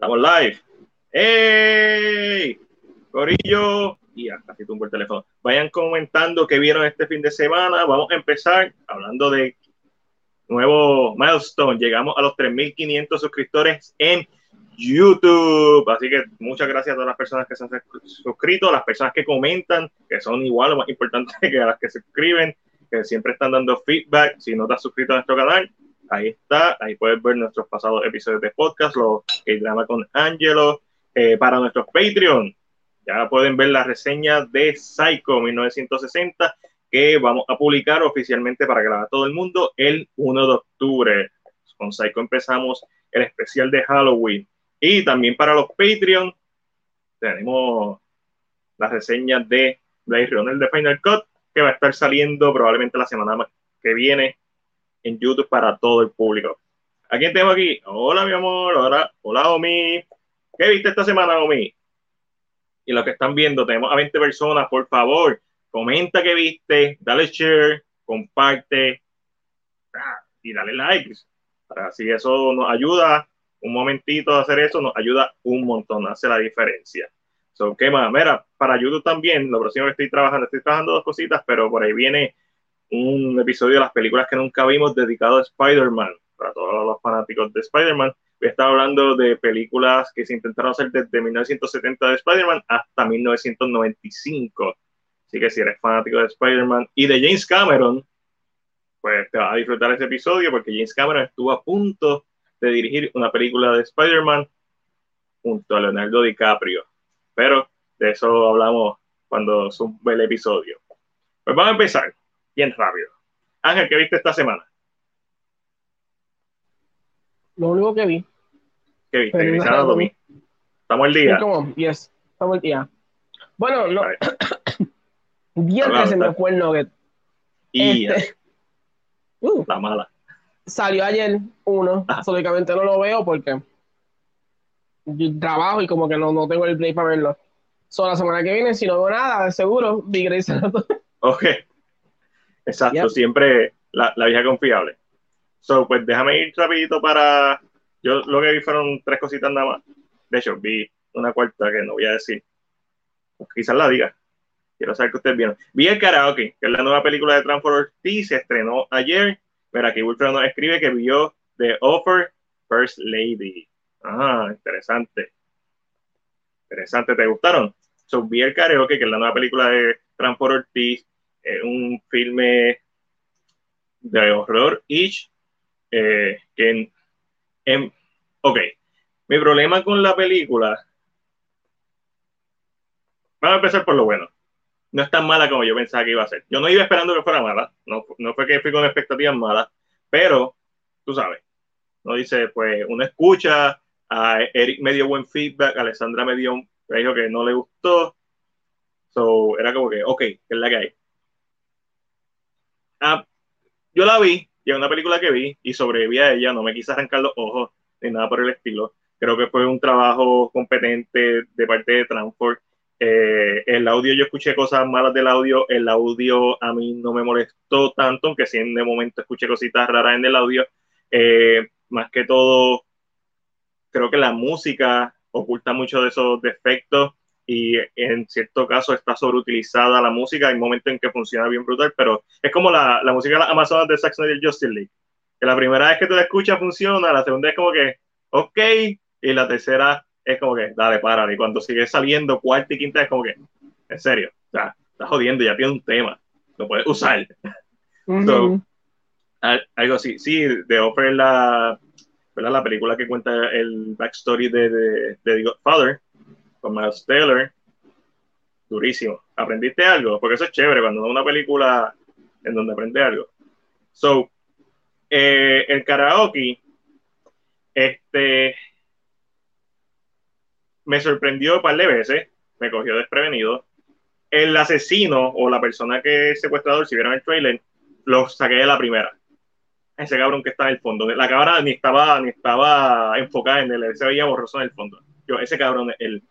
Estamos live. ¡Ey! Corillo. Y ya, casi tumbo el teléfono. Vayan comentando qué vieron este fin de semana. Vamos a empezar hablando de nuevo milestone. Llegamos a los 3.500 suscriptores en YouTube. Así que muchas gracias a todas las personas que se han suscrito, las personas que comentan, que son igual o más importantes que las que se suscriben, que siempre están dando feedback. Si no te has suscrito a nuestro canal, ahí está. Ahí puedes ver nuestros pasados episodios de podcast, lo que drama con Angelo. Eh, para nuestros Patreon, ya pueden ver la reseña de Psycho 1960 que vamos a publicar oficialmente para vea todo el mundo el 1 de octubre. Con Psycho empezamos el especial de Halloween. Y también para los Patreon tenemos la reseña de Blade Runner de Final Cut que va a estar saliendo probablemente la semana que viene en YouTube para todo el público. ¿A quién tengo aquí? Hola, mi amor. Hola, hola, Omi. ¿Qué viste esta semana, Omi? Y los que están viendo, tenemos a 20 personas. Por favor, comenta qué viste, dale share, comparte ah, y dale like. Así eso nos ayuda un momentito a hacer eso, nos ayuda un montón, hace la diferencia. So, ¿qué más? Mira, para YouTube también, lo próximo que estoy trabajando, estoy trabajando dos cositas, pero por ahí viene un episodio de las películas que nunca vimos dedicado a Spider-Man, para todos los fanáticos de Spider-Man. Voy a estar hablando de películas que se intentaron hacer desde 1970 de Spider-Man hasta 1995. Así que si eres fanático de Spider-Man y de James Cameron, pues te vas a disfrutar ese episodio porque James Cameron estuvo a punto de dirigir una película de Spider-Man junto a Leonardo DiCaprio. Pero de eso hablamos cuando sube el episodio. Pues vamos a empezar bien rápido. Ángel, ¿qué viste esta semana? Lo único que vi. ¿Qué viste? ¿Qué viste? ¿Estamos el día? Yes, estamos el día. Bueno, no. Bien que se me fue el nugget. Y este, uh, la mala. Salió ayer uno. Ah. Solamente no lo veo porque trabajo y como que no, no tengo el play para verlo. Solo la semana que viene, si no veo nada, seguro, vi Grey's Ok. Exacto, siempre la, la, vieja confiable. So, pues déjame ir rapidito para... Yo lo que vi fueron tres cositas nada más. De hecho, vi una cuarta que no voy a decir. Quizás la diga. Quiero saber que ustedes vieron. Vi el karaoke, que es la nueva película de Transport T, se estrenó ayer. Mira, aquí Wilfredo nos escribe que vio The Offer First Lady. Ah, interesante. Interesante, ¿te gustaron? So, vi el karaoke, que es la nueva película de Transport Ortiz, es un filme de horror ish eh, que en, ok mi problema con la película vamos a empezar por lo bueno. No es tan mala como yo pensaba que iba a ser. Yo no iba esperando que fuera mala no, no fue que fui con expectativas malas pero tú sabes no dice pues uno escucha a Eric me dio buen feedback Alessandra me dio me dijo que no le gustó so era como que ok que es la que hay Ah, yo la vi, y es una película que vi, y sobreviví a ella, no me quise arrancar los ojos ni nada por el estilo. Creo que fue un trabajo competente de parte de Transport. Eh, el audio, yo escuché cosas malas del audio, el audio a mí no me molestó tanto, aunque sí en de momento escuché cositas raras en el audio. Eh, más que todo, creo que la música oculta mucho de esos defectos y en cierto caso está sobreutilizada la música, hay momentos en que funciona bien brutal, pero es como la, la música de las Amazonas de Saxon y Justice League, que la primera vez que tú la escuchas funciona, la segunda es como que, ok, y la tercera es como que, dale, para, y cuando sigue saliendo cuarta y quinta es como que, en serio, o sea, estás jodiendo, ya tiene un tema, lo puedes usar. algo así, sí, de Offer la, la película que cuenta el backstory de, de, de The Godfather, con Miles Taylor, durísimo. ¿Aprendiste algo? Porque eso es chévere cuando una película en donde aprende algo. So, eh, el karaoke, este, me sorprendió un par de veces, me cogió desprevenido. El asesino o la persona que es secuestrador, si vieron el trailer, lo saqué de la primera. Ese cabrón que está en el fondo. La cámara ni estaba, ni estaba enfocada en él, se veía borroso en el fondo. Yo, ese cabrón, el,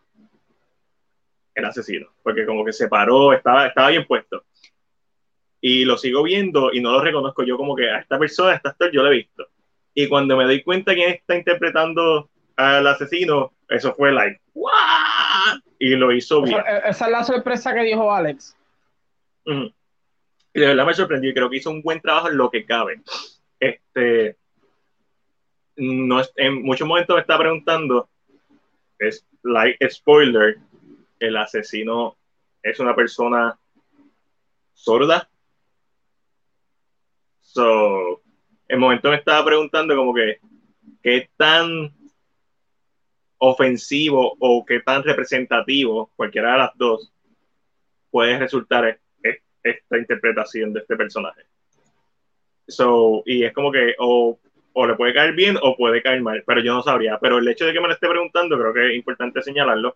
el asesino, porque como que se paró, estaba, estaba bien puesto. Y lo sigo viendo y no lo reconozco yo como que a esta persona, a este actor, yo lo he visto. Y cuando me doy cuenta quién está interpretando al asesino, eso fue like, ¿what? Y lo hizo bien. E, esa, es la sorpresa que dijo Alex. Y de verdad me sorprendió. Creo que hizo un buen trabajo en lo que cabe. Este, no, en muchos momentos me está preguntando, es like spoiler, el asesino es una persona sorda. So, en momento me estaba preguntando como que qué tan ofensivo o qué tan representativo, cualquiera de las dos, puede resultar esta interpretación de este personaje. So, y es como que o, o, le puede caer bien o puede caer mal, pero yo no sabría. Pero el hecho de que me lo esté preguntando, creo que es importante señalarlo.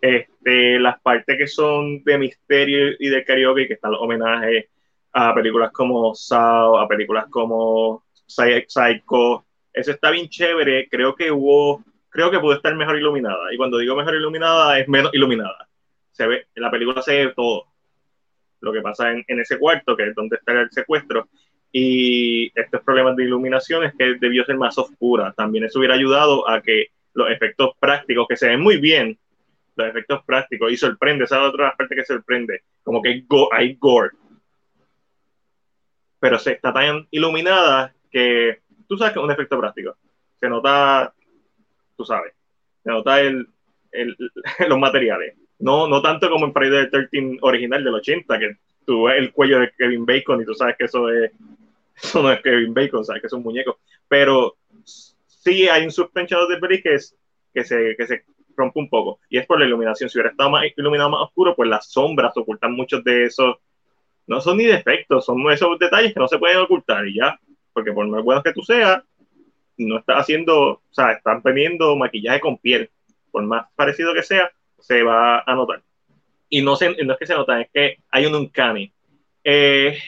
Este, las partes que son de misterio y de karaoke, que están los homenajes a películas como Sao, a películas como Psycho, eso está bien chévere. Creo que hubo, creo que pudo estar mejor iluminada. Y cuando digo mejor iluminada, es menos iluminada. Se ve, en la película se ve todo lo que pasa en, en, ese cuarto, que es donde está el secuestro, y estos problemas de iluminación es que debió ser más oscura. También eso hubiera ayudado a que los efectos prácticos, que se ven muy bien, los efectos prácticos, y sorprende, esa es otra parte que sorprende, como que hay gore, pero se está tan iluminada que tú sabes que es un efecto práctico. Se nota, tú sabes, se nota el, el, los materiales. No, no tanto como en Friday the 13 original del 80, que tú ves el cuello de Kevin Bacon y tú sabes que eso es eso no es Kevin Bacon, sabes que es un muñeco, pero sí hay un suspension de Brick que, que, se, que se rompe un poco, y es por la iluminación. Si hubiera estado más iluminado más oscuro, pues las sombras ocultan muchos de esos, no son ni defectos, son esos detalles que no se pueden ocultar y ya, porque por más bueno que tú seas, no estás haciendo, o sea, están poniendo maquillaje con piel, por más parecido que sea, se va a notar. Y no, se, no es que se nota, es que hay un uncanny. Eh,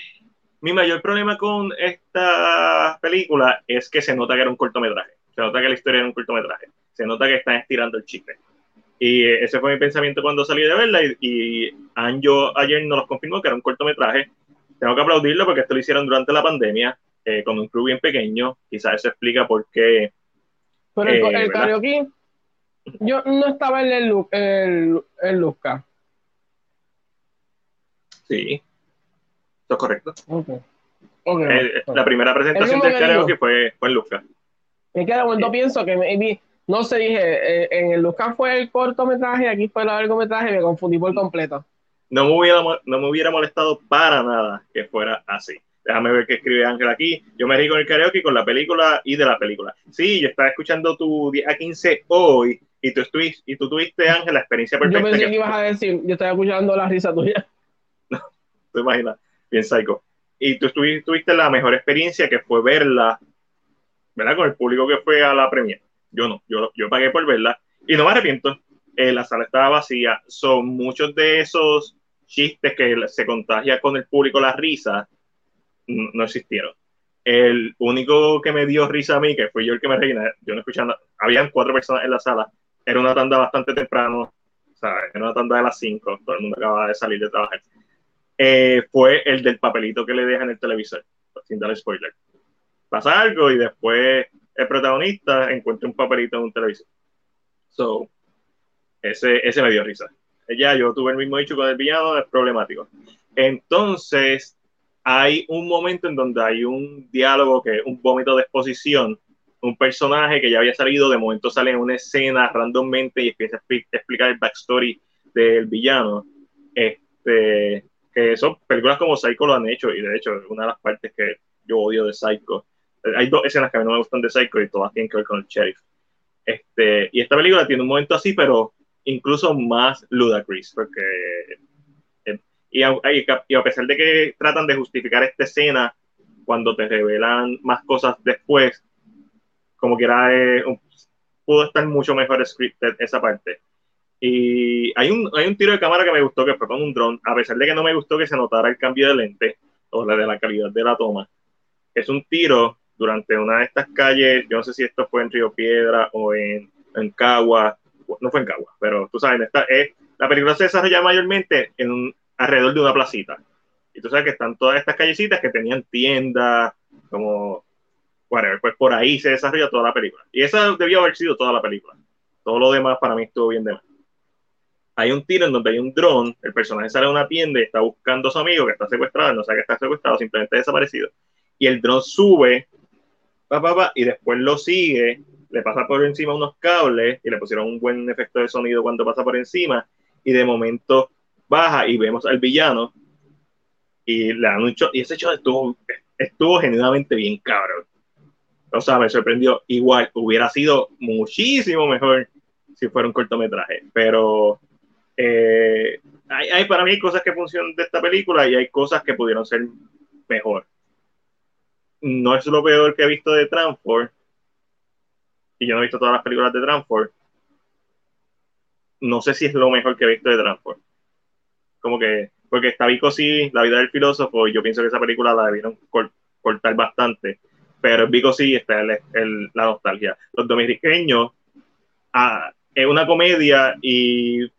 mi mayor problema con esta película es que se nota que era un cortometraje. Se nota que la historia era un cortometraje. Se nota que están estirando el chiste. Y ese fue mi pensamiento cuando salí de verla. Y, y Anjo ayer nos lo confirmó que era un cortometraje. Tengo que aplaudirlo porque esto lo hicieron durante la pandemia, eh, con un crew bien pequeño. Quizás eso explica por qué. Pero el, eh, karaoke, yo no estaba en el, el, el Luzca. Sí, es correcto. Eh, la primera presentación del karaoke fue, fue en Lucas. Me queda cuando pienso que no sé, dije, eh, en el Lucas fue el cortometraje, aquí fue el largometraje, me confundí por completo. No me, hubiera, no me hubiera molestado para nada que fuera así. Déjame ver qué escribe Ángel aquí. Yo me río con el karaoke, con la película y de la película. Sí, yo estaba escuchando tu 10 a 15 hoy y tú, estuviste, y tú tuviste, Ángel, la experiencia perfecta. Yo pensé que, ibas a decir, yo estaba escuchando la risa tuya. No, te imaginas bien psycho. Y tú tuviste la mejor experiencia que fue verla, ¿verdad? Con el público que fue a la premia. Yo no, yo, yo pagué por verla y no me arrepiento. Eh, la sala estaba vacía. Son muchos de esos chistes que se contagia con el público la risa, no, existieron. El único que me dio risa a mí, que fue yo el que me reina, yo no escuchaba, habían cuatro personas en la sala, era una tanda bastante temprano, sea, era una tanda de las cinco, todo el mundo acababa de salir de trabajar. Eh, fue el del papelito que le dejan en el televisor, sin dar spoiler. Pasa algo y después el protagonista encuentra un papelito en un televisor. So, ese, ese me dio risa. Ya yo tuve el mismo dicho con el villano, es problemático. Entonces, hay un momento en donde hay un diálogo que un vómito de exposición. Un personaje que ya había salido, de momento sale en una escena randommente y empieza a explicar el backstory del villano. Este, que son películas como Psycho lo han hecho y de hecho una de las partes que yo odio de Psycho hay dos escenas que a mí no me gustan de Psycho y todas tienen que ver con el sheriff este, y esta película tiene un momento así pero incluso más ludicrous porque eh, y, a, y a pesar de que tratan de justificar esta escena cuando te revelan más cosas después como que era eh, pudo estar mucho mejor scripted esa parte y hay un, hay un tiro de cámara que me gustó, que fue con un dron, a pesar de que no me gustó que se notara el cambio de lente o la de la calidad de la toma. Es un tiro durante una de estas calles, yo no sé si esto fue en Río Piedra o en, en Cagua, no fue en Cagua, pero tú sabes, esta, es, la película se desarrolla mayormente en alrededor de una placita. Y tú sabes que están todas estas callecitas que tenían tiendas, como, whatever, pues por ahí se desarrolla toda la película. Y esa debió haber sido toda la película Todo lo demás para mí estuvo bien de más. Hay un tiro en donde hay un dron, el personaje sale a una tienda y está buscando a su amigo que está secuestrado, no sabe que está secuestrado, simplemente desaparecido. Y el dron sube, y después lo sigue, le pasa por encima unos cables y le pusieron un buen efecto de sonido cuando pasa por encima y de momento baja y vemos al villano y le dan un shot, y ese shot estuvo, estuvo genuinamente bien cabrón. O sea, me sorprendió. Igual, hubiera sido muchísimo mejor si fuera un cortometraje, pero eh, hay, hay, para mí cosas que funcionan de esta película y hay cosas que pudieron ser mejor. No es lo peor que he visto de Transform, y yo no he visto todas las películas de Transform. No sé si es lo mejor que he visto de Transform. Como que porque está Vico sí, La vida del filósofo, y yo pienso que esa película la debieron cortar bastante, pero Vico sí está el, la nostalgia. Los dominiqueños ah, es una comedia y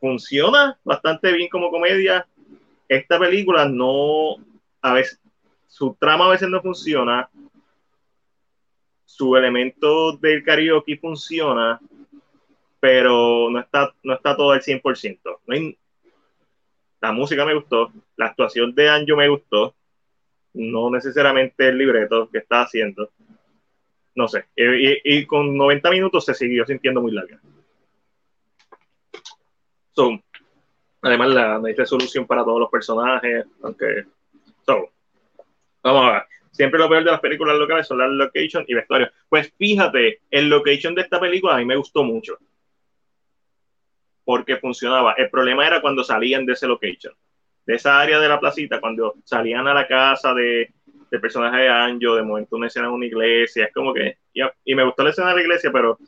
funciona bastante bien como comedia. Esta película no, a veces, su trama a veces no funciona, su elemento del karaoke funciona, pero no está, no está todo al 100%. No la música me gustó, la actuación de Anjo me gustó, no necesariamente el libreto que está haciendo. No sé, y, con 90 minutos se siguió sintiendo muy larga. So, además, la, no hay resolución para todos los personajes, aunque. So, vamos a ver. Siempre lo peor de las películas locales son las location y vestuario. Pues fíjate, el location de esta película a mí me gustó mucho porque funcionaba. El problema era cuando salían de ese location, de esa área de la placita, cuando salían a la casa de, del personaje de Anjo, de momento una escena en una iglesia, es como que, y, me gustó la escena de la iglesia, pero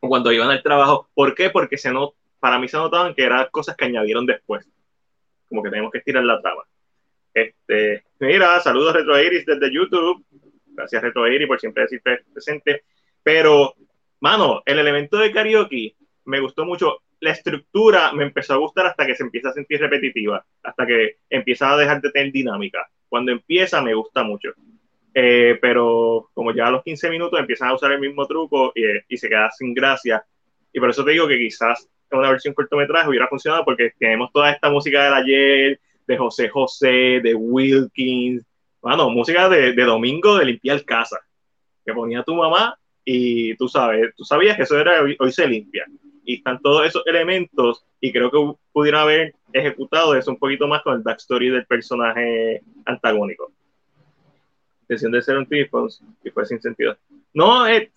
cuando iban al trabajo, ¿por qué? Porque se no, para mí se notaban que eran cosas que añadieron después, como que tenemos que estirar la trama. Este, mira, saludos Retro Iris desde YouTube, gracias Retro Iris por siempre decir presente, pero, mano, el elemento de karaoke me gustó mucho la estructura me empezó a gustar hasta que se empieza a sentir repetitiva, hasta que empieza a dejar de tener dinámica. Cuando empieza me gusta mucho. Eh, pero como ya a los 15 minutos empiezan a usar el mismo truco y, y, se queda sin gracia. Y por eso te digo que quizás en una versión cortometraje hubiera funcionado porque tenemos toda esta música del ayer, de José José, de Wilkins, bueno, música de, de domingo de limpiar casa, que ponía tu mamá y tú sabes, tú sabías que eso era hoy se limpia y están todos esos elementos y creo que pudieron haber ejecutado eso un poquito más con el backstory del personaje antagónico. Intención de ser un tipo y fue sin sentido. No, eh,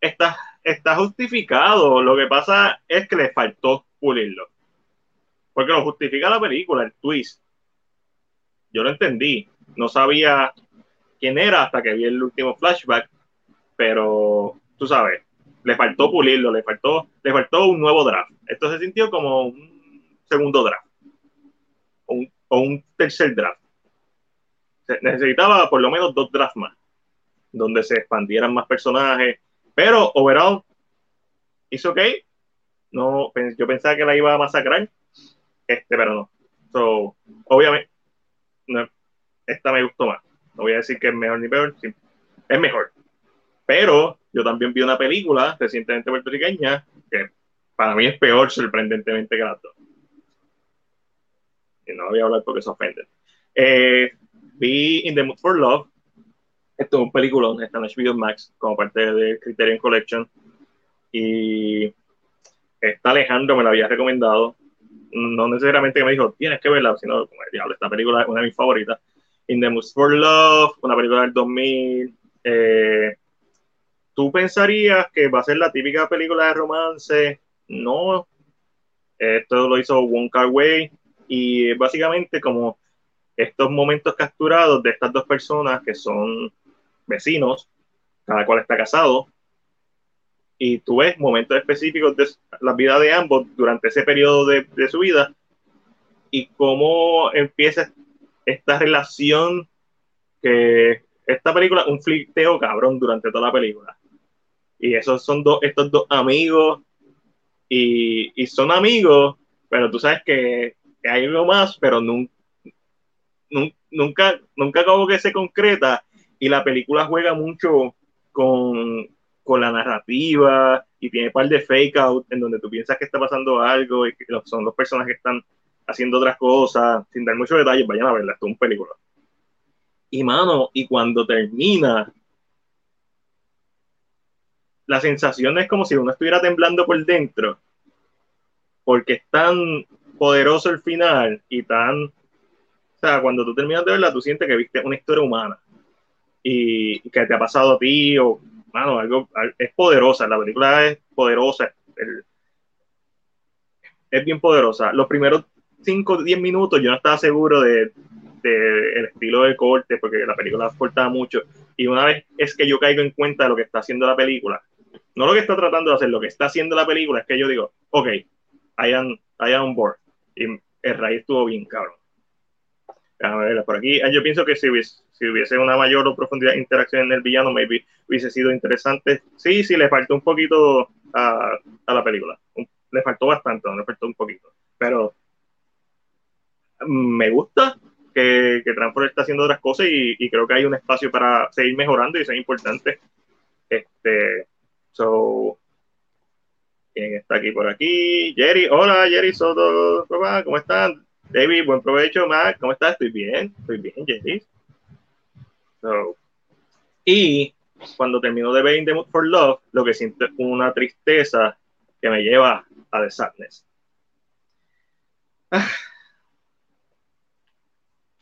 está, está justificado. Lo que pasa es que le faltó pulirlo. Porque lo justifica la película, el twist. Yo lo entendí. No sabía quién era hasta que vi el último flashback. Pero tú sabes, le faltó pulirlo, le faltó, le faltó un nuevo draft. Esto se sintió como un segundo draft o un, tercer draft. Se necesitaba por lo menos dos drafts más, donde se expandieran más personajes, pero overall hizo ok. No, yo pensaba que la iba a masacrar, este, pero no. So, obviamente, esta me gustó más. No voy a decir que es mejor ni peor, es mejor. Pero yo también vi una película recientemente puertorriqueña que para mí es peor sorprendentemente que la Y no voy a hablar porque se ofenden. Eh, vi In the Mood for Love. Esto es un peliculón, está en HBO Max como parte de Criterion Collection. Y está Alejandro me la había recomendado. No necesariamente que me dijo, tienes que verla, sino, como el diablo, esta película es una de mis favoritas. In the Mood for Love, una película del 2000. Eh, tú pensarías que va a ser la típica película de romance. No. Esto lo hizo Wong Kar Wai y básicamente como estos momentos capturados de estas dos personas que son vecinos, cada cual está casado, y tú ves momentos específicos de la vida de ambos durante ese periodo de, de su vida y cómo empieza esta relación que esta película, un flirteo cabrón durante toda la película. Y esos son dos, estos dos amigos, y, y son amigos, pero tú sabes que, hay algo más, pero nunca, nunca, nunca como que se concreta, y la película juega mucho con, con la narrativa y tiene un par de fake out en donde tú piensas que está pasando algo y que son los personajes que están haciendo otras cosas, sin dar muchos detalles, vayan a verla, esto es un película. Y mano, y cuando termina, la sensación es como si uno estuviera temblando por dentro, porque es tan poderoso el final y tan, o sea, cuando tú terminas de verla, tú sientes que viste una historia humana y, que te ha pasado a ti o, mano, algo, es poderosa, la película es poderosa, es bien poderosa. Los primeros 5 o 10 minutos yo no estaba seguro de, el estilo de corte, porque la película cortaba mucho. Y una vez es que yo caigo en cuenta de lo que está haciendo la película, no lo que está tratando de hacer, lo que está haciendo la película, es que yo digo, ok, I am, I am on board. Y el raíz estuvo bien, cabrón. A ver, por aquí, yo pienso que si hubiese, si hubiese una mayor profundidad de interacción en el villano, maybe hubiese sido interesante. Sí, sí, le faltó un poquito a, la película. Le faltó bastante, no le faltó un poquito. Pero me gusta que, que está haciendo otras cosas y, creo que hay un espacio para seguir mejorando y eso es importante. Este, so, ¿quién está aquí por aquí? Jerry, hola Jerry Soto, ¿cómo están? David, buen provecho, Mac, ¿cómo estás? Estoy bien, estoy bien, Jerry. So, y cuando termino de the Mood for Love, lo que siento es una tristeza que me lleva a The Sadness. Ah,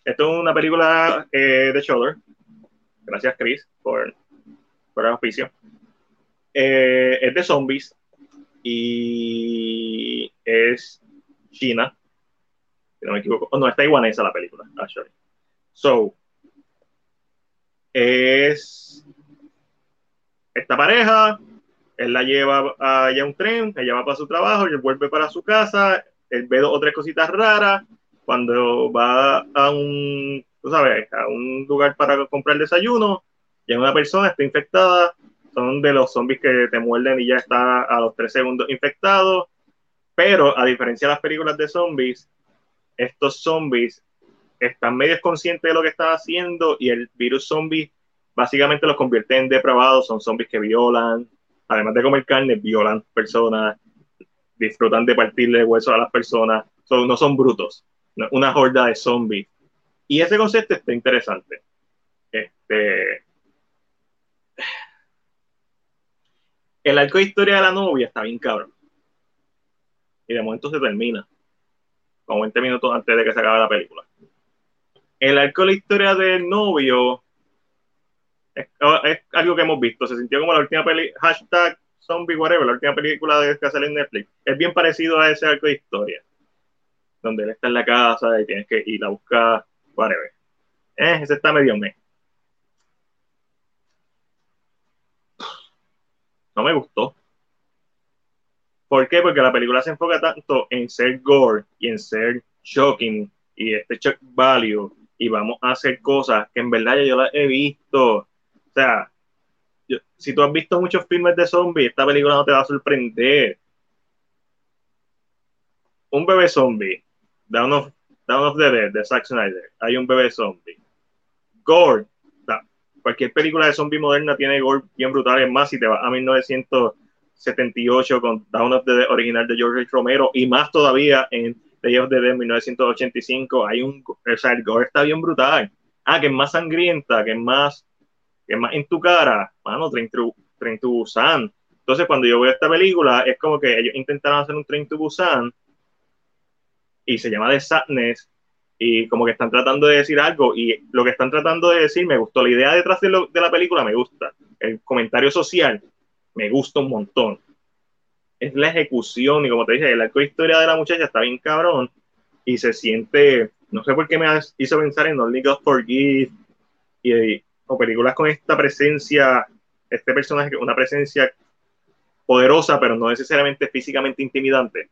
esto es una película eh, de Shoulder. Gracias, Chris, por, por el auspicio. Eh, es de zombies y es China. Si no me equivoco. Oh, no, es taiwanesa la película, actually. So, es esta pareja, él la lleva allá a un tren, ella va para su trabajo, él vuelve para su casa, él ve dos o tres cositas raras, cuando va a un, tú sabes, a un lugar para comprar desayuno, y una persona está infectada, son de los zombies que te muerden y ya está a los tres segundos infectado, pero a diferencia de las películas de zombies, estos zombies están medio conscientes de lo que están haciendo y el virus zombie básicamente los convierte en depravados, son zombies que violan, además de comer carne, violan personas, disfrutan de partirle huesos a las personas, no son brutos, una horda de zombies. Y ese concepto está interesante. Este, el arco de historia de la novia está bien cabrón. Y de momento se termina. Como 20 minutos antes de que se acabe la película. El arco de la historia del novio es, algo que hemos visto. Se sintió como la última película, hashtag zombie, whatever, la última película de que sale en Netflix. Es bien parecido a ese arco de historia donde él está en la casa y tienes que ir a buscar, whatever. Eh, ese está medio me. No me gustó. ¿Por qué? Porque la película se enfoca tanto en ser gore y en ser shocking y este shock value y vamos a hacer cosas que en verdad yo las he visto. O sea, si tú has visto muchos filmes de zombies, esta película no te va a sorprender. Un bebé zombie Down of, of the Dead de Zack Snyder, hay un bebé zombie. Gore, cualquier película de zombie moderna tiene gore bien brutal. Es más, si te vas a 1978 con Down of the Dead original de George Romero y más todavía en The Dead 1985, hay un, o sea, el gore está bien brutal. Ah, que es más sangrienta, que es más, que es más en tu cara, mano, Train Train to Busan. Entonces, cuando yo veo esta película, es como que ellos intentaron hacer un Train to Busan y se llama The Sadness y como que están tratando de decir algo y lo que están tratando de decir me gustó. La idea detrás de, de la película me gusta. El comentario social me gusta un montón. Es la ejecución y como te dije, la historia de la muchacha está bien cabrón y se siente, no sé por qué me hizo pensar en Only God Forgive y, o películas con esta presencia, este personaje, una presencia poderosa, pero no necesariamente físicamente intimidante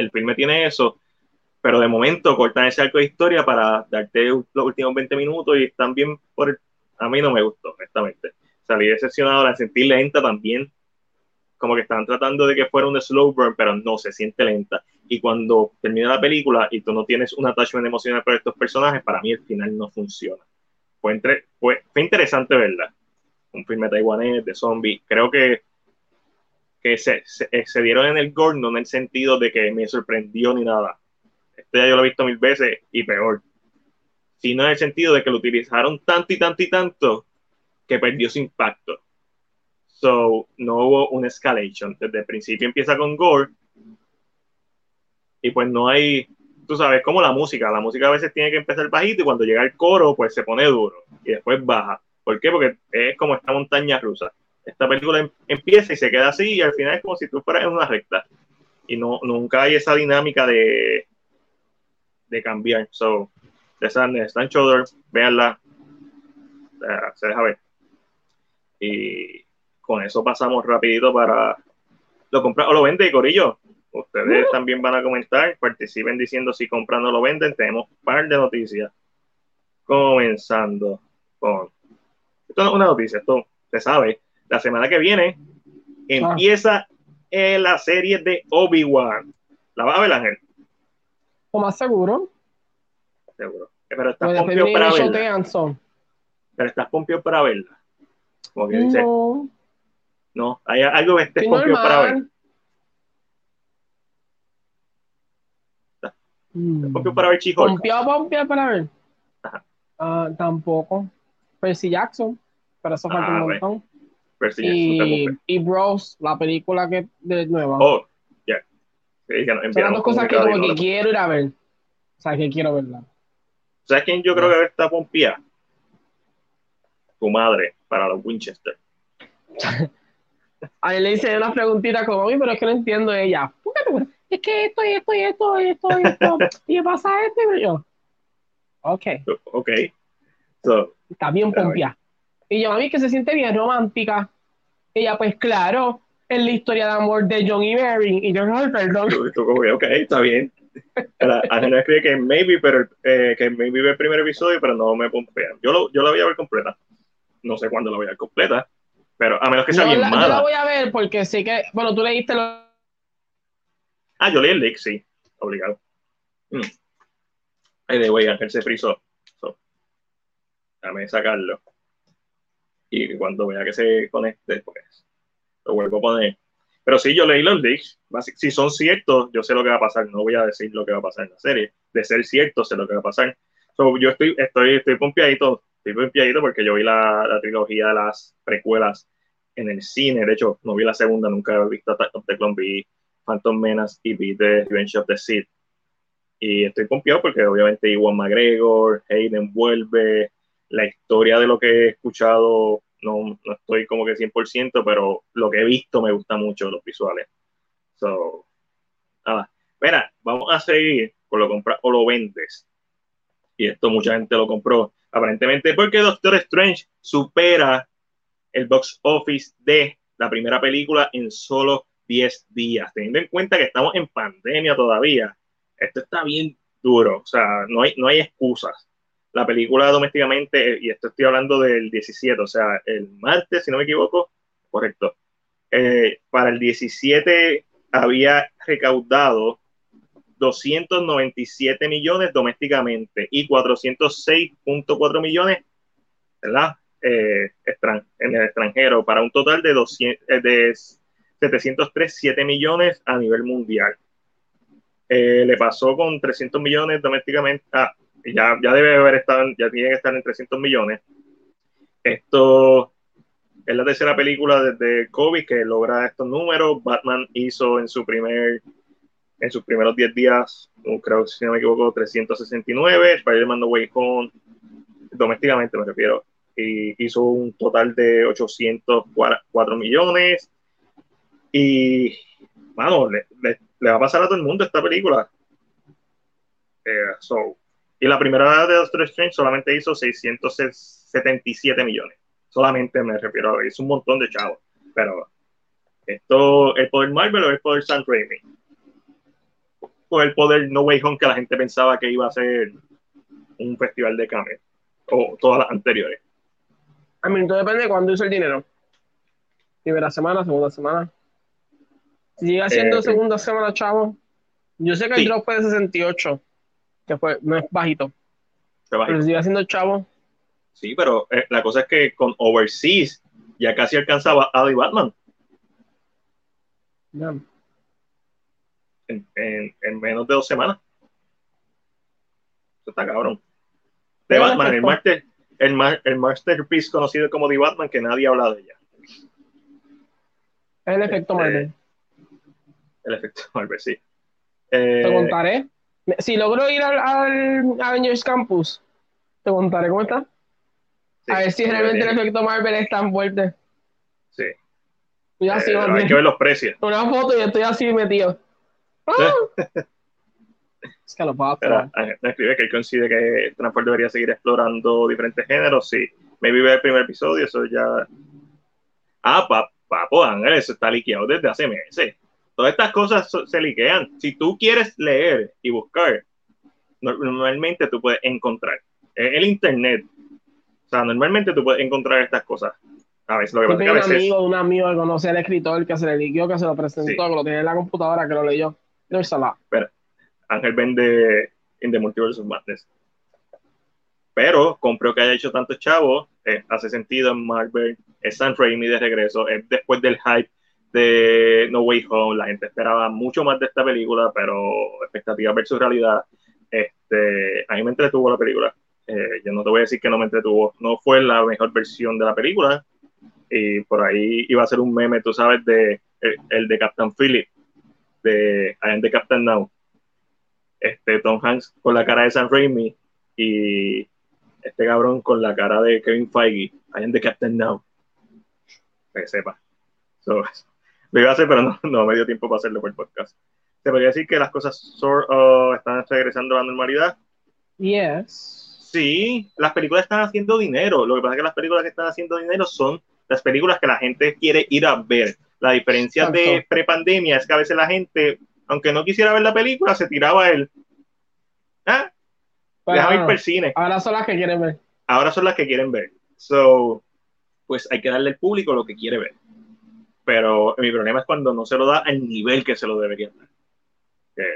el filme tiene eso, pero de momento cortan ese arco de historia para darte los últimos 20 minutos y están bien por A mí no me gustó, honestamente. Salí decepcionado, la sentí lenta también, como que están tratando de que fuera un slow burn, pero no, se siente lenta. Y cuando termina la película y tú no tienes un attachment emocional por estos personajes, para mí el final no funciona. Fue, entre, fue, fue interesante verla, un filme taiwanés de zombies. Creo que, que se, se, dieron en el gore, no en el sentido de que me sorprendió ni nada. Este ya yo lo he visto mil veces y peor. Sino en el sentido de que lo utilizaron tanto y tanto y tanto que perdió su impacto. So, no hubo una escalation. Desde el principio empieza con gore y pues no hay, tú sabes, como la música. La música a veces tiene que empezar bajito y cuando llega el coro, pues se pone duro y después baja. ¿Por qué? Porque es como esta montaña rusa. Esta película em, empieza y se queda así y al final es como si tú fueras en una recta. Y no, nunca hay esa dinámica de, de cambiar. So, The Sadness, Stan Shoulder, véanla. se deja ver. Y con eso pasamos rapidito para lo compra o lo vende, Corillo. Ustedes también van a comentar, participen diciendo si compran o lo venden. Tenemos un par de noticias. Comenzando con. Esto no es una noticia, esto se sabe. La semana que viene empieza la serie de Obi-Wan. ¿La vas a ver, Ángel? O más seguro. Seguro. Pero estás pompio para verla. Pero estás pompio para verla. Como que dice. No. hay algo que estés pompio para ver. Mm. para ver Chico. Pompeo, para ver. Uh, tampoco. Percy Jackson, pero eso falta un ah, montón. Percy y, y Bros, la película que de nueva. Oh, ya. Yeah. Son las dos cosas que, como que quiero ir a ver. O sea, que quiero verla. ¿Sabes quién yo creo que está pompía? Tu madre, para los Winchester. a él le hice una preguntita como, mí, pero es que no entiendo ella. ¿Por qué es que esto y esto y esto y esto y esto, y pasa esto y yo. Ok. Ok. Está bien pompia. Y yo, a mí que se siente bien romántica. Ella, pues claro, es la historia de amor de John y Mary. Y yo, no, perdón. Ok, está bien. Ángel escribe que maybe, pero eh, que maybe ve el primer episodio, pero no me pompea. Yo, lo, yo la voy a ver completa. No sé cuándo la voy a ver completa, pero a menos que sea bien mala. Yo la voy a ver porque sí que, bueno, tú leíste lo Ah, yo leí el leak, sí, obligado. Mm. de way, Ángel se frizó. So, déjame sacarlo. Y cuando vea que se conecte, pues lo vuelvo a poner. Pero sí, yo leí los leaks. Si son ciertos, yo sé lo que va a pasar. No voy a decir lo que va a pasar en la serie. De ser cierto, sé lo que va a pasar. So, yo estoy, estoy, estoy pompeadito. Estoy pompeadito porque yo vi la, la, trilogía de las precuelas en el cine. De hecho, no vi la segunda, nunca he visto Attack of the Clone. Vi Phantom Menace y vi The Revenge of the Sith. Y estoy confiado porque obviamente Iwan McGregor, Hayden vuelve, la historia de lo que he escuchado no, no estoy como que 100%, pero lo que he visto me gusta mucho, los visuales. So, nada. Mira, vamos a seguir con lo compras o lo vendes. Y esto mucha gente lo compró. Aparentemente porque Doctor Strange supera el box office de la primera película en solo 10 días, teniendo en cuenta que estamos en pandemia todavía, esto está bien duro, o sea, no hay, no hay excusas. La película domésticamente, y esto estoy hablando del 17, o sea, el martes, si no me equivoco, correcto, eh, para el 17 había recaudado 297 millones domésticamente y 406.4 millones ¿verdad? Eh, en el extranjero, para un total de, 200, eh, de 703, 7 millones a nivel mundial. Eh, le pasó con 300 millones domésticamente. Ah, ya, ya debe haber estado, ya tiene que estar en 300 millones. Esto es la tercera película desde COVID que logra estos números. Batman hizo en su primer, en sus primeros 10 días, creo si no me equivoco, 369. Spider-Man No Way Home, domésticamente me refiero, y hizo un total de 804 millones. Y, mano, le, va a pasar a todo el mundo esta película. Eh, y la primera de Doctor Strange solamente hizo 677 millones. Solamente me refiero a hizo un montón de chavos. Pero esto, ¿el poder Marvel o el poder Sam Raimi? El poder No Way Home que la gente pensaba que iba a ser un festival de cambio. O todas las anteriores. A mí, todo depende de cuándo hizo el dinero. Primera semana, segunda semana. Si llega siendo eh, segunda semana, chavo. Yo sé que el drop fue de 68, que fue, no es bajito. Pero sigue siendo chavo. Sí, pero eh, la cosa es que con Overseas ya casi alcanzaba a The Batman. En, en, menos de dos semanas. Eso está cabrón. The Batman, el, master, el, el masterpiece conocido como The Batman, que nadie habla de ella. El efecto este, Marvel. El efecto Marvel, sí. te eh, contaré. Si logro ir al, al Avengers Campus, te contaré cómo está. a ver si realmente el efecto Marvel es tan fuerte. Sí. Eh, hay que ver los precios. Una foto y estoy así metido. Es que lo puedo Me escribe que él coincide que Transport debería seguir explorando diferentes géneros. Sí, me vive el primer episodio, eso ya. Ah, papo, Ángel, eso está liqueado desde hace meses. Todas estas cosas se liquean. Si tú quieres leer y buscar, normalmente tú puedes encontrar. El internet. O sea, normalmente tú puedes encontrar estas cosas. A veces lo que pasa es que un amigo, un amigo que conoce al escritor que se le liquió, que se lo presentó, que lo tiene en la computadora, que lo leyó. No Pero Ángel vende In the Multiverse of Madness. Pero compró que haya hecho tantos chavos, eh, hace sentido en Marvel, es San Raimi de regreso, es después del hype de No Way Home, la gente esperaba mucho más de esta película, pero expectativa versus realidad, este, a mí me entretuvo la película. Eh, yo no te voy a decir que no me entretuvo, no fue la mejor versión de la película, y por ahí iba a ser un meme, tú sabes, de el, de Captain Philip, de I am the Captain Now. Este, Tom Hanks con la cara de Sam Raimi y este cabrón con la cara de Kevin Feige, I am the Captain Now. que sepa. So, lo iba a hacer, pero no, no me dio tiempo para hacerlo por el podcast. Se podría decir que las cosas sort están regresando a la normalidad. Yes. Sí, las películas están haciendo dinero. Lo que pasa es que las películas que están haciendo dinero son las películas que la gente quiere ir a ver. La diferencia de prepandemia es que a veces la gente, aunque no quisiera ver la película, se tiraba el. ¿Ah? Déjame ir por el cine. Ahora son las que quieren ver. Ahora son las que quieren ver. So, pues hay que darle al público lo que quiere ver. Pero mi problema es cuando no se lo da al nivel que se lo debería dar.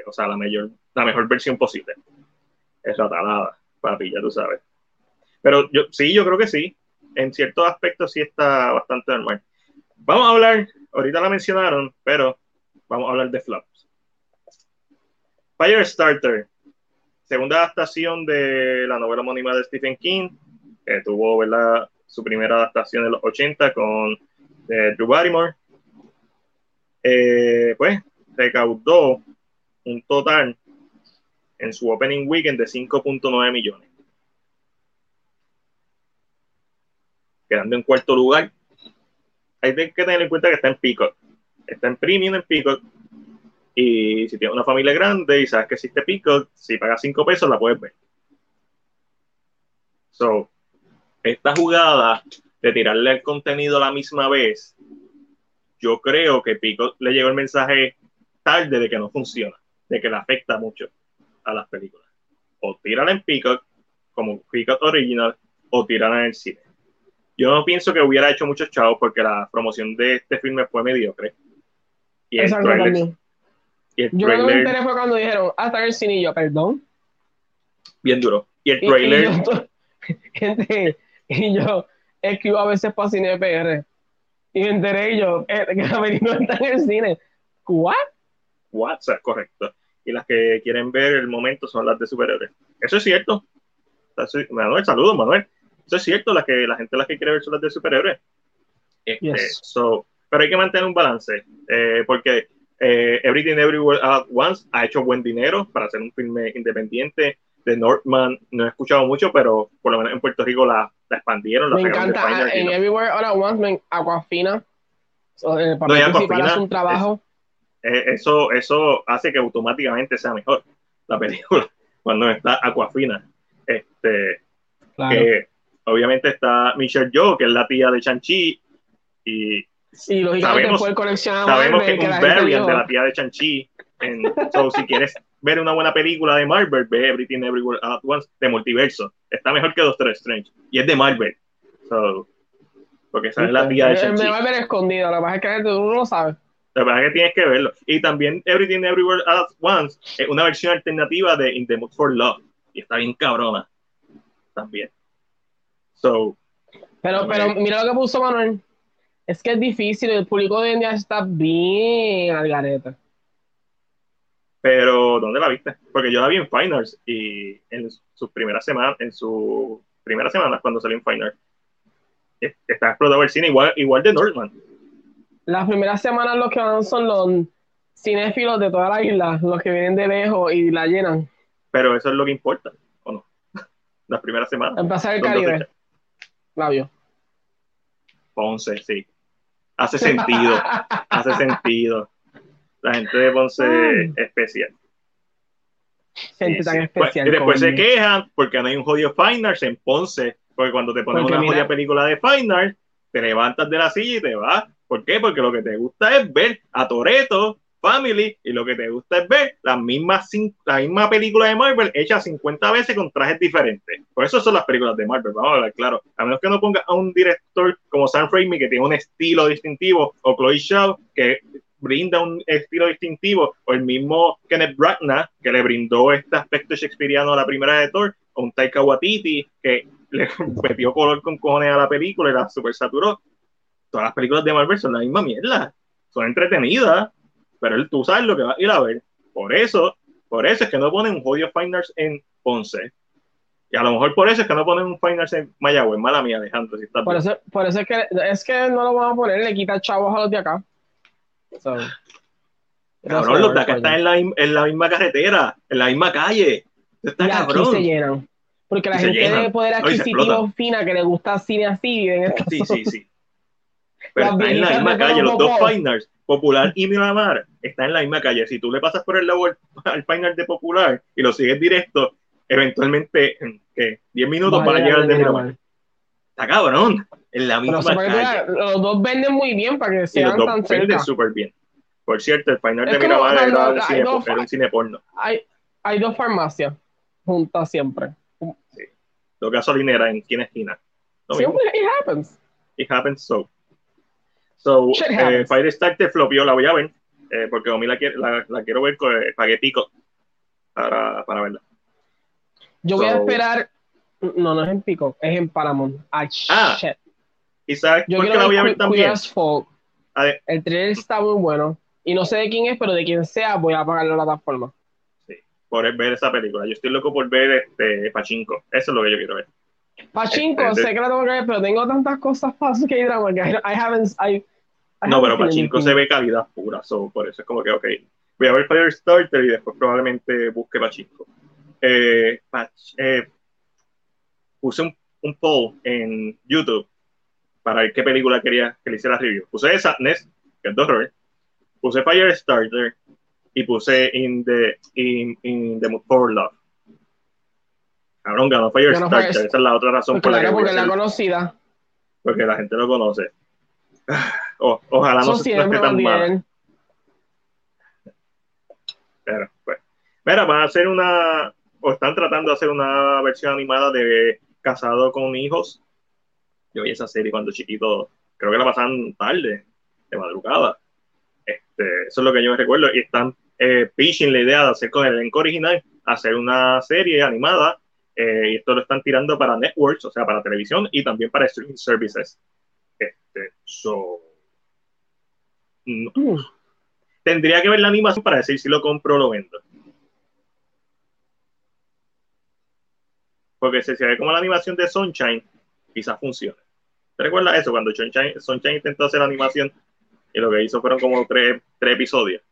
o sea, la, mayor, la mejor versión posible. Es la talada, papi, ya tú sabes. Pero yo sí, yo creo que sí en ciertos aspectos sí está bastante normal. Vamos a hablar, ahorita la mencionaron, pero vamos a hablar de flops. Firestarter, segunda adaptación de la novela homónima de Stephen King, que tuvo ¿verdad? su primera adaptación en los 80 con eh, Drew Barrymore. Eh, pues recaudó un total en su opening weekend de 5.9 millones. quedando en cuarto lugar. Hay que tener en cuenta que está en Peacock. Está en Premium en Peacock. Y si tienes una familia grande y sabes que existe Peacock, si pagas 5 pesos la puedes ver. So, esta jugada de tirarle el contenido a la misma vez, yo creo que Peacock le llegó el mensaje tarde de que no funciona, de que le afecta mucho a las películas. O tírala en Peacock, como Peacock Original, o tírala en el cine. Yo no pienso que hubiera hecho muchos chavos porque la promoción de este filme fue mediocre. Y el trailer, y el yo no me enteré fue cuando dijeron hasta el cine y yo, perdón. Bien duro. Y el trailer. Y, gente, y yo escribo a veces para Cine PR. Y me enteré yo eh, que la película está en el cine. ¿What? What? O sea, correcto. Y las que quieren ver el momento son las de superhéroes. Eso es cierto. Manuel, saludos, Manuel. Eso es cierto, la, que, la gente las que quiere ver son las de superhéroes. Este, pero hay que mantener un balance, eh, porque eh, Everything Everywhere at Once ha hecho buen dinero para hacer un filme independiente. De Northman no he escuchado mucho, pero por lo menos en Puerto Rico la, la expandieron. me encanta, en Everywhere All at Once, me, Aquafina, eh, para no, un trabajo. eso, eso hace que automáticamente sea mejor la película cuando está Aquafina. Este, que obviamente está Michelle Yeoh, que es la tía de Chanchi, y, sabemos, sabemos que es un variant de la tía de Chanchi. so, si quieres ver una buena película de Marvel, ve Everything Everywhere at Once de multiverso. Está mejor que Doctor Strange. Y es de Marvel. So, porque esa es la tía de Chanchi. Me va a ver escondido, lo que pasa es que uno no lo sabe. La verdad es que tienes que verlo. Y también Everything Everywhere at Once es una versión alternativa de In the Mood for Love. Y está bien cabrona. También pero, pero mira lo que puso Manuel. Es que es difícil, el público de India está bien al gareta. Pero, ¿dónde la viste? Porque yo la vi en Finals y en sus primeras semanas, en su primera semana cuando salió en Finals, está explotado el cine igual, igual de Northman. Las primeras semanas los que van son los cinéfilos de toda la isla, los que vienen de lejos y la llenan. Pero eso es lo que importa, ¿o no? Las primeras semanas. Empezar el Caribe. Flavio. Ponce, sí. Hace sentido. hace sentido. La gente de Ponce es especial. Gente tan especial. y después se quejan porque no hay un jodido Finals en Ponce. Porque cuando te ponen una jodida película de Final, te levantas de la silla y te vas. ¿Por qué? Porque lo que te gusta es ver a Toreto Family y lo que te gusta es ver la misma, la misma película de Marvel hecha 50 veces con trajes diferentes. Por eso son las películas de Marvel, vamos a ver, claro. A menos que no ponga a un director como Sam Raimi que tiene un estilo distintivo o Chloe Shaw que brinda un estilo distintivo o el mismo Kenneth Branagh que le brindó este aspecto shakespeariano a la primera de Thor o un Taika Waititi que le metió color con cojones a la película y la super saturó. Todas las películas de Marvel son la misma mierda. Son entretenidas, pero él, tú sabes lo que va a ir a ver. Por eso, por eso es que no ponen un jodido Finals en Ponce. Y a lo mejor por eso es que no ponen un Finals en Mayagüez. Mala mía, Alejandro. Si está por, eso, por eso es que, es que no lo van a poner, le quita chavos a los de acá. cabrón, los de acá están en la, en la, misma carretera, en la misma calle. Está y cabrón. Aquí se llenan. Porque la gente de poder adquisitivo fina que le gusta cine así. En sí, sí, sí. Pero está en la misma calle, los dos Finals Popular y Miramar está en la misma calle. Si tú le pasas por el lado al final de Popular y lo sigues directo, eventualmente, ¿qué? 10 minutos para llegar al de Miramar. Está cabrón. En la misma calle. los dos venden muy bien para que sean los dos venden súper bien. Por cierto, el final de Miramar era, un cine, era un cine porno. Hay, hay dos farmacias juntas siempre. Sí. Dos gasolineras en esquina esquina. Siempre, it happens. It happens so. So, eh, Firestarter flopió, la voy a ver, eh, porque a mí la, la, la, quiero ver, con, pagué pico para, para verla. Yo voy a esperar, no, no es en pico, es en Paramount. ah, shit. ¿Y sabes por qué la voy a ver también? El trailer está muy bueno. Y no sé de quién es, pero de quien sea, voy a pagar la plataforma. Sí, por ver esa película. Yo estoy loco por ver este Pachinko. Eso es lo que yo quiero ver. Pachinko, este, sé que la tengo que ver, pero tengo tantas cosas para que hay drama que I, haven't, I, no, pero Pachinko se ve calidad pura, so, por eso es como que, ok, voy a ver Firestarter y después probablemente busque Pachinko. Eh, eh, puse un, un, poll en YouTube para ver qué película quería que le hiciera review. Puse Sadness, que es de horror, puse Firestarter y puse In the, in, in the Mood for Love. Cabrón, ganó Firestarter, esa es la otra razón por la que... Porque la conocida. Porque la gente lo conoce. Ojalá no, se, esté tan mal. Pero, pues. Mira, van a hacer una, o están tratando de hacer una versión animada de Casado con Hijos. Yo vi esa serie cuando chiquito, creo que la pasaban tarde, de madrugada. Este, eso es lo que yo recuerdo. Y están eh, pitching la idea de hacer con el elenco original, hacer una serie animada. Eh, y esto lo están tirando para networks, o sea, para televisión y también para streaming services. Este, so, Tendría que ver la animación para decir si lo compro o lo vendo. Porque si se ve como la animación de Sunshine, quizás funcione. ¿Te recuerdas eso? Cuando Sunshine, intentó hacer animación y lo que hizo fueron como tres, episodios.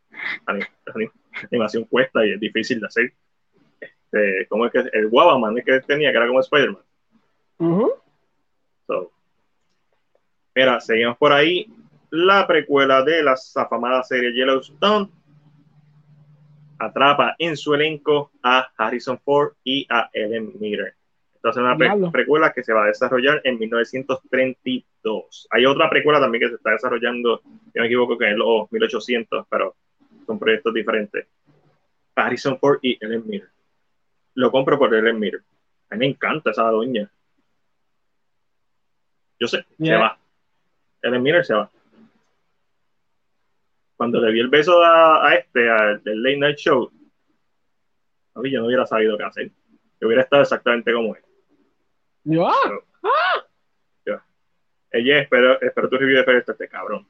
La, animación cuesta y es difícil de hacer. Este, como es que el Guabaman es que tenía, que era como Spider-Man. mira, seguimos por ahí la precuela de la afamada serie Yellowstone atrapa en su elenco a Harrison Ford y a Ellen Mirren. Entonces, una precuela que se va a desarrollar en 1932. Hay otra precuela también que se está desarrollando, si no me equivoco, que en los 1800, pero son proyectos diferentes. Harrison Ford y Ellen Mirren. Lo compro por Ellen Mirren. A mí me encanta esa doña. Yo sé, se va. Ellen Mirren se va cuando le di el beso a, este, al del Late Night Show, a mí yo no hubiera sabido qué hacer. Yo hubiera estado exactamente como él. ¿Yo? Ah. Ella espero, espero tu review de este cabrón.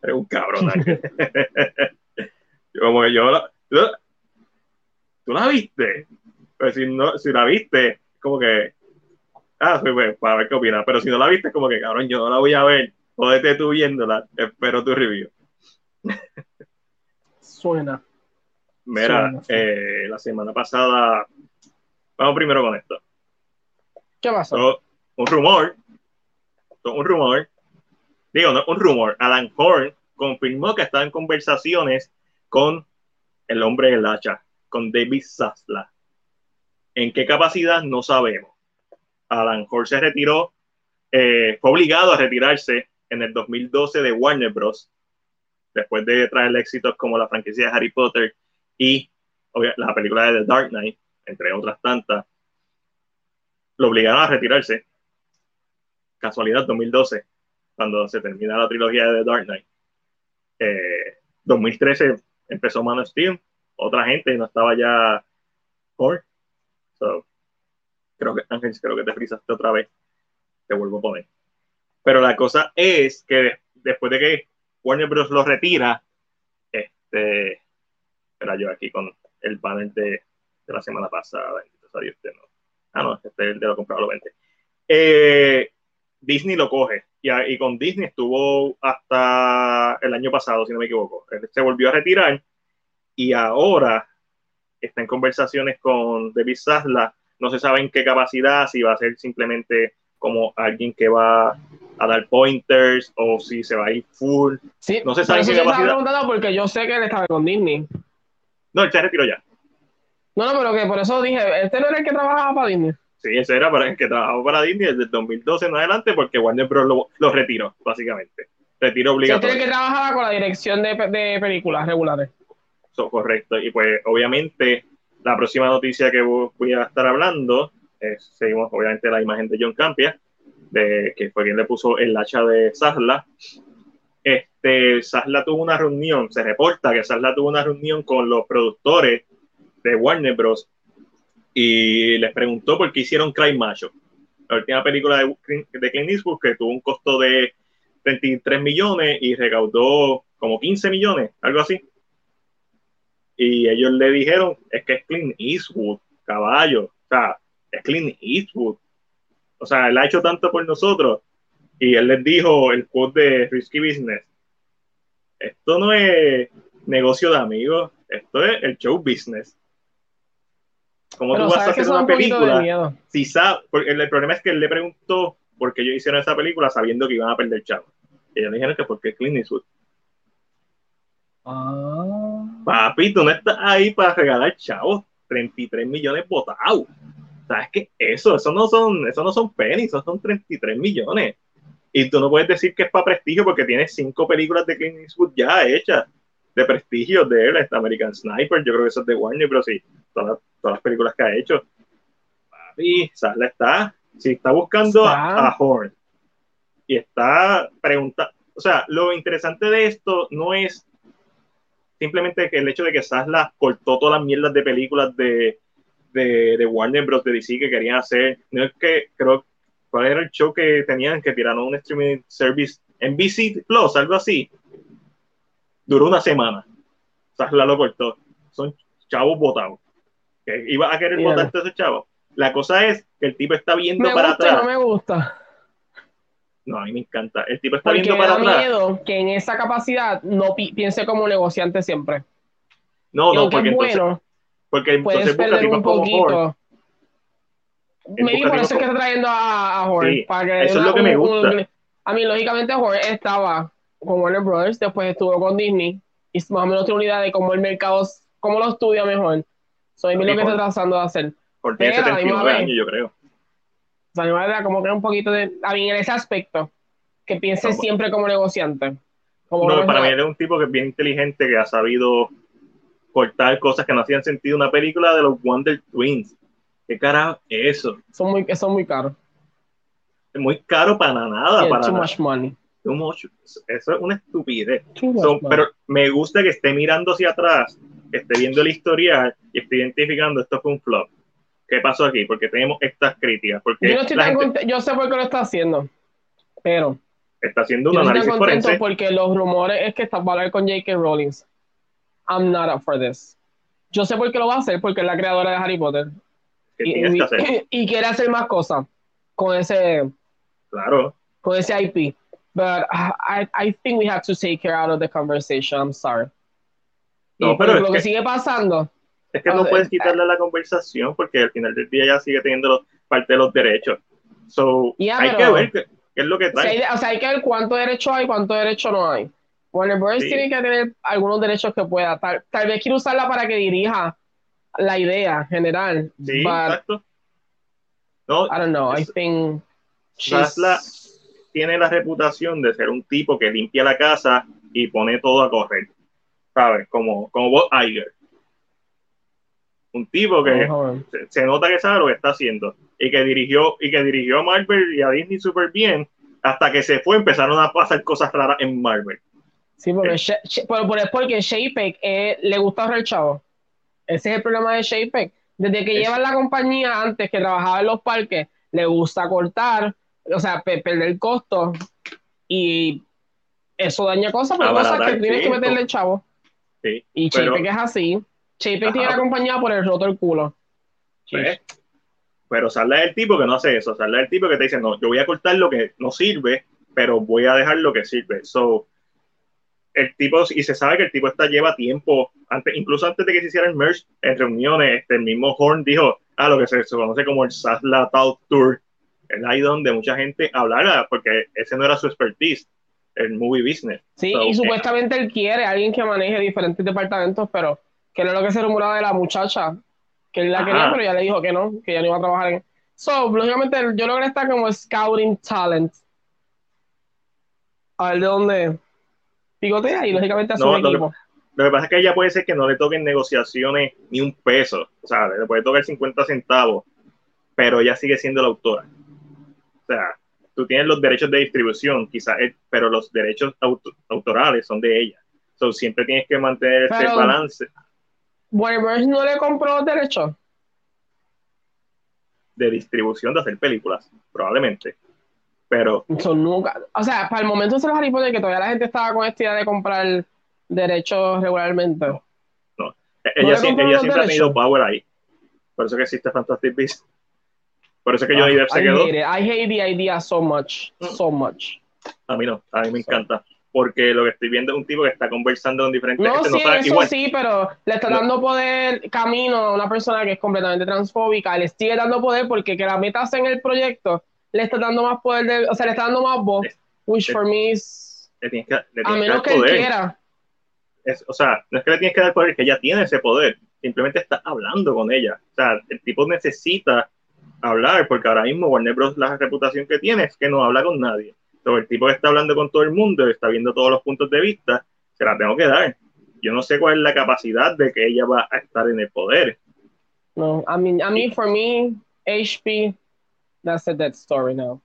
Eres un cabrón, Como que yo, ¿tú la viste? Pero si, no, si la viste, como que, ah, pues, para ver qué opinas. Pero si no la viste, como que, cabrón, yo no la voy a ver. Jódete tú viéndola, espero tu review. Suena. Mira, eh, la semana pasada, vamos primero con esto. ¿Qué pasó? un rumor, un rumor, digo, no, un rumor, Alan Horn confirmó que está en conversaciones con el hombre del hacha, con David Zasla. ¿En qué capacidad? No sabemos. Alan Horn se retiró, eh, fue obligado a retirarse en el 2012 de Warner Bros. Después de traer éxitos como la franquicia de Harry Potter y la película de The Dark Knight, entre otras tantas, lo obligaron a retirarse. Casualidad 2012, cuando se termina la trilogía de The Dark Knight. 2013 eh, empezó Man of Steel, otra gente no estaba ya por. creo que Ángel, creo que te frisaste otra vez. Te vuelvo a poner. Pero la cosa es que después de que Warner Bros. lo retira, este, era yo aquí con el panel de, la semana pasada, no. Ah, no, este de lo comprado lo 20. Eh, Disney lo coge y, y, con Disney estuvo hasta el año pasado, si no me equivoco. se volvió a retirar y ahora está en conversaciones con David Sasla. No se sabe en qué capacidad, si va a ser simplemente como alguien que va a dar pointers o si se va a ir full. Sí, no se sabe qué capacidad. porque yo sé que él estaba con Disney. No, él se retiró ya. No, no, pero que por eso dije, este no era el que trabajaba para Disney. Sí, ese era para el que trabajaba para Disney desde el 2012 en adelante porque Warner Bros. lo, retiró, básicamente. Retiró obligatorio. Este es el que trabajaba con la dirección de, de películas regulares. Eso, correcto. Y pues, obviamente, la próxima noticia que voy a estar hablando, es, seguimos obviamente la imagen de John Campia, de, que fue quien le puso el hacha de Sasla. Este, Sasla tuvo una reunión, se reporta que Sasla tuvo una reunión con los productores de Warner Bros. y les preguntó por qué hicieron Cry Macho, la última película de, de Clint Eastwood que tuvo un costo de 33 millones y recaudó como 15 millones, algo así. Y ellos le dijeron, es que es Clint Eastwood, caballo, o sea, es Clint Eastwood. O sea, él ha hecho tanto por nosotros. Y él les dijo el quote de Risky Business. Esto no es negocio de amigos, esto es el show business. ¿Cómo tú vas a hacer una película? Si sabe, porque el, problema es que él le preguntó por qué ellos hicieron esa película sabiendo que iban a perder chavo. Y ellos dijeron que porque es Clint Eastwood. Ah. Papi, tú no estás ahí para regalar chavos. 33 millones votados. ¿Sabes qué? Eso, eso no son, eso no son pennies, eso son 33 millones. Y tú no puedes decir que es para prestigio porque tienes cinco películas de Clint Eastwood ya hechas de prestigio de él, este American Sniper, yo creo que eso es de Warner, pero sí, todas, todas las películas que ha hecho. Papi, Sasla está, si está buscando a, Horn y está preguntando, o sea, lo interesante de esto no es simplemente que el hecho de que Sasla cortó todas las mierdas de películas de, de, de, Warner Bros. de DC que querían hacer, no es que creo, ¿cuál era el show que tenían que tiraron un streaming service en BC Plus, algo así? duró una semana. Sasla lo cortó. Son chavos votados. que ¿Iba a querer votar a esos chavos? La cosa es que el tipo está viendo me para atrás. No me gusta. No, a mí me encanta. El tipo está viendo para atrás. miedo que en esa capacidad no piense como negociante siempre. No, no, porque entonces, bueno, porque entonces busca un poquito. Me por eso es que está trayendo a, a Sí, eso es lo que me gusta. a mí, lógicamente, Jorge estaba con Warner Brothers, después estuvo con Disney y más o menos tiene una idea de cómo el mercado, cómo lo estudia mejor. Soy lo que está tratando de hacer. Por 79 años, yo creo. O sea, como que un poquito de, a mí en ese aspecto, que piense siempre como negociante. no, para mí es un tipo que es bien inteligente, que ha sabido cortar cosas que no hacían sentido. Una película de los Wonder Twins. ¿Qué cara es eso? Son muy, son muy caros. Es muy caro para nada. para too much money. Eso es una estupidez. pero me gusta que esté mirando hacia atrás, esté viendo el historial y esté identificando esto fue un flop. ¿qué pasó aquí? Porque tenemos estas críticas. Porque yo, yo sé por qué lo está haciendo, pero está haciendo un análisis forense. porque los rumores es que está a hablar con J.K. Rowling. I'm not up for this. Yo sé por qué lo va a hacer, porque es la creadora de Harry Potter. Y, quiere hacer más cosas con ese. Claro. Con ese IP. But I, I think we have to take her out of the conversation. I'm sorry. No, pero lo que, sigue pasando. Es que no puedes quitarle la conversación porque al final del día ya sigue teniendo parte de los derechos. So, hay que ver qué, es lo que trae. o sea, hay que ver cuánto derecho hay, cuánto derecho no hay. Warner Bros. tiene que tener algunos derechos que pueda. Tal, tal vez quiere usarla para que dirija la idea general. Sí, exacto. No, I don't know. I think tiene la reputación de ser un tipo que limpia la casa y pone todo a correr. ¿Sabes? Como, como Bob Iger. Un tipo que se, nota que sabe lo que está haciendo y que dirigió y que dirigió a Marvel y a Disney súper bien hasta que se fue empezaron a pasar cosas raras en Marvel. Sí, porque, eh. por, es porque Shapek eh, le gusta ahorrar chavo. Ese es el problema de Shapek. Desde que lleva la compañía antes que trabajaba en los parques, le gusta cortar, o sea, perder costo y eso daña cosas, pero cosas que tienes que meterle el chavo. Sí, y Shapek es así. Shapek tiene la compañía por el roto del culo. Pues, pero sale el tipo que no hace eso, sale el tipo que te dice, no, yo voy a cortar lo que no sirve, pero voy a dejar lo que sirve. So, el tipo, y se sabe que el tipo está lleva tiempo, antes, incluso antes de que se hiciera el merge, en reuniones, este, el mismo Horn dijo, ah, lo que se, conoce como el Sasla Talk Tour, el ahí donde mucha gente hablara, porque ese no era su expertise, el movie business. Sí, y supuestamente él quiere alguien que maneje diferentes departamentos, pero que no es lo que se rumoraba de la muchacha, que él la quería, pero ya le dijo que no, que ya no iba a trabajar en. So, lógicamente, yo creo que está como scouting talent. A ver de dónde picotea y lógicamente a su equipo. Lo que, pasa es que ella puede ser que no le toquen negociaciones ni un peso, o sea, le puede tocar 50 centavos, pero ella sigue siendo la autora. O sea, tú tienes los derechos de distribución, quizás, pero los derechos autorales son de ella. So, siempre tienes que mantener ese balance. Warner no le compró derechos de distribución de hacer películas, probablemente. Pero. nunca. O sea, para el momento se los Harry Potter que todavía la gente estaba con esta idea de comprar derechos regularmente. No. no. Ella, siempre, ella siempre ha tenido power ahí. Por eso que existe Fantastic Beasts. Por eso que yo ah, se quedó. I hate the idea so much. Mm. So much. A mí no, a mí me encanta porque lo que estoy viendo es un tipo que está conversando con diferentes no, Sí, eso sí, pero le está dando poder, camino a una persona que es completamente transfóbica, le sigue dando poder porque que la metas en el proyecto le está dando más poder, de, o sea, le está dando más voz, which for me is... a menos que, él quiera. o sea, no es que le tienes que dar poder, es que ella tiene ese poder, simplemente está hablando con ella. O sea, el tipo necesita hablar, porque ahora mismo Warner Bros. la reputación que tiene es que no habla con nadie el tipo que está hablando con todo el mundo, está viendo todos los puntos de vista, se la tengo que dar. Yo no sé cuál es la capacidad de que ella va a estar en el poder. No, I mean, I mean, for me, HP, that's a dead story now.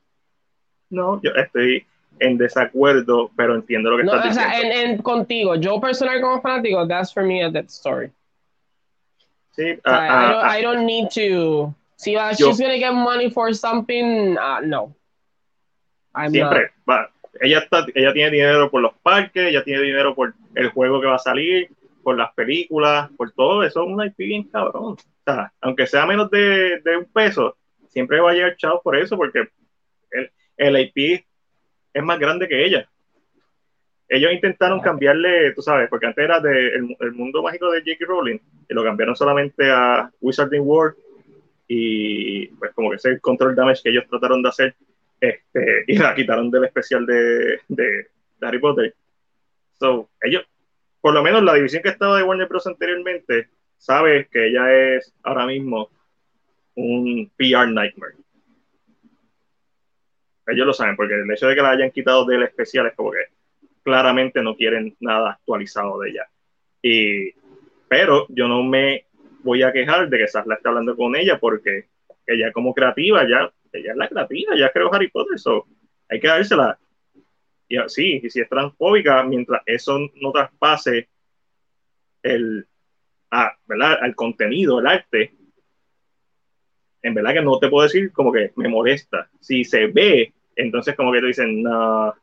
No, yo estoy en desacuerdo, pero entiendo lo que no, estás o Sea, en, contigo, yo personal como fanático, that's for me a dead story. Sí, uh, I, don't, I, don't, need to. See, uh, she's gonna get money for something. Uh, no. Siempre, va, ella, está, ella tiene dinero por los parques, ella tiene dinero por el juego que va a salir, por las películas, por todo eso, es un IP bien cabrón. O sea, aunque sea menos de, de un peso, siempre va a llegar chao por eso, porque el, el IP es más grande que ella. Ellos intentaron cambiarle, tú sabes, porque antes era de el, mundo mágico de J.K. Rowling, y lo cambiaron solamente a Wizarding World, y pues como que ese control damage que ellos trataron de hacer este, y la quitaron del especial de, de, Harry Potter. So, ellos, por lo menos la división que estaba de Warner Bros. anteriormente, sabe que ella es ahora mismo un PR nightmare. Ellos lo saben, porque el hecho de que la hayan quitado del especial es como que claramente no quieren nada actualizado de ella. Y, pero yo no me voy a quejar de que Sasla esté hablando con ella porque ella como creativa ya ella es la creativa, ya creo Harry Potter, eso hay que dársela. Y así, y si es transfóbica, mientras eso no traspase el, ¿verdad? al contenido, el arte, en verdad que no te puedo decir como que me molesta. Si se ve, entonces como que te dicen, no,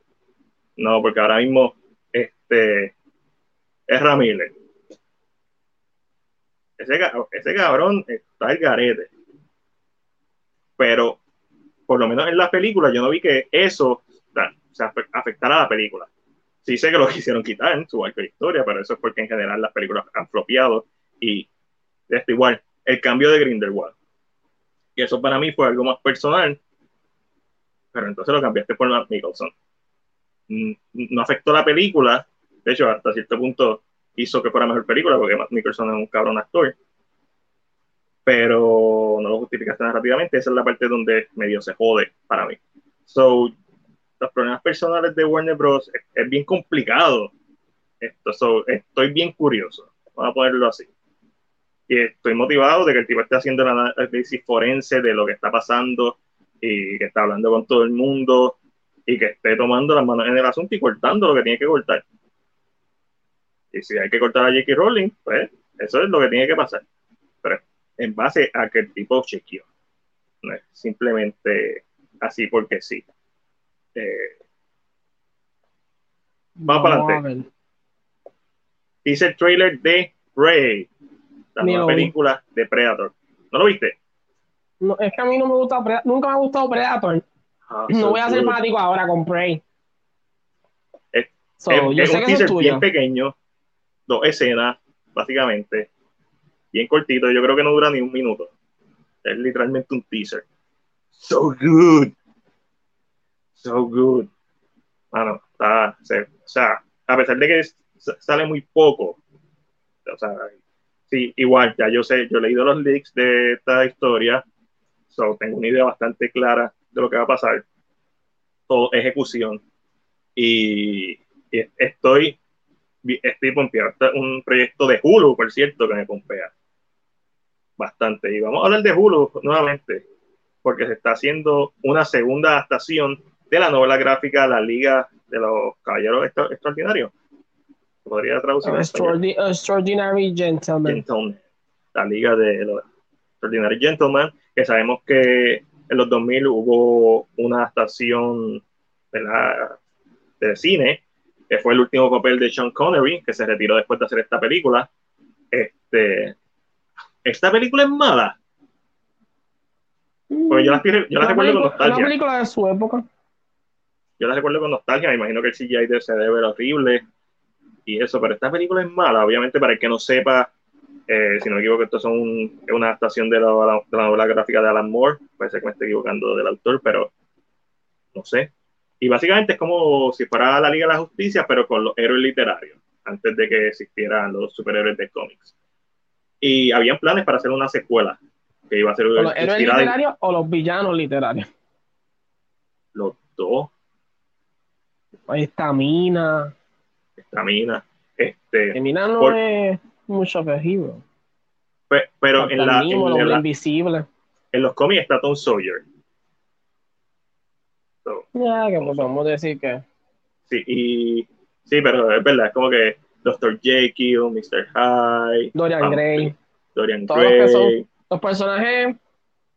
no, porque ahora mismo este es Ramírez. Ese, ese cabrón está el garete. Pero por lo menos en la película yo no vi que eso se afectara a la película. Sí sé que lo quisieron quitar en su arco historia, pero eso es porque en general las películas han flopeado y esto igual, el cambio de Grindelwald. Y eso para mí fue algo más personal, pero entonces lo cambiaste por Matt Nicholson. Mm, no afectó la película, de hecho, hasta cierto punto hizo que fuera mejor película, porque Matt Nicholson es un cabrón actor, pero no lo justificaste rápidamente. Esa es la parte donde medio se jode para mí. So, los problemas personales de Warner Bros. es, bien complicado. Esto, so, estoy bien curioso. Vamos a ponerlo así. Estoy motivado de que el tipo esté haciendo el análisis forense de lo que está pasando y que está hablando con todo el mundo y que esté tomando las manos en el asunto y cortando lo que tiene que cortar. Y si hay que cortar a J.K. Rowling, pues eso es lo que tiene que pasar. Pero en base a que el tipo chequeó. No es simplemente así porque sí. Eh, vamos para adelante. Dice el trailer de Prey, la nueva película de Predator. ¿No lo viste? No, es que a mí no me gusta nunca me ha gustado Predator. Ah, no voy a ser fanático ahora con Prey. Es, un teaser bien pequeño, dos escenas, básicamente, bien cortito. Yo creo que no dura ni un minuto. Es literalmente un teaser. So good. So good. Bueno, está, o sea, a pesar de que sale muy poco, o sea, sí, igual, ya yo sé, yo he leído los leaks de esta historia, so tengo una idea bastante clara de lo que va a pasar. Todo ejecución. Y, estoy, estoy pompeado. un proyecto de Hulu, por cierto, que me pompea bastante. Y vamos a hablar de Hulu nuevamente, porque se está haciendo una segunda adaptación de la novela gráfica La Liga de los Caballeros Extraordinarios. Podría traducir. Extraordinary Gentlemen. La Liga de los Extraordinary Gentlemen, que sabemos que en los 2000 hubo una adaptación de, la, de cine, que fue el último papel de Sean Connery, que se retiró después de hacer esta película. Este, ¿Esta película es mala? Yo la, yo la recuerdo con nostalgia. Película de su época yo la recuerdo con nostalgia, me imagino que el CGI se debe ver horrible y eso, pero esta película es mala, obviamente para el que no sepa, eh, si no me equivoco, esto es una adaptación de la, de la, novela gráfica de Alan Moore, parece que me estoy equivocando del autor, pero no sé. Y básicamente es como si fuera la Liga de la Justicia, pero con los héroes literarios, antes de que existieran los superhéroes de cómics. Y habían planes para hacer una secuela, que iba a ser... ¿Los héroes literarios o los villanos literarios? Los dos Estamina. Estamina. Este, Estamina no es mucho objetivo. pero en la, en, invisible. en los cómics está Tom Sawyer. ya, que podemos decir que. Sí, y, sí, pero es verdad, es como que Dr. Jekyll, Mr. Hyde, Dorian Gray. Dorian Gray. Los, son, los personajes,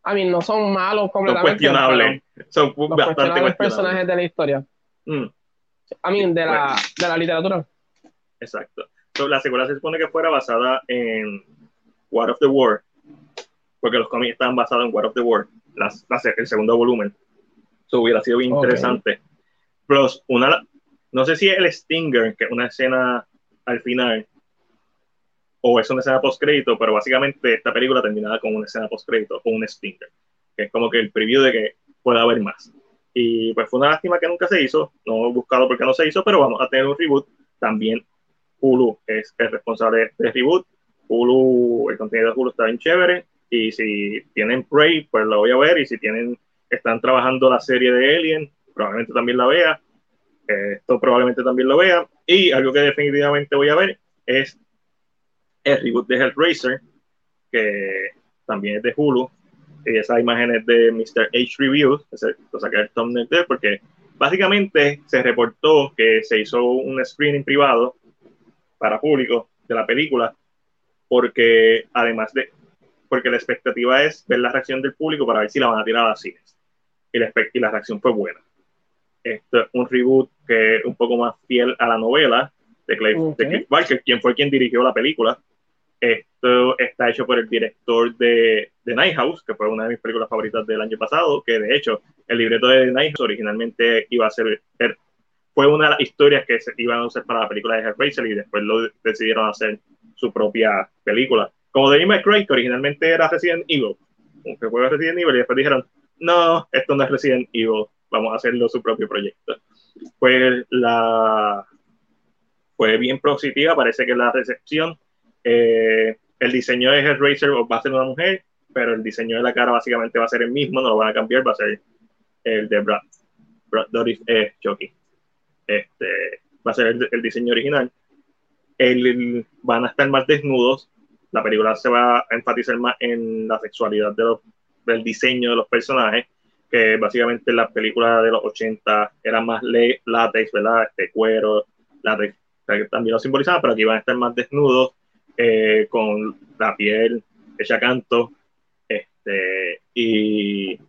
a mí, no son malos completamente. Son cuestionables. Son bastante cuestionables. personajes de la historia. Mm. A mí, de la, de la literatura. Exacto. la secuela se supone que fuera basada en War of the War, porque los cómics están basados en War of the War, el segundo volumen. Eso hubiera sido bien interesante. Plus, una, no sé si es el Stinger, que es una escena al final, o es una escena post-crédito, pero básicamente esta película terminada con una escena post-crédito, o un Stinger, que es como que el preview de que pueda haber más. Y pues fue una lástima que nunca se hizo, no he buscado por qué no se hizo, pero vamos a tener un reboot. También Hulu es el responsable de reboot. Hulu, el contenido de Hulu está bien chévere. Y si tienen Prey, pues lo voy a ver. Y si tienen, están trabajando la serie de Alien, probablemente también la vea. esto probablemente también lo vea. Y algo que definitivamente voy a ver es el reboot de Hellraiser, que también es de Hulu, y esas imágenes de Mr. H Reviews, lo saqué el thumbnail de porque básicamente se reportó que se hizo un screening privado para público de la película, porque además de, porque la expectativa es ver la reacción del público para ver si la van a tirar a las cines. Y la, y la reacción fue buena. Esto es un reboot que es un poco más fiel a la novela de Clive, Barker, quien fue quien dirigió la película. Esto está hecho por el director de, de Night House, que fue una de mis películas favoritas del año pasado, que de hecho el libreto de Night House originalmente iba a ser, er, fue una de las historias que se iban a usar para la película de Hellraiser y después lo decidieron hacer su propia película. Como Danny McCray, que originalmente era Resident Evil, que fue Resident Evil, y después dijeron, no, esto no es Resident Evil, vamos a hacerlo su propio proyecto. Pues la fue bien positiva, parece que la recepción, eh, el diseño de Hellraiser va a ser una mujer, pero el diseño de la cara básicamente va a ser el mismo, no lo van a cambiar, va a ser el de Brad, Brad Doris eh, Chucky. Este, va a ser el, diseño original. El, van a estar más desnudos, la película se va a enfatizar más en la sexualidad de los, del diseño de los personajes, que básicamente la película de los 80 era más látex, ¿verdad? Este cuero, látex que también lo simbolizaban, pero aquí van a estar más desnudos, eh, con la piel hecha canto. Este, y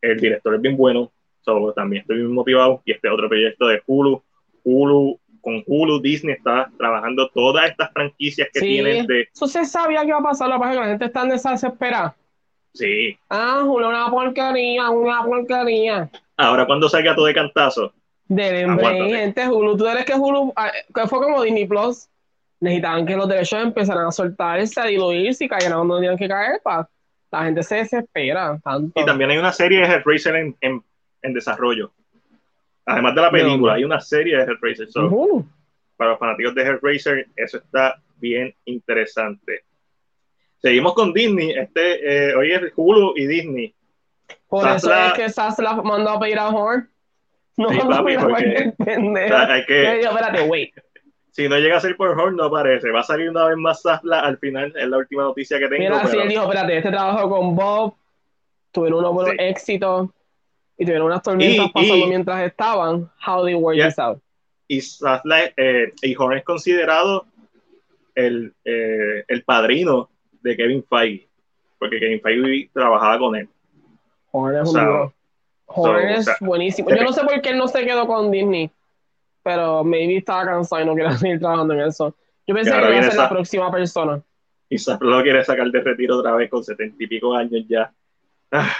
el director es bien bueno, so, también estoy muy motivado. Y este otro proyecto de Hulu, Hulu, con Hulu, Disney está trabajando todas estas franquicias que tienen de. Eso se sabía que iba a pasar, la que la gente está desesperada. Sí. Ah, Hulu, una porquería, una porquería. Ahora, cuando salga todo de cantazo, Deben gente, Hulu. Tú eres que Hulu, ah, que fue como Disney Plus, necesitaban que los derechos empezaran a soltarse, a diluirse y cayeran donde tenían que caer. Pa. La gente se desespera tanto. Y también hay una serie de Hellraiser en, en, en desarrollo. Además de la película, hay una serie de Hellraiser. Para los fanáticos de Hellraiser, eso está bien interesante. Seguimos con Disney. Este, eh, hoy es Hulu y Disney. Por eso es que Sasla mandó a pedir a Horn. No, sí, papi, no, porque, hay que, espérate, wait. Si no llega a ser por Horn, no aparece. Va a salir una vez más Safla al final, es la última noticia que tengo. Mira, pero... él dijo, espérate, este trabajo con Bob, tuvieron unos buenos éxitos y tuvieron unas tormentas pasando mientras estaban. How they work this out? Y Safla, eh, y Horn es considerado el, eh, el padrino de Kevin Feige, porque Kevin Feige trabajaba con él. Horn es un Horn es buenísimo. Yo no sé por qué él no se quedó con Disney, pero maybe estaba cansado y no quería seguir trabajando en eso. Yo pensé que iba a ser la próxima persona. Y lo quiere sacar de retiro otra vez con setenta y pico años ya.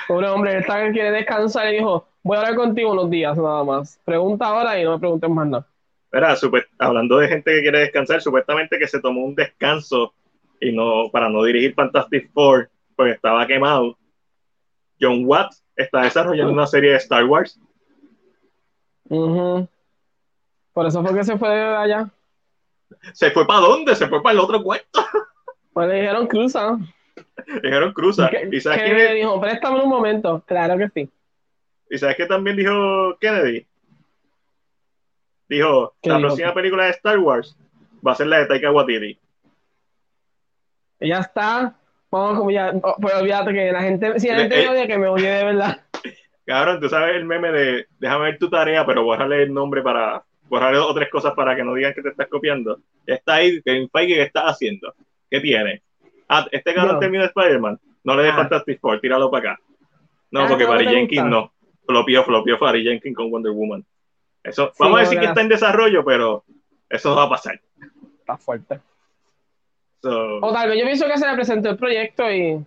Pobre hombre, él quiere descansar y dijo, voy a hablar contigo unos días nada más. Pregunta ahora y no me preguntes más nada. Verá, hablando de gente que quiere descansar, supuestamente que se tomó un descanso y no para no dirigir Fantastic Four porque estaba quemado. John Watts está desarrollando una serie de Star Wars. Por eso fue que se fue de allá. ¿Se fue para dónde? Se fue para el otro cuento. Pues le dijeron cruza. Le dijeron cruza. ¿Y sabes quién dijo? Préstame un momento. Claro que sí. ¿Y sabes qué también dijo Kennedy? Dijo, la próxima película de Star Wars va a ser la de Taika Waititi. Ya está. Vamos, como ya, oh, pues olvídate que la gente, si la gente me odia, que me odie de verdad. Cabrón, tú sabes el meme de déjame ver tu tarea, pero borrarle el nombre para, borrarle otras cosas para que no digan que te estás copiando. Está ahí, en Feige, ¿qué estás haciendo? ¿Qué tiene? Ah, este cabrón no. termina Spider-Man. No le des ah. Fantastic Four, tíralo para acá. No, ah, porque Barry Jenkins no. Flopió, flopió Barry Jenkins con Wonder Woman. Eso, vamos a decir que está en desarrollo, pero eso no va a pasar. Está fuerte. O tal vez yo pienso que se le presentó el proyecto y.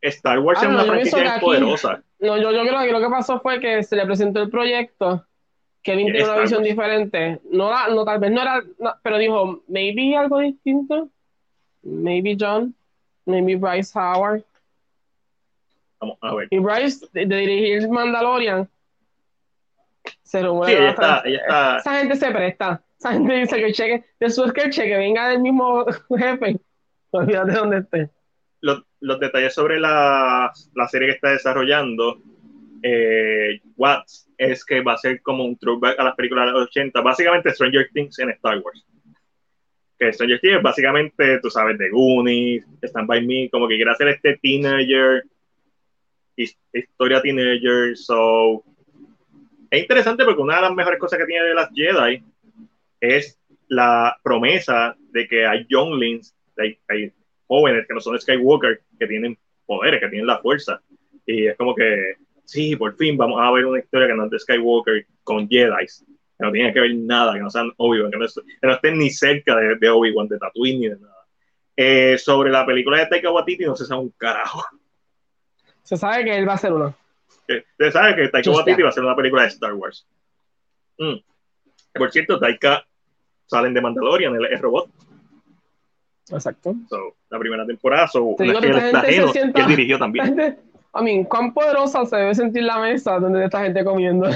Star Wars ah, es una franquicia poderosa. No, yo, yo creo que lo que pasó fue que se le presentó el proyecto. Kevin tiene una visión diferente. No, no, tal vez no era. pero dijo, maybe algo distinto. Maybe John. Maybe Bryce Howard. Vamos a ver. Y Bryce, de, dirigir Mandalorian. Se rumora. Sí, ella está, ella está. Esa gente se presta. Esa gente dice que cheque, después que el cheque venga del mismo jefe, olvídate dónde esté. Los, los, detalles sobre la, la, serie que está desarrollando, eh, Watts, es que va a ser como un throwback a las películas de los 80, básicamente Stranger Things en Star Wars. Que Stranger Things básicamente, tú sabes, de Goonies, Stand By Me, como que quiere hacer este teenager, historia teenager, so... Es interesante porque una de las mejores cosas que tiene de las Jedi es la promesa de que hay younglings, hay, hay jóvenes que no son Skywalker, que tienen poderes, que tienen la fuerza. Y es como que, sí, por fin vamos a ver una historia que no es de Skywalker con Jedi, que no tiene que ver nada, que no sean Obi-Wan, que, no, estén ni cerca de, de Obi-Wan, de Tatooine ni de nada. Eh, sobre la película de Taika Waititi no se sabe un carajo. Se sabe que él va a hacer uno. Se sabe que Taika Waititi va a hacer una película de Star Wars. Mm. Por cierto, Taika salen de Mandalorian, el, el robot. Exacto. la primera temporada, so, una que él dirigió también. A mí, cuán poderosa se debe sentir la mesa donde está gente comiendo.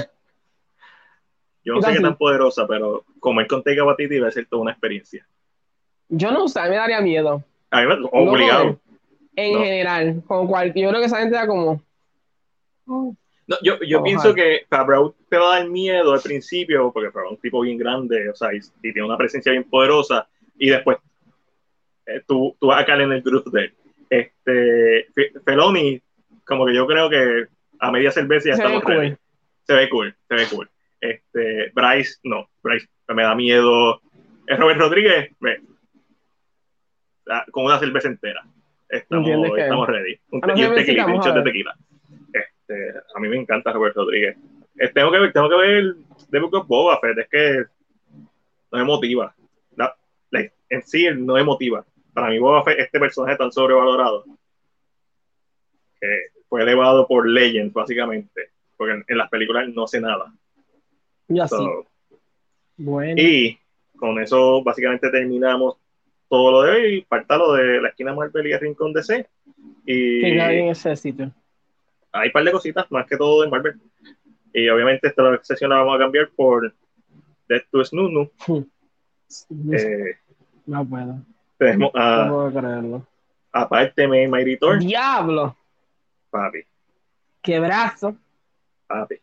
Yo no sé qué tan poderosa, pero comer con Taika Waititi debe ser toda una experiencia. Yo no sé, a mí me daría miedo. A mí me obligado. en general, con cualquier, yo creo que esa gente da como no, yo, yo pienso que Favreau te va a dar miedo al principio, porque Favreau es un tipo bien grande, o sea, y, tiene una presencia bien poderosa, y después eh, tú, tú, vas a caer en el grupo de él. Este, Feloni, como que yo creo que a media cerveza ya se estamos cool. Se ve cool, se ve cool. Este, Bryce, no, Bryce me da miedo. Robert Rodríguez, me, con una cerveza entera. Estamos, estamos ready. Un, y un tequila, un shot de tequila. Este, a mí me encanta Robert Rodríguez. Eh, tengo, que, tengo que ver The Book of Boba Fett, es que no me motiva. en sí, no me motiva. Para mí, Boba Fett, este personaje tan sobrevalorado, que fue elevado por Legends, básicamente, porque en, las películas no hace nada. Y así. bueno. Y con eso, básicamente, terminamos todo lo de hoy. Falta lo de la esquina Marvel y el Rincón DC. Y... Que nadie en ese sitio hay un par de cositas, más que todo de Marvel. Y obviamente esta sesión la vamos a cambiar por Death to Snoo eh, no puedo. Tenemos a. No puedo creerlo. Aparte, My Thor. ¡Diablo! Papi. ¡Qué brazo! Papi.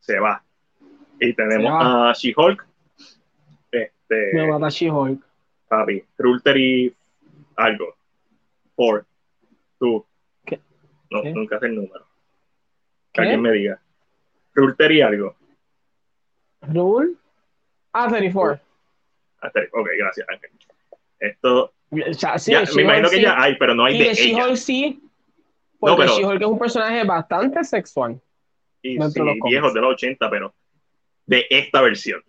Se va. Y tenemos a She-Hulk. Este, Me mata She-Hulk. Papi. Rulter y algo. Four. Two. No, nunca es el número. Que alguien me diga. Rule y algo. Rule? Ah, 34. Ah, ok, gracias, Ángel. Esto. Ya, me imagino que ya hay, pero no hay de, de ella. sí. Porque no, She-Hulk es un personaje bastante sexual. Y sí, viejo de los 80, pero de esta versión.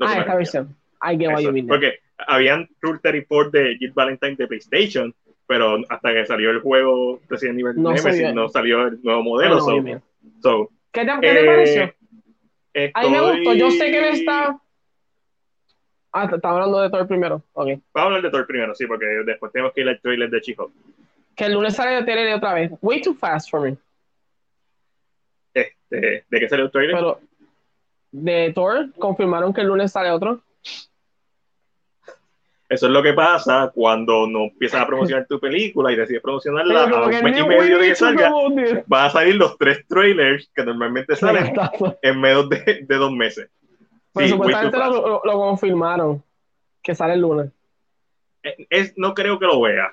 ah, esta versión. I get what you mean. Porque habían Rule 34 de Jill Valentine de PlayStation, pero hasta que salió el juego Resident Evil no Nemesis no salió el nuevo modelo. so, ¿Qué te, qué te pareció? A mí me gustó, yo sé que él está... Ah, está hablando de Thor primero, ok. Vamos a hablar de Thor primero, sí, porque después tenemos que ir al trailer de Chico. Que el lunes sale de trailer otra vez. Way too fast for me. Este, ¿De qué sale el trailer? Pero, de Thor, confirmaron que el lunes sale otro. Eso es lo que pasa cuando no empiezas a promocionar tu película y decides promocionarla a un mes y medio de que salga. Van a salir los tres trailers que normalmente salen en menos de, dos meses. Pues supuestamente lo, confirmaron, que sale el lunes. Eh, es, no creo que lo vea.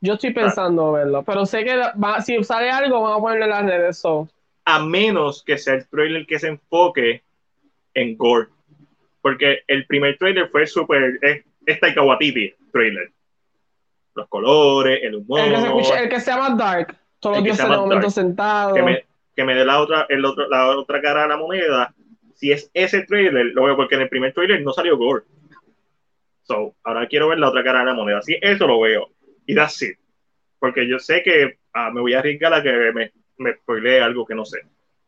Yo estoy pensando verlo, pero sé que si sale algo, vamos a ponerle en las redes. A menos que sea el trailer que se enfoque en gore porque el primer trailer fue súper, es, es Taika trailer. Los colores, el humor. El que se, escucha, el que se llama Dark, todos los días en el momento sentado. Que me, que me dé la otra, el otro, la otra cara de la moneda. Si es ese trailer, lo veo porque en el primer trailer no salió gore. So, ahora quiero ver la otra cara de la moneda. Si eso lo veo. Y that's it. Porque yo sé que ah, me voy a arriesgar a que me, me spoilee algo que no sé.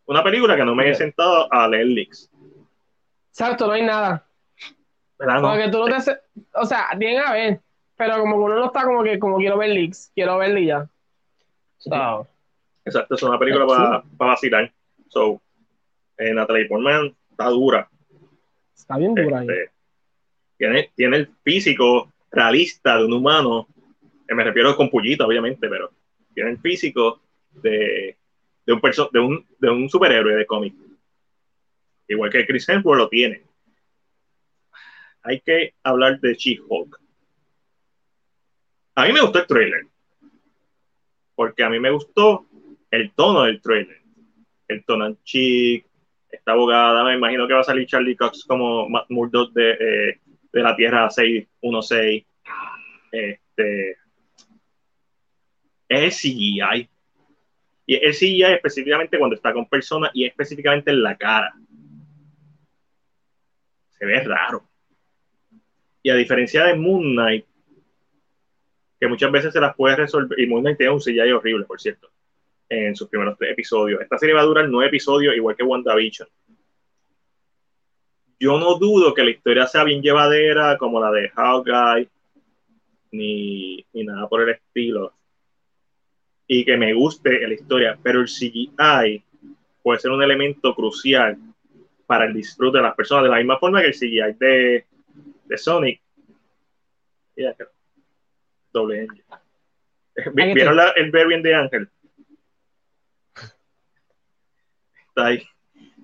Una película que no me he sentado a leer leaks. Exacto, no hay nada. Porque tú no te o sea, bien a ver, pero como uno no está como que, como quiero ver leaks, quiero verle ya. Exacto, es una película para, para vacilar. So, eh, Natalie Portman está dura. Está bien dura. Este, tiene, tiene el físico realista de un humano, que me refiero con pullita, obviamente, pero tiene el físico de, de, un, de, un, de un superhéroe de cómic igual que Chris Hemsworth lo tiene. Hay que hablar de She-Hulk. A mí me gustó el trailer, porque a mí me gustó el tono del trailer. El tono chic, esta abogada, me imagino que va a salir Charlie Cox como Matt Murdock de, eh, de la Tierra 616. Este, es el CGI. Y el CGI específicamente cuando está con personas y específicamente en la cara. Se ve raro. Y a diferencia de Moon Knight, que muchas veces se las puede resolver, y Moon Knight tiene un CGI horrible, por cierto, en sus primeros tres episodios. Esta serie va a durar nueve episodios, igual que WandaVision. Yo no dudo que la historia sea bien llevadera, como la de Hawkeye, ni, ni nada por el estilo y que me guste la historia, pero el CGI puede ser un elemento crucial para el disfrute de las personas, de la misma forma que el CGI de, de Sonic. Doble ¿Vieron el variant de Ángel? Está ahí.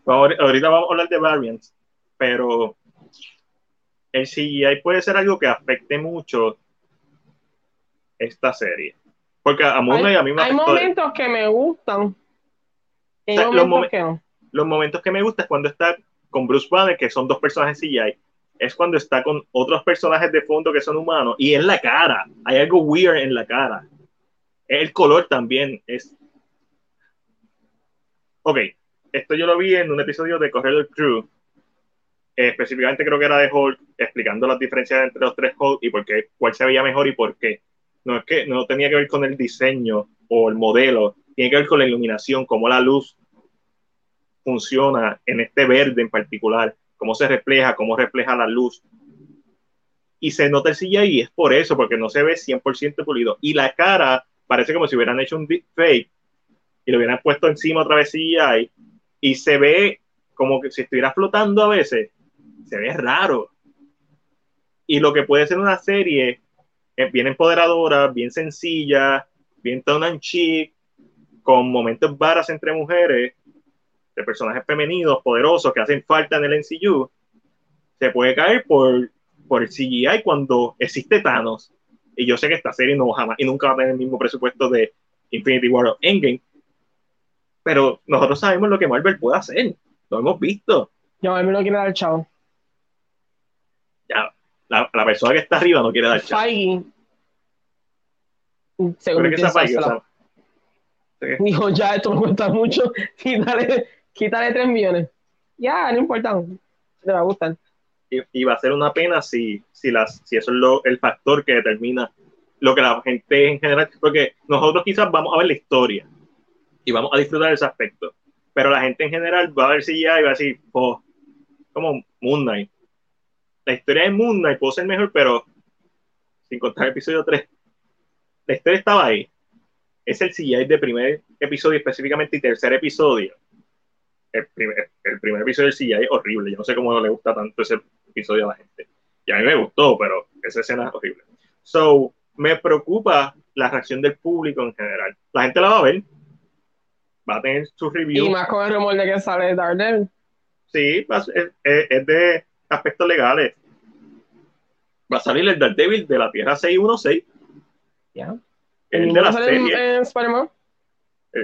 ahorita vamos a hablar de variants, pero el CGI puede ser algo que afecte mucho esta serie. Porque a Moon a mí me Hay momentos que me gustan. los, momentos que me gustan es cuando está con Bruce Banner, que son dos personajes CGI. Es cuando está con otros personajes de fondo que son humanos. Y en la cara. Hay algo weird en la cara. El color también es. Ok. Esto yo lo vi en un episodio de Corredor Crew. específicamente creo que era de Hulk, explicando las diferencias entre los tres Hulk y por qué, cuál se veía mejor y por qué no es que no tenía que ver con el diseño o el modelo, tiene que ver con la iluminación, cómo la luz funciona en este verde en particular, cómo se refleja, cómo refleja la luz. Y se nota el CGI y es por eso, porque no se ve 100% pulido. Y la cara parece como si hubieran hecho un fake y lo hubieran puesto encima otra vez CGI y se ve como que si estuviera flotando a veces. Se ve raro. Y lo que puede ser una serie bien empoderadora, bien sencilla, bien tone chic, con momentos varas entre mujeres, de personajes femeninos, poderosos, que hacen falta en el NCU, se puede caer por, por el CGI cuando existe Thanos. Y yo sé que esta serie no jamás y nunca va a tener el mismo presupuesto de Infinity War o Endgame. Pero nosotros sabemos lo que Marvel puede hacer. Lo hemos visto. No, me lo quiere dar chao. Ya, la, la, persona que está arriba no quiere dar chao. Feige. Según que Dijo, ya, esto me cuesta mucho. Quítale, quítale 3 millones. Ya, no importa. Te va a gustar. Y, va a ser una pena si, si, las, si eso es lo, el factor que determina lo que la gente en general. Porque nosotros quizás vamos a ver la historia y vamos a disfrutar ese aspecto. Pero la gente en general va a ver si ya y va a decir, oh, como Moon Knight la historia de Moon Knight puede ser mejor, pero sin contar el episodio 3, la historia estaba ahí. Es el CGI de primer episodio específicamente y tercer episodio. El primer, el primer episodio del CGI es horrible. Yo no sé cómo le gusta tanto ese episodio a la gente. Y a mí me gustó, pero esa escena es horrible. So, me preocupa la reacción del público en general. La gente la va a ver. Va a tener su review. Y más con el rumor de que sale Daredevil. Sí, es de aspectos legales. Va a salir el Daredevil de la Tierra 616. Ya. El de la serie. Eh,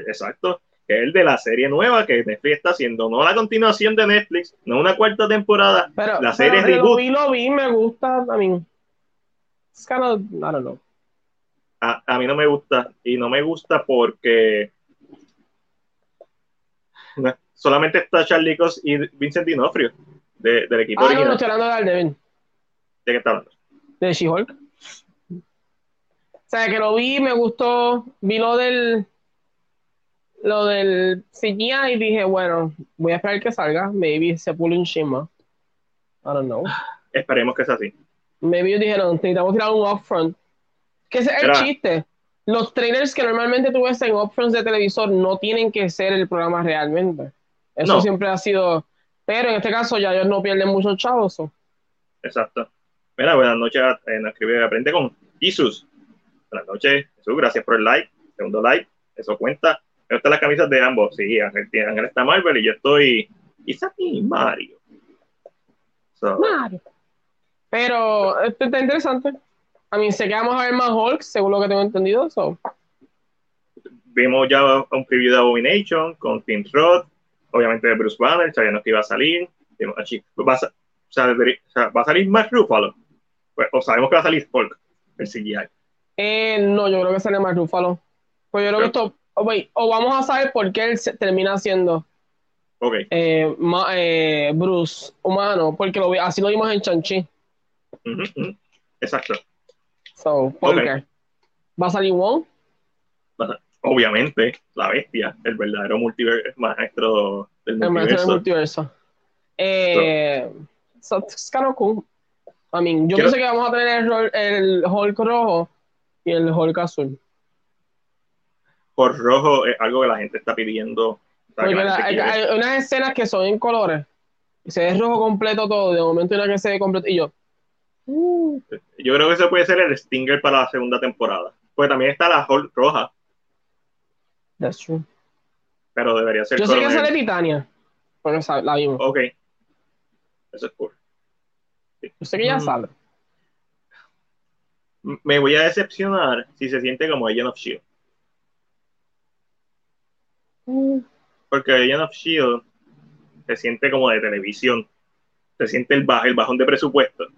exacto. El de la serie nueva que Netflix está haciendo. No la continuación de Netflix, no una cuarta temporada. la serie pero Lo vi, lo vi, me gusta. A mí. It's kind of, I don't know. A, a mí no me gusta. Y no me gusta porque solamente está Charlie Cox y Vincent Dinofrio de, del equipo ah, original. No, estoy hablando de. ¿De qué está hablando? De She-Hulk. O sea, que lo vi, me gustó, vi lo del lo del CGI y dije, bueno, voy a esperar que salga, maybe se pule un shima. I don't know. Esperemos que sea así. Maybe ellos dijeron, necesitamos tirar un upfront. Que es el chiste. Los trailers que normalmente tú ves en upfronts de televisor no tienen que ser el programa realmente. Eso siempre ha sido pero en este caso ya ellos no pierden muchos chavos. Exacto. Mira, buenas noches. Eh, nos escribe Aprende con Jesus. Buenas noches, Jesús. Gracias por el like. Segundo like. Eso cuenta. Me gustan las camisas de ambos. Sí, Ángel, Ángel está Marvel y yo estoy. Quizás Mario. Mario. Pero esto está interesante. A mí sé que vamos a ver más Hulk, según lo que tengo entendido. Vimos ya un preview de Abomination con Tim Roth obviamente de Bruce Banner, sabíamos que iba a salir. o sea, ¿va a salir Mark Ruffalo? Pues, o sabemos que va a salir Hulk, el CGI. Eh, no, yo creo que sale Mark Ruffalo. Pues yo creo que esto, oh, o vamos a saber por qué él se termina siendo okay. eh, eh, Bruce humano, porque lo, así lo vimos en Chanchi. Exacto. So, ¿por? ¿Va a salir Wong? Obviamente, la bestia, el verdadero multiverso, maestro del multiverso. El maestro del multiverso. Eh, so, it's kind of cool. I mean, yo pienso que vamos a tener el, el Hulk rojo y el Hulk azul. Hulk rojo es algo que la gente está pidiendo. hay, unas escenas que son en colores. Se ve rojo completo todo. De momento hay una que se ve completo. Y yo. Uh. Yo creo que ese puede ser el Stinger para la segunda temporada. Pues también está la Hulk roja. That's true. Pero debería ser. Yo sé que sale Titania. Bueno, la vimos. Ok. Eso es cool. Yo sé que ya mm. sale. Me voy a decepcionar si se siente como Agent of Shield. Mm. Porque Agent of Shield se siente como de televisión. Se siente el, el bajón de presupuesto.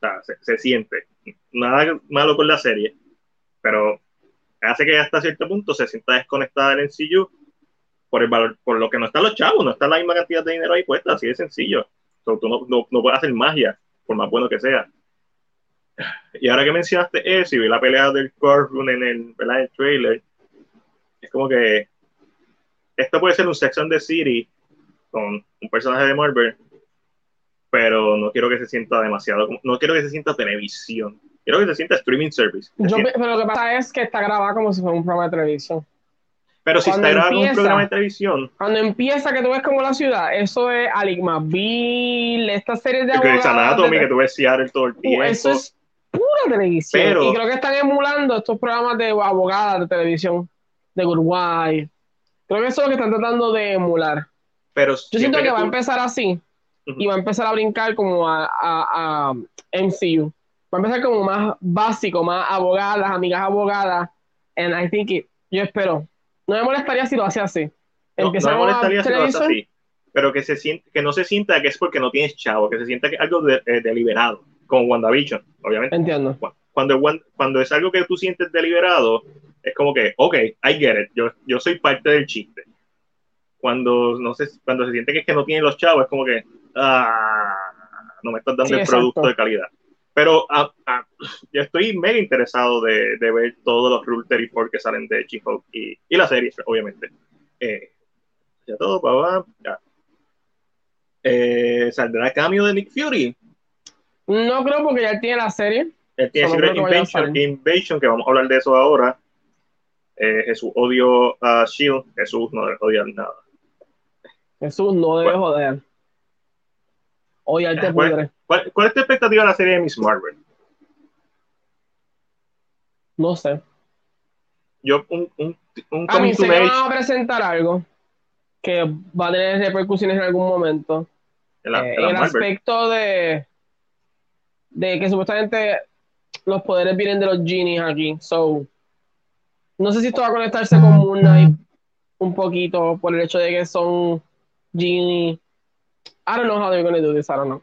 Sea, se, siente. Nada malo con la serie. Pero hace que hasta cierto punto se sienta desconectada del MCU por el valor, por lo que no están los chavos, no está la misma cantidad de dinero ahí puesta, así de sencillo. tú no, no, no puedes hacer magia por más bueno que sea. Y ahora que mencionaste eso y vi la pelea del Corbin en el, el trailer, es como que esto puede ser un Sex and the City con un personaje de Marvel, pero no quiero que se sienta demasiado, no quiero que se sienta televisión, quiero que se sienta streaming service. pero lo que pasa es que está grabado como si fuera un programa de televisión. Pero si está grabado un programa de televisión. Cuando empieza, que tú ves como la ciudad, eso es Aligma Bill, esta serie de abogados. Anatomy, que tú ves Seattle todo el uh, tiempo. eso es pura televisión. y creo que están emulando estos programas de abogadas de televisión, de Uruguay. Creo que eso es lo que están tratando de emular. Pero Yo siento que, va a empezar así y va a empezar a brincar como a, a, a MCU. Va a empezar como más básico, más abogadas, amigas abogadas. And I think it, yo espero no me molestaría si lo hace así. No, me molestaría si lo hace así. Pero que, se siente, que no se sienta que es porque no tienes chavo, que se sienta que es algo de, eh, deliberado, como WandaVision, obviamente. Entiendo. Cuando, cuando es algo que tú sientes deliberado, es como que, ok, I get it, yo, yo soy parte del chiste. Cuando, no sé, cuando se siente que es que no tienen los chavos, es como que, ah, no me estás dando el producto de calidad. Pero ah, ah, yo estoy mega interesado de, de, ver todos los Rule 34 que salen de she y, y, la serie, obviamente. Eh, ya todo, papá. Ya. Eh, ¿Saldrá cambio de Nick Fury? No creo porque ya tiene la serie. Él tiene Secret Invasion, Invasion, que vamos a hablar de eso ahora. Eh, Jesús odio a Shield. Jesús no debe odiar nada. Jesús no debe joder. Oye, te ¿Cuál, ¿cuál, ¿Cuál es tu expectativa de la serie de Miss Marvel? No sé. Yo, un, un, un a mí se van a presentar algo que va a tener repercusiones en algún momento. En, eh, el aspecto de, de que supuestamente los poderes vienen de los genies aquí. So, no sé si esto va a conectarse con Moon Knight un poquito por el hecho de que son genies I don't know how they're going to do this, I don't know.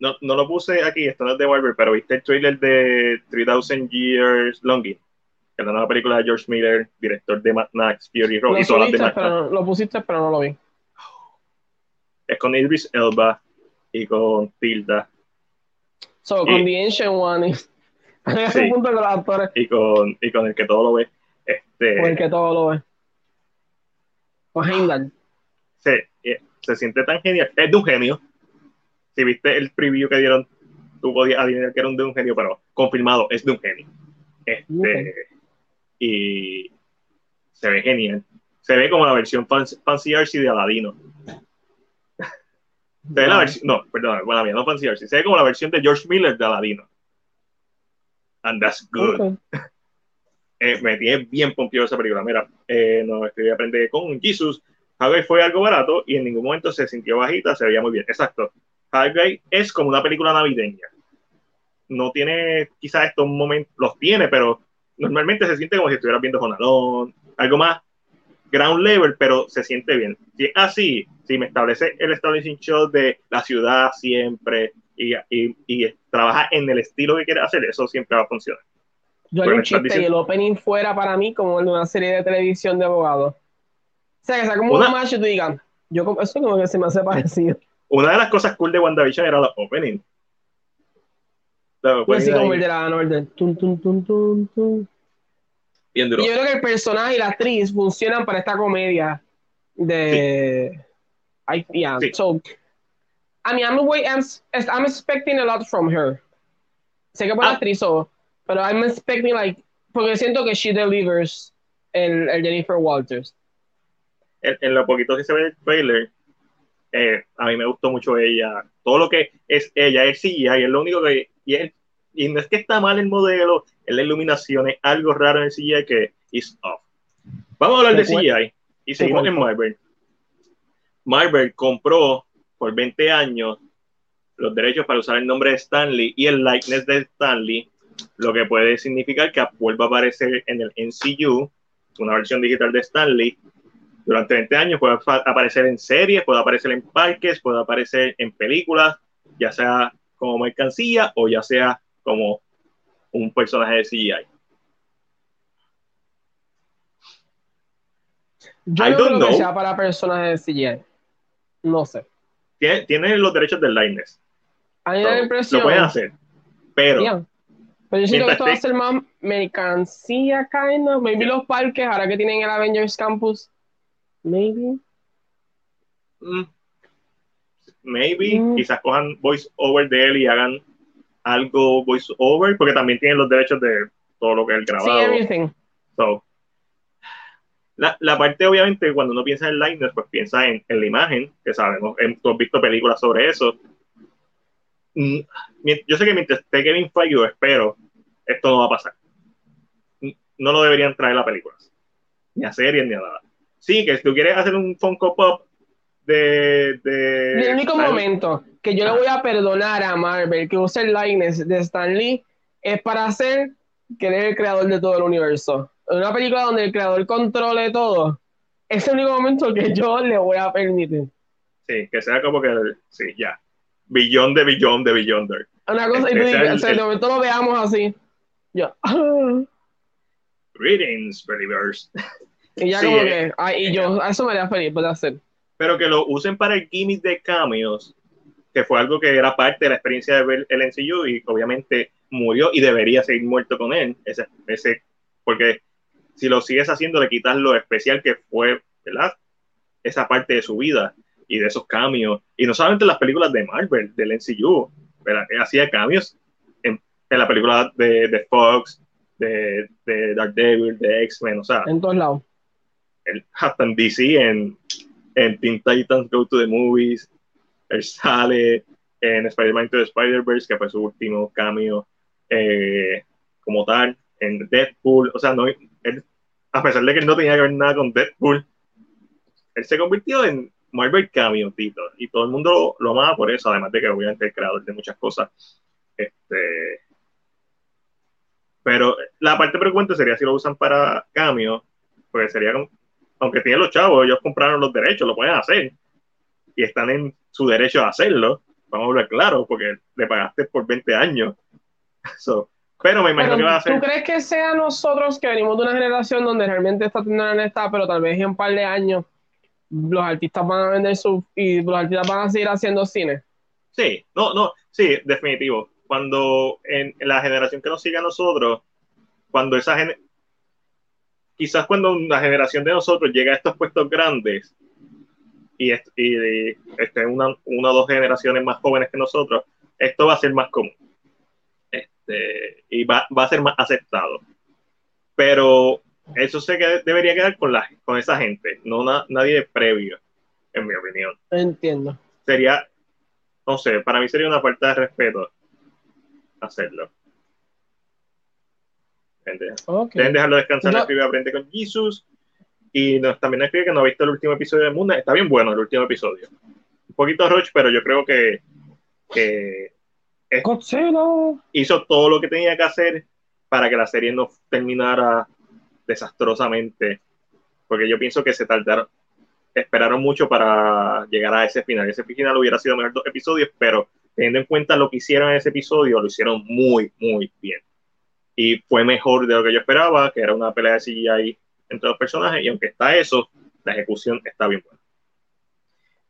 No, no lo puse aquí, esto no es de Warner, pero viste el trailer de 3000 Years Longing, que es la nueva película de George Miller, director de Mad Max, Fury Road y todas las pero, Lo pusiste, pero no lo vi. Es con Idris Elba y con Tilda. So, con The Ancient One. sí, punto con los actores. Y con, y con el que todo lo ve. Este, con el que todo lo ve. Con Heimdall. Sí, se siente tan genial. Es de un genio. Si viste el preview que dieron, tú podías adivinar que era de un genio, pero confirmado, es de un genio. Este, Y se ve genial. Se ve como la versión Fancy Artsy de Aladino. Se ve la versión, no, perdón, bueno, no Fancy Artsy. Se ve como la versión de George Miller de Aladino. And that's good. Eh, me tiene bien pompido esa película. Mira, eh, no estoy aprendiendo con Jesus Hawkeye fue algo barato y en ningún momento se sintió bajita, se veía muy bien. Exacto. Hawkeye es como una película navideña. No tiene quizás estos momentos, los tiene, pero normalmente se siente como si estuvieras viendo Jonalón, algo más ground level, pero se siente bien. Si es así, si me establece el establishing shot de la ciudad siempre y, y, y trabaja en el estilo que quiere hacer, eso siempre va a funcionar. Yo le un chiste y el opening fuera para mí como en una serie de televisión de abogados. O sea, que sea como una, un match y tú digas, yo, eso como que se me hace parecido. Una de las cosas cool de WandaVision era la opening. Pues sí, como el de la Northern. Tum, tum, tum, tum, tum. Y yo creo que el personaje y la actriz funcionan para esta comedia de. Sí. I, yeah. Sí. So, I mean, I'm, I'm, I'm expecting a lot from her. Sé que buena ah. actriz, so, pero I'm expecting like. Porque siento que she delivers el, el Jennifer Walters. En, en, lo poquito que se ve el trailer, eh, a mí me gustó mucho ella. Todo lo que es ella, es CGI, es lo único que. Y, es, y no es que está mal el modelo, es la iluminación, es algo raro en el CGI que is off. Vamos a hablar de CGI y seguimos en Marvel. Marvel compró por 20 años los derechos para usar el nombre de Stanley y el likeness de Stanley, lo que puede significar que vuelva a aparecer en el MCU, una versión digital de Stanley. Durante 20 años puede aparecer en series, puede aparecer en parques, puede aparecer en películas, ya sea como mercancía o ya sea como un personaje de CGI. Yo no creo que sea para personajes de CGI. No sé. Tiene, los derechos del likeness. A mí la impresión. Lo pueden hacer. Pero. Pero yo siento que esto va a ser más mercancía, kind of. Maybe los parques, ahora que tienen el Avengers Campus. Maybe. Mm. Maybe. Mm. Quizás cojan voice over de él y hagan algo voice over, porque también tienen los derechos de todo lo que el grabado. Sí, everything. So, la, la, parte, obviamente, cuando uno piensa en Lightner, pues piensa en, en la imagen, que sabemos, tú has visto películas sobre eso. Mm, yo sé que mientras esté Kevin Feige, espero, esto no va a pasar. No lo deberían traer a películas, ni a series, ni a nada. Sí, que si tú quieres hacer un Funko Pop de. de el único momento que yo le voy a perdonar a Marvel que use el likeness de Stan Lee es para hacer que él es el creador de todo el universo. En una película donde el creador controle todo, es el único momento que yo le voy a permitir. Sí, que sea como que, sí, ya. Billón de billón de billonder. Una cosa, y tú dices, de momento lo veamos así. Ya. Greetings, believers. Y ya como que, ay, y yo, a eso me haría feliz, puede hacer pero que lo usen para el gimmick de cameos, que fue algo que era parte de la experiencia de ver el NCU y obviamente murió y debería seguir muerto con él, ese, ese, porque si lo sigues haciendo le quitas lo especial que fue, ¿verdad? Esa parte de su vida y de esos cambios, y no solamente en las películas de Marvel, del NCU, pero hacía cambios en, en la película de, de Fox, de, de Devil, de X-Men, o sea. En todos lados. Hasta en DC, en en Teen Titans Go to the Movies, él sale en Spider-Man to the Spider-Verse, que fue su último cameo eh, como tal, en Deadpool, o sea, no, a pesar de que no tenía que ver nada con Deadpool, él se convirtió en Marvel Cameo, Tito, y todo el mundo lo, amaba por eso, además de que obviamente es creador de muchas cosas. Este, pero la parte frecuente sería si lo usan para cameo, porque sería aunque tienen los chavos, ellos compraron los derechos, lo pueden hacer. Y están en su derecho a hacerlo. Vamos a hablar claro, porque le pagaste por 20 años. pero me imagino que va a ser. ¿Tú crees que sea nosotros que venimos de una generación donde realmente está teniendo está, pero tal vez en un par de años los artistas van a vender su. y los artistas van a seguir haciendo cine? Sí, no, no, sí, definitivo. Cuando en, la generación que nos sigue a nosotros, cuando esa generación quizás cuando una generación de nosotros llega a estos puestos grandes y, y este, una, una o dos generaciones más jóvenes que nosotros, esto va a ser más común este, y va, va, a ser más aceptado. Pero eso se que debería quedar con, la, con esa gente, no nadie previo, en mi opinión. Entiendo. Sería, no sé, para mí sería una falta de respeto hacerlo. Deben dejarlo descansar, no. escribe Aprende con Jesus. Y nos, también escribe que no ha visto el último episodio de Mundo. Está bien bueno el último episodio. Un poquito Roach, pero yo creo que, que hizo todo lo que tenía que hacer para que la serie no terminara desastrosamente porque yo pienso que se tardaron, esperaron mucho para llegar a ese final. Ese final hubiera sido mejor dos episodios, pero teniendo en cuenta lo que hicieron en ese episodio, lo hicieron muy, muy bien. Y fue mejor de lo que yo esperaba, que era una pelea de CGI entre los personajes, y aunque está eso, la ejecución está bien buena.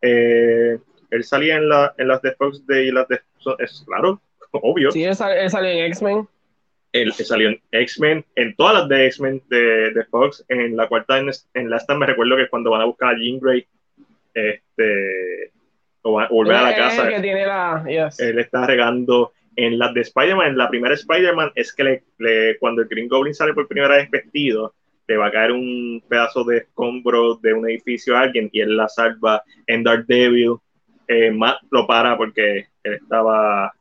Eh, él salía en, la, en las de Fox de las de es claro, obvio. Sí, él, salió en X-Men. Él, salió en X-Men, en todas las de X-Men de, de, Fox. En la cuarta, en, en la esta me recuerdo que cuando van a buscar a Jean Grey, este, o, volver a la casa, él está regando en las de Spider-Man, en la primera Spider-Man, es que le, cuando el Green Goblin sale por primera vez vestido, le va a caer un pedazo de escombro de un edificio a alguien y él la salva en Dark Devil. Eh, Matt lo para porque él estaba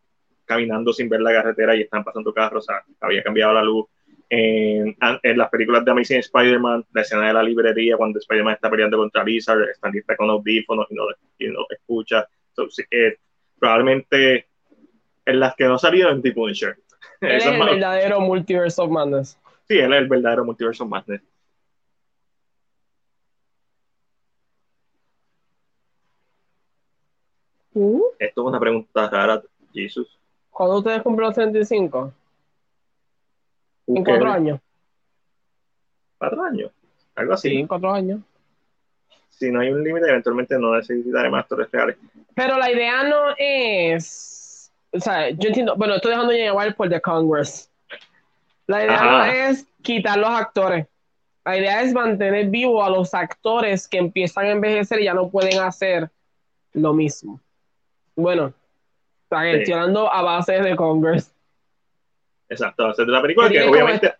caminando sin ver la carretera y están pasando carros, o sea, había cambiado la luz. En, las películas de Amazing Spider-Man, la escena de la librería, cuando Spider-Man está peleando contra Lizard, están está con audífonos y no, y no escucha. Eh, probablemente en las que no salieron en The Punisher. Él es el verdadero Multiverse of Madness. Sí, él es el verdadero Multiverse of Madness. Uh. Esto es una pregunta rara, Jesus. ¿Cuándo ustedes cumplen los 35? En cuatro años. ¿Cuatro años? Algo así. Sí, en cuatro años. Si no hay un límite, eventualmente no necesitaré más actores reales. Pero la idea no es. O sea, yo entiendo. Bueno, estoy dejando llevar por The Congress. La idea no es quitar los actores. La idea es mantener vivo a los actores que empiezan a envejecer y ya no pueden hacer lo mismo. Bueno, estoy hablando a base de Congress. Exacto, a base de la película que obviamente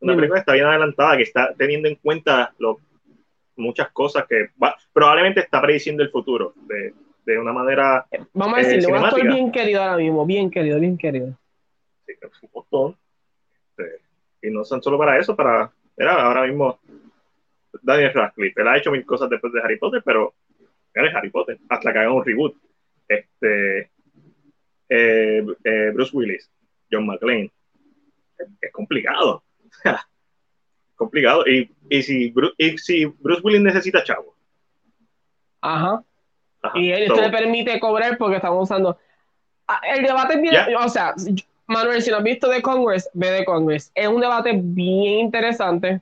una película está bien adelantada, que está teniendo en cuenta lo, muchas cosas que probablemente está prediciendo el futuro de, de una manera. Vamos a decirle, eh, estoy bien querido ahora mismo, bien querido, bien querido. Sí, un montón. Este, y no son solo para eso, para. Era ahora mismo Daniel Radcliffe. Él ha hecho mil cosas después de Harry Potter, pero él es Harry Potter, hasta que hagan un reboot. Este, eh, eh, Bruce Willis, John McClane. Es, complicado. complicado. Y, y, si Bruce, y si Bruce Willis necesita chavo. Ajá. Y él, esto le permite cobrar porque estamos usando. Ah, el debate es bien. O sea, Manuel, si no has visto de Congress, ve de Congress. Es un debate bien interesante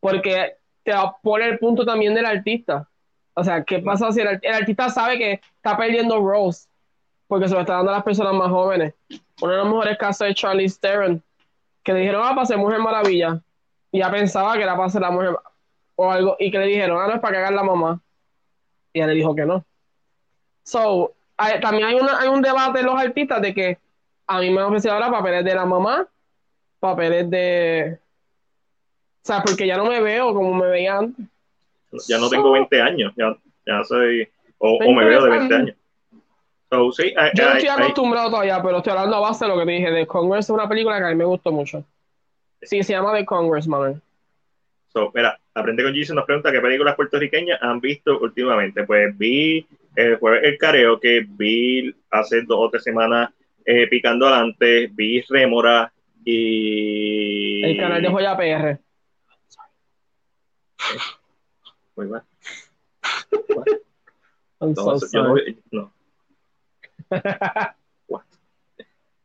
porque te pone el punto también del artista. O sea, ¿qué pasa si el, artista sabe que está perdiendo roles porque se lo está dando a las personas más jóvenes? Uno de los mejores casos de Charlie Theron, que le dijeron, ah, para ser Mujer Maravilla. Y ya pensaba que era para ser la mujer o algo, y que le dijeron, ah, no es para cagar la mamá. Y ella le dijo que no. So, también hay, una, hay un debate en los artistas de que a mí me han ofrecido ahora papeles de la mamá, papeles de. O sea, porque ya no me veo como me veía antes ya no tengo 20 años, ya, ya soy, o, me veo de 20 años. So, sí, Yo no estoy acostumbrado todavía, pero estoy hablando a base de lo que te dije. The Congress es una película que a mí me gustó mucho. Sí, se llama The Congress, man. So, mira, Aprende con Jesus nos pregunta qué películas puertorriqueñas han visto últimamente. Pues vi el jueves el careo que vi hace dos o tres semanas eh, Picando Adelante, vi Rémora y... El canal de Joya PR. Muy mal.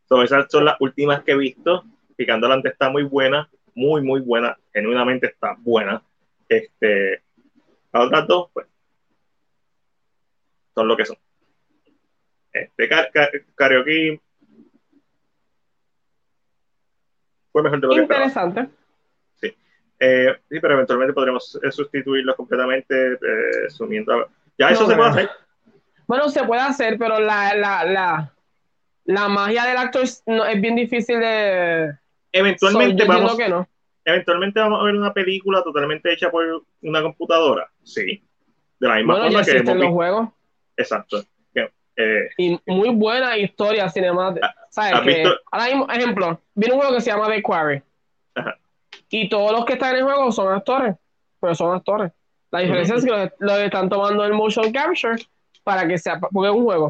no, esas son las últimas que he visto. Picando adelante está muy buena, muy, muy buena. Genuinamente está buena. Este, las otras dos, pues, son lo que son. Este karaoke fue mejor de lo que Interesante. Eh, sí, pero eventualmente podremos eh, sustituirlos completamente eh, sumiendo. Ya eso se puede hacer. Bueno, se puede hacer, pero la, la, la, la magia del actor es, no, es bien difícil de. Eventualmente vamos. Eventualmente vamos a ver una película totalmente hecha por una computadora. Sí. De la misma forma que en los juegos. Exacto. y muy buena historia cinemática. ¿Sabes? Que, ahora mismo, ejemplo, viene un juego que se llama The Quarry. Ajá y todos los que están en el juego son actores, pero son actores. La diferencia es que los, están tomando el motion capture para que sea, porque es un juego,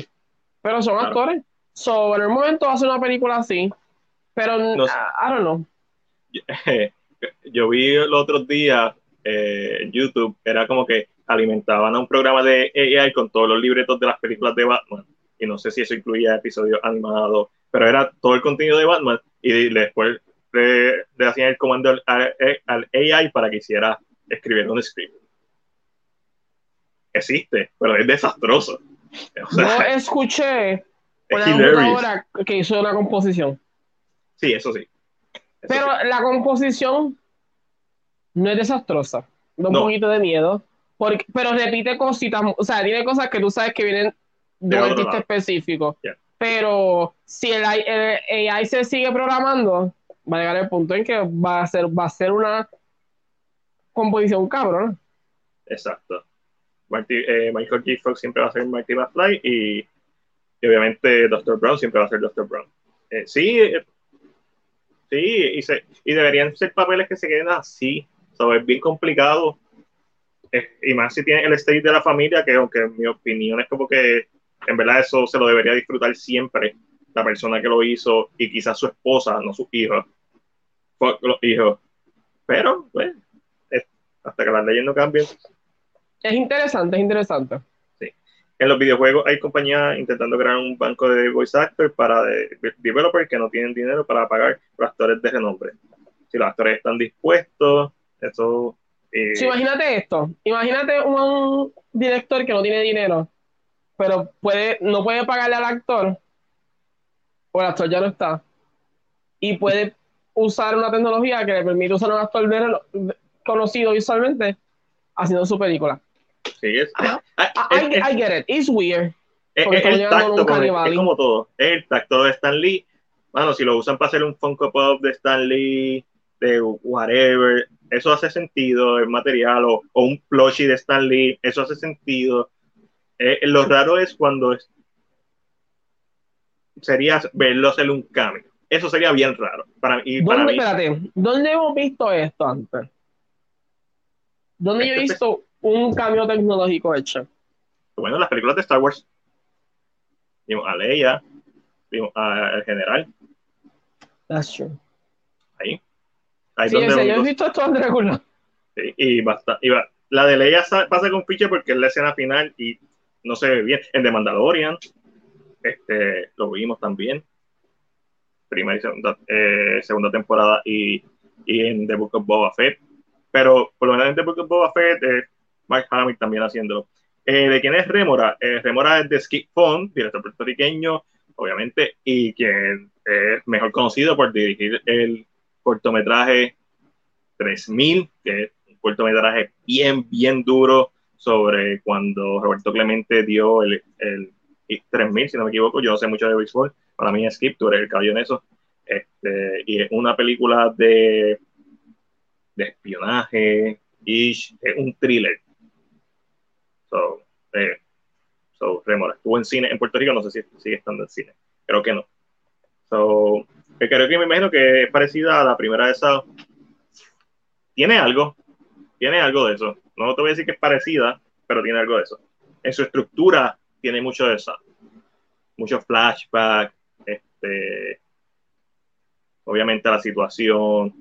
pero son actores. So, en el momento hace una película así, pero no, I, don't know. Yo vi el otro día eh, YouTube era como que alimentaban a un programa de AI con todos los libretos de las películas de Batman. Y no sé si eso incluía episodios animados, pero era todo el contenido de Batman. Y después le, hacían el comando al, al, AI para que hiciera escribir un script. Existe, pero es desastroso. no escuché una computadora que hizo una composición. Sí, eso sí. pero la composición no es desastrosa. Da un poquito de miedo. Porque, pero repite cositas, o sea, tiene cosas que tú sabes que vienen de, un artista específico. Pero si el, AI se sigue programando, va a llegar el punto en que va a ser, va a ser una composición cabrón. Exacto. Eh, Michael G. Fox siempre va a ser Marty McFly y, obviamente Dr. Brown siempre va a ser Dr. Brown. Eh, sí, eh, sí, y, se, y deberían ser papeles que se queden así. es bien complicado. Y más si tiene el stage de la familia, que aunque en mi opinión es como que en verdad eso se lo debería disfrutar siempre la persona que lo hizo y quizás su esposa, no sus hijos. Los hijos. Pero, pues, hasta que las leyes no cambien, es interesante, es interesante. Sí. En los videojuegos hay compañías intentando crear un banco de voice actors para developers que no tienen dinero para pagar por actores de renombre. Si los actores están dispuestos, eso... Eh, imagínate esto, imagínate un director que no tiene dinero, pero puede, no puede pagarle al actor, o el actor ya no está, y puede usar una tecnología que le permite usar un actor conocido visualmente haciendo su película. Sí, es, I, get it. It's weird. Es, el tacto, es como todo. Es el tacto de Stan Lee. Bueno, si lo usan para hacer un Funko Pop de Stan Lee, de whatever, eso hace sentido, el material, o, un plushie de Stan Lee, eso hace sentido. Eh, lo raro es cuando sería verlo hacer un cambio. Eso sería bien raro. Para, y ¿Dónde, para espérate, ¿dónde hemos visto esto antes? ¿Dónde yo he visto un cambio tecnológico hecho? Bueno, las películas de Star Wars. Vimos a Leia, vimos al general. That's true. Ahí. Ahí sí, donde yo he visto esto regular. Sí, y basta. Y va. La de Leia pasa con Fisher porque es la escena final y no se ve bien. En The Mandalorian, este, lo vimos también. Primera y segunda, eh, segunda temporada y, y en The Book of Boba Fett pero por lo menos porque Boba Fett, eh, Mark Hamill también haciéndolo. Eh, ¿De quién es Remora? Eh, Remora es de Skip Fond, director puertorriqueño, obviamente, y quien es mejor conocido por dirigir el cortometraje 3000, que es un cortometraje bien, bien duro sobre cuando Roberto Clemente dio el, el 3000, si no me equivoco, yo no sé mucho de béisbol, para mí es Skip, tú eres el caballo en eso, este, y es una película de de espionaje, y es un thriller. So, eh, so, Remora estuvo en cine en Puerto Rico, no sé si sigue estando en cine, creo que no. So, eh, creo que me imagino que es parecida a la primera de esa. Tiene algo, tiene algo de eso. No te voy a decir que es parecida, pero tiene algo de eso. En su estructura tiene mucho de eso. Muchos flashbacks, este, obviamente la situación,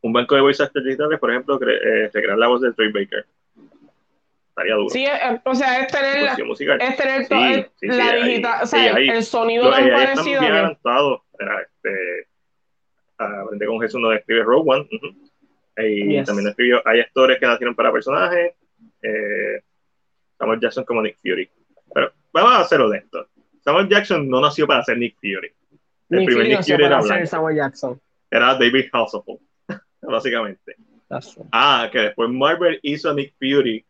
un banco de voice actors digitales, por ejemplo, eh, la voz de Troy Baker. Estaría duro. Sí, eh, o sea, es tener, la, es tener sí, la digital, o sea, el sonido tan parecido. Bien avanzado. este, aprende con Jesús no escribe Rogue One. Y también escribió, hay actores que nacieron para personajes. Eh, Samuel Jackson como Nick Fury. Pero vamos a ser honestos. Samuel Jackson no nació para ser Nick Fury. El primer Nick Fury era Samuel Jackson. Era David Hasselhoff básicamente. Ah, que después Marvel hizo a Nick Fury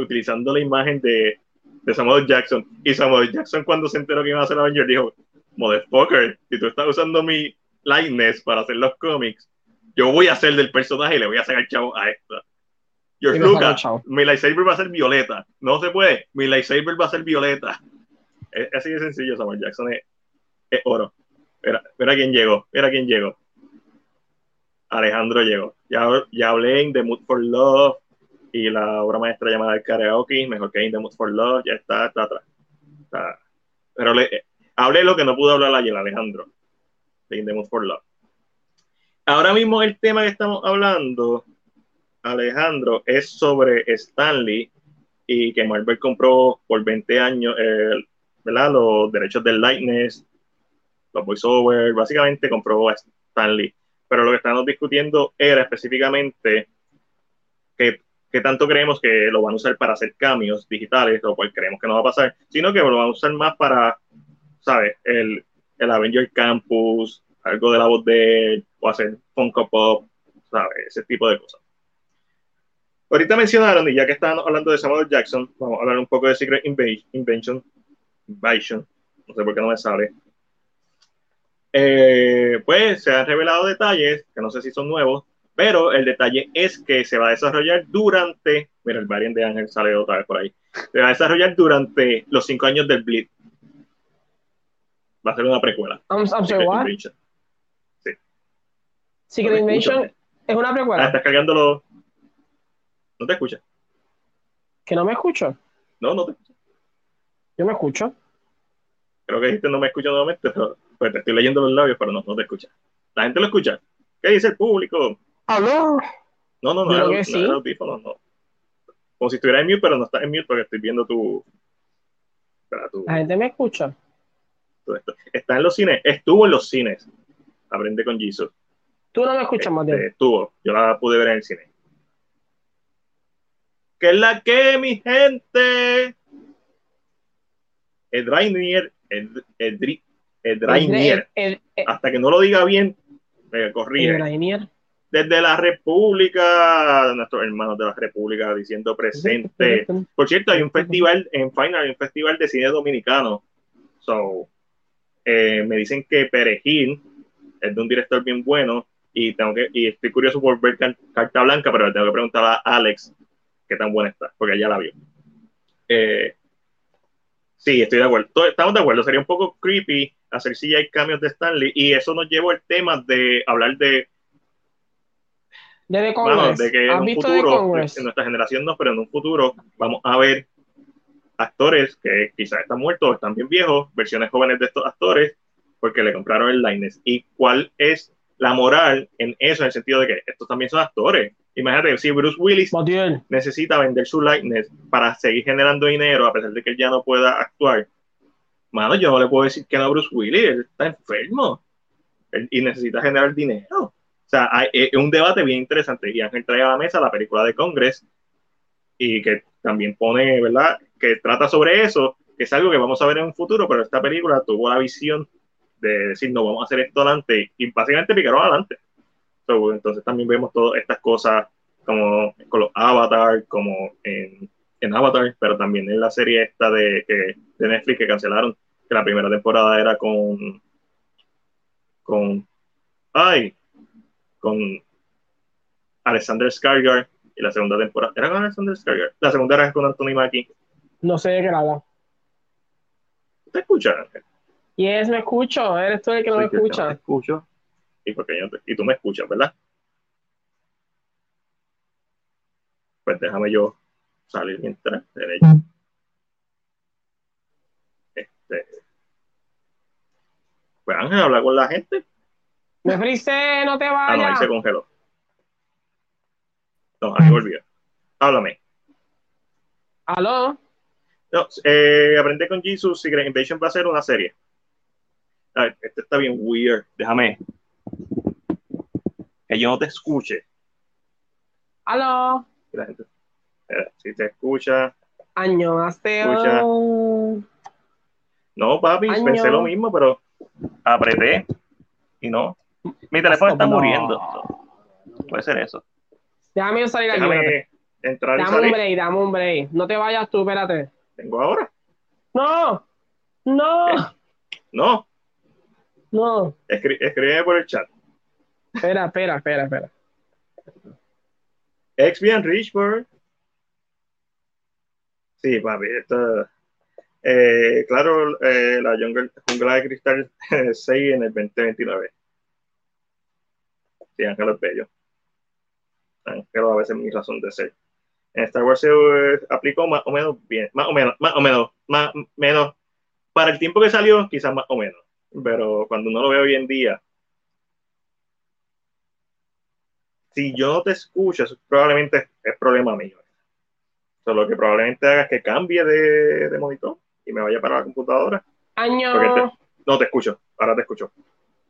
utilizando la imagen de, de, Samuel Jackson. Y Samuel Jackson, cuando se enteró que iba a hacer Avenger, dijo: Motherfucker, si tú estás usando mi likeness para hacer los cómics, yo voy a hacer del personaje y le voy a sacar chavo a esta. George Lucas, mi lightsaber va a ser violeta. No se puede, mi lightsaber va a ser violeta. Es, así de sencillo, Samuel Jackson es, es oro. Mira, mira quién llegó, mira quién llegó. Alejandro llegó. Ya, ya hablé en The Mood for Love y la obra maestra llamada El Karaoke, mejor que Mood for Love, ya está, está atrás. Pero le, hablé lo que no pudo hablar ayer, Alejandro, de In The for Love. ahora mismo el tema que estamos hablando, Alejandro, es sobre Stanley y que Marvel compró por 20 años ¿verdad? los derechos del Lightness, los voiceovers, básicamente compró a Stanley. Pero lo que estamos discutiendo era específicamente que, tanto creemos que lo van a usar para hacer cambios digitales, lo cual creemos que no va a pasar, sino que lo van a usar más para, ¿sabes? El, el Avenger Campus, algo de la voz de él, o hacer Funko Pop, ¿sabes? Ese tipo de cosas. Ahorita mencionaron, y ya que estaban hablando de Samuel Jackson, vamos a hablar un poco de Secret Invention, Invasion, no sé por qué no me sale. Eh, pues se han revelado detalles, que no sé si son nuevos, pero el detalle es que se va a desarrollar durante, mira, el variant de Ángel sale otra vez por ahí, se va a desarrollar durante los cinco años del Blitz. Va a ser una precuela. I'm, sorry, Sí. Secret Invasion es una precuela. Ah, estás cargándolo. No te escucha. ¿Que no me escucho? No, no te escucho. Yo me escucho. Creo que dijiste no me escucho nuevamente, pero pues te estoy leyendo los labios, pero no, no te escucha. ¿La gente lo escucha? ¿Qué dice el público? ¿Aló? No, no, no, no, no, sí. no, no. Como si estuviera en mute, pero no estás en mute porque estoy viendo tu... La gente me escucha. Está en los cines, estuvo en los cines. Aprende con Jesus. Tú no me escuchas, este, Estuvo, yo la pude ver en el cine. ¿Qué es la que, mi gente? El Drainier, el, el, el, Hasta que no lo diga bien, me corrige. Desde la República, nuestros hermanos de la República diciendo presente. Por cierto, hay un festival en Final, hay un festival de cine dominicano. So, eh, me dicen que Perejil es de un director bien bueno y tengo que y estoy curioso por ver Carta Blanca, pero tengo que preguntar a Alex qué tan buena está, porque ya la vio. Eh, sí, estoy de acuerdo. Estamos de acuerdo. Sería un poco creepy hacer si hay cambios de Stanley y eso nos llevó al tema de hablar de de, de que en un futuro, en nuestra generación no, pero en un futuro vamos a ver actores que quizás están muertos o están bien viejos, versiones jóvenes de estos actores, porque le compraron el likeness. ¿Y cuál es la moral en eso, en el sentido de que estos también son actores? Imagínate, si Bruce Willis necesita vender su likeness para seguir generando dinero, a pesar de que él ya no pueda actuar, mano, yo no le puedo decir que no a Bruce Willis, él está enfermo y necesita generar dinero. O sea, es un debate bien interesante. Y Ángel trae a la mesa la película de Congress y que también pone, ¿verdad? Que trata sobre eso, que es algo que vamos a ver en un futuro, pero esta película tuvo la visión de decir, no, vamos a hacer esto adelante, y básicamente picaron adelante. entonces también vemos todas estas cosas como con los Avatar, como en, en, Avatar, pero también en la serie esta de, de Netflix que cancelaron, que la primera temporada era con, con, ay, con Alexander Skarsgård, y la segunda temporada era con Alexander Skarsgård. La segunda era con Anthony Mackie. No sé de qué nada. ¿Te escuchas? Yes, me escucho. Eres tú el que no me escucha. Te escucho. Y, porque yo y tú me escuchas, ¿verdad? Pues déjame yo salir mientras. Este. Pues Ángel, habla con la gente. Me frisé, no te vayas. Ah, no, ahí se congeló. No, ahí volvió. Háblame. ¿Aló? No, eh, aprende con Jesus. Secret Invasion va a ser una serie. Ay, este está bien weird. Déjame. Que yo no te escuche. ¿Aló? La gente, si te escucha. Año. No, papi, pensé lo mismo, pero apreté y no. Mi teléfono está muriendo. Puede ser eso. Déjame salir aquí. Déjame entrar dame un break, dame un break. No te vayas tú, espérate. ¿Tengo ahora? No. No. No. No. escribe por el chat. Espera, espera, espera, espera. Exvian Richburg. Sí, papi, esto. Eh, claro, eh, la jungla de cristal 6 en el 2029. Sí, Ángel es bello pero a veces mi razón de ser. En Star Wars se eh, aplicó más o menos bien, más o menos, más o menos, más menos. Para el tiempo que salió, quizás más o menos, pero cuando uno lo ve hoy en día, si yo no te escucho, eso probablemente es problema mío. So, lo que probablemente haga es que cambie de, de monitor y me vaya para la computadora. Año. no te escucho, ahora te escucho.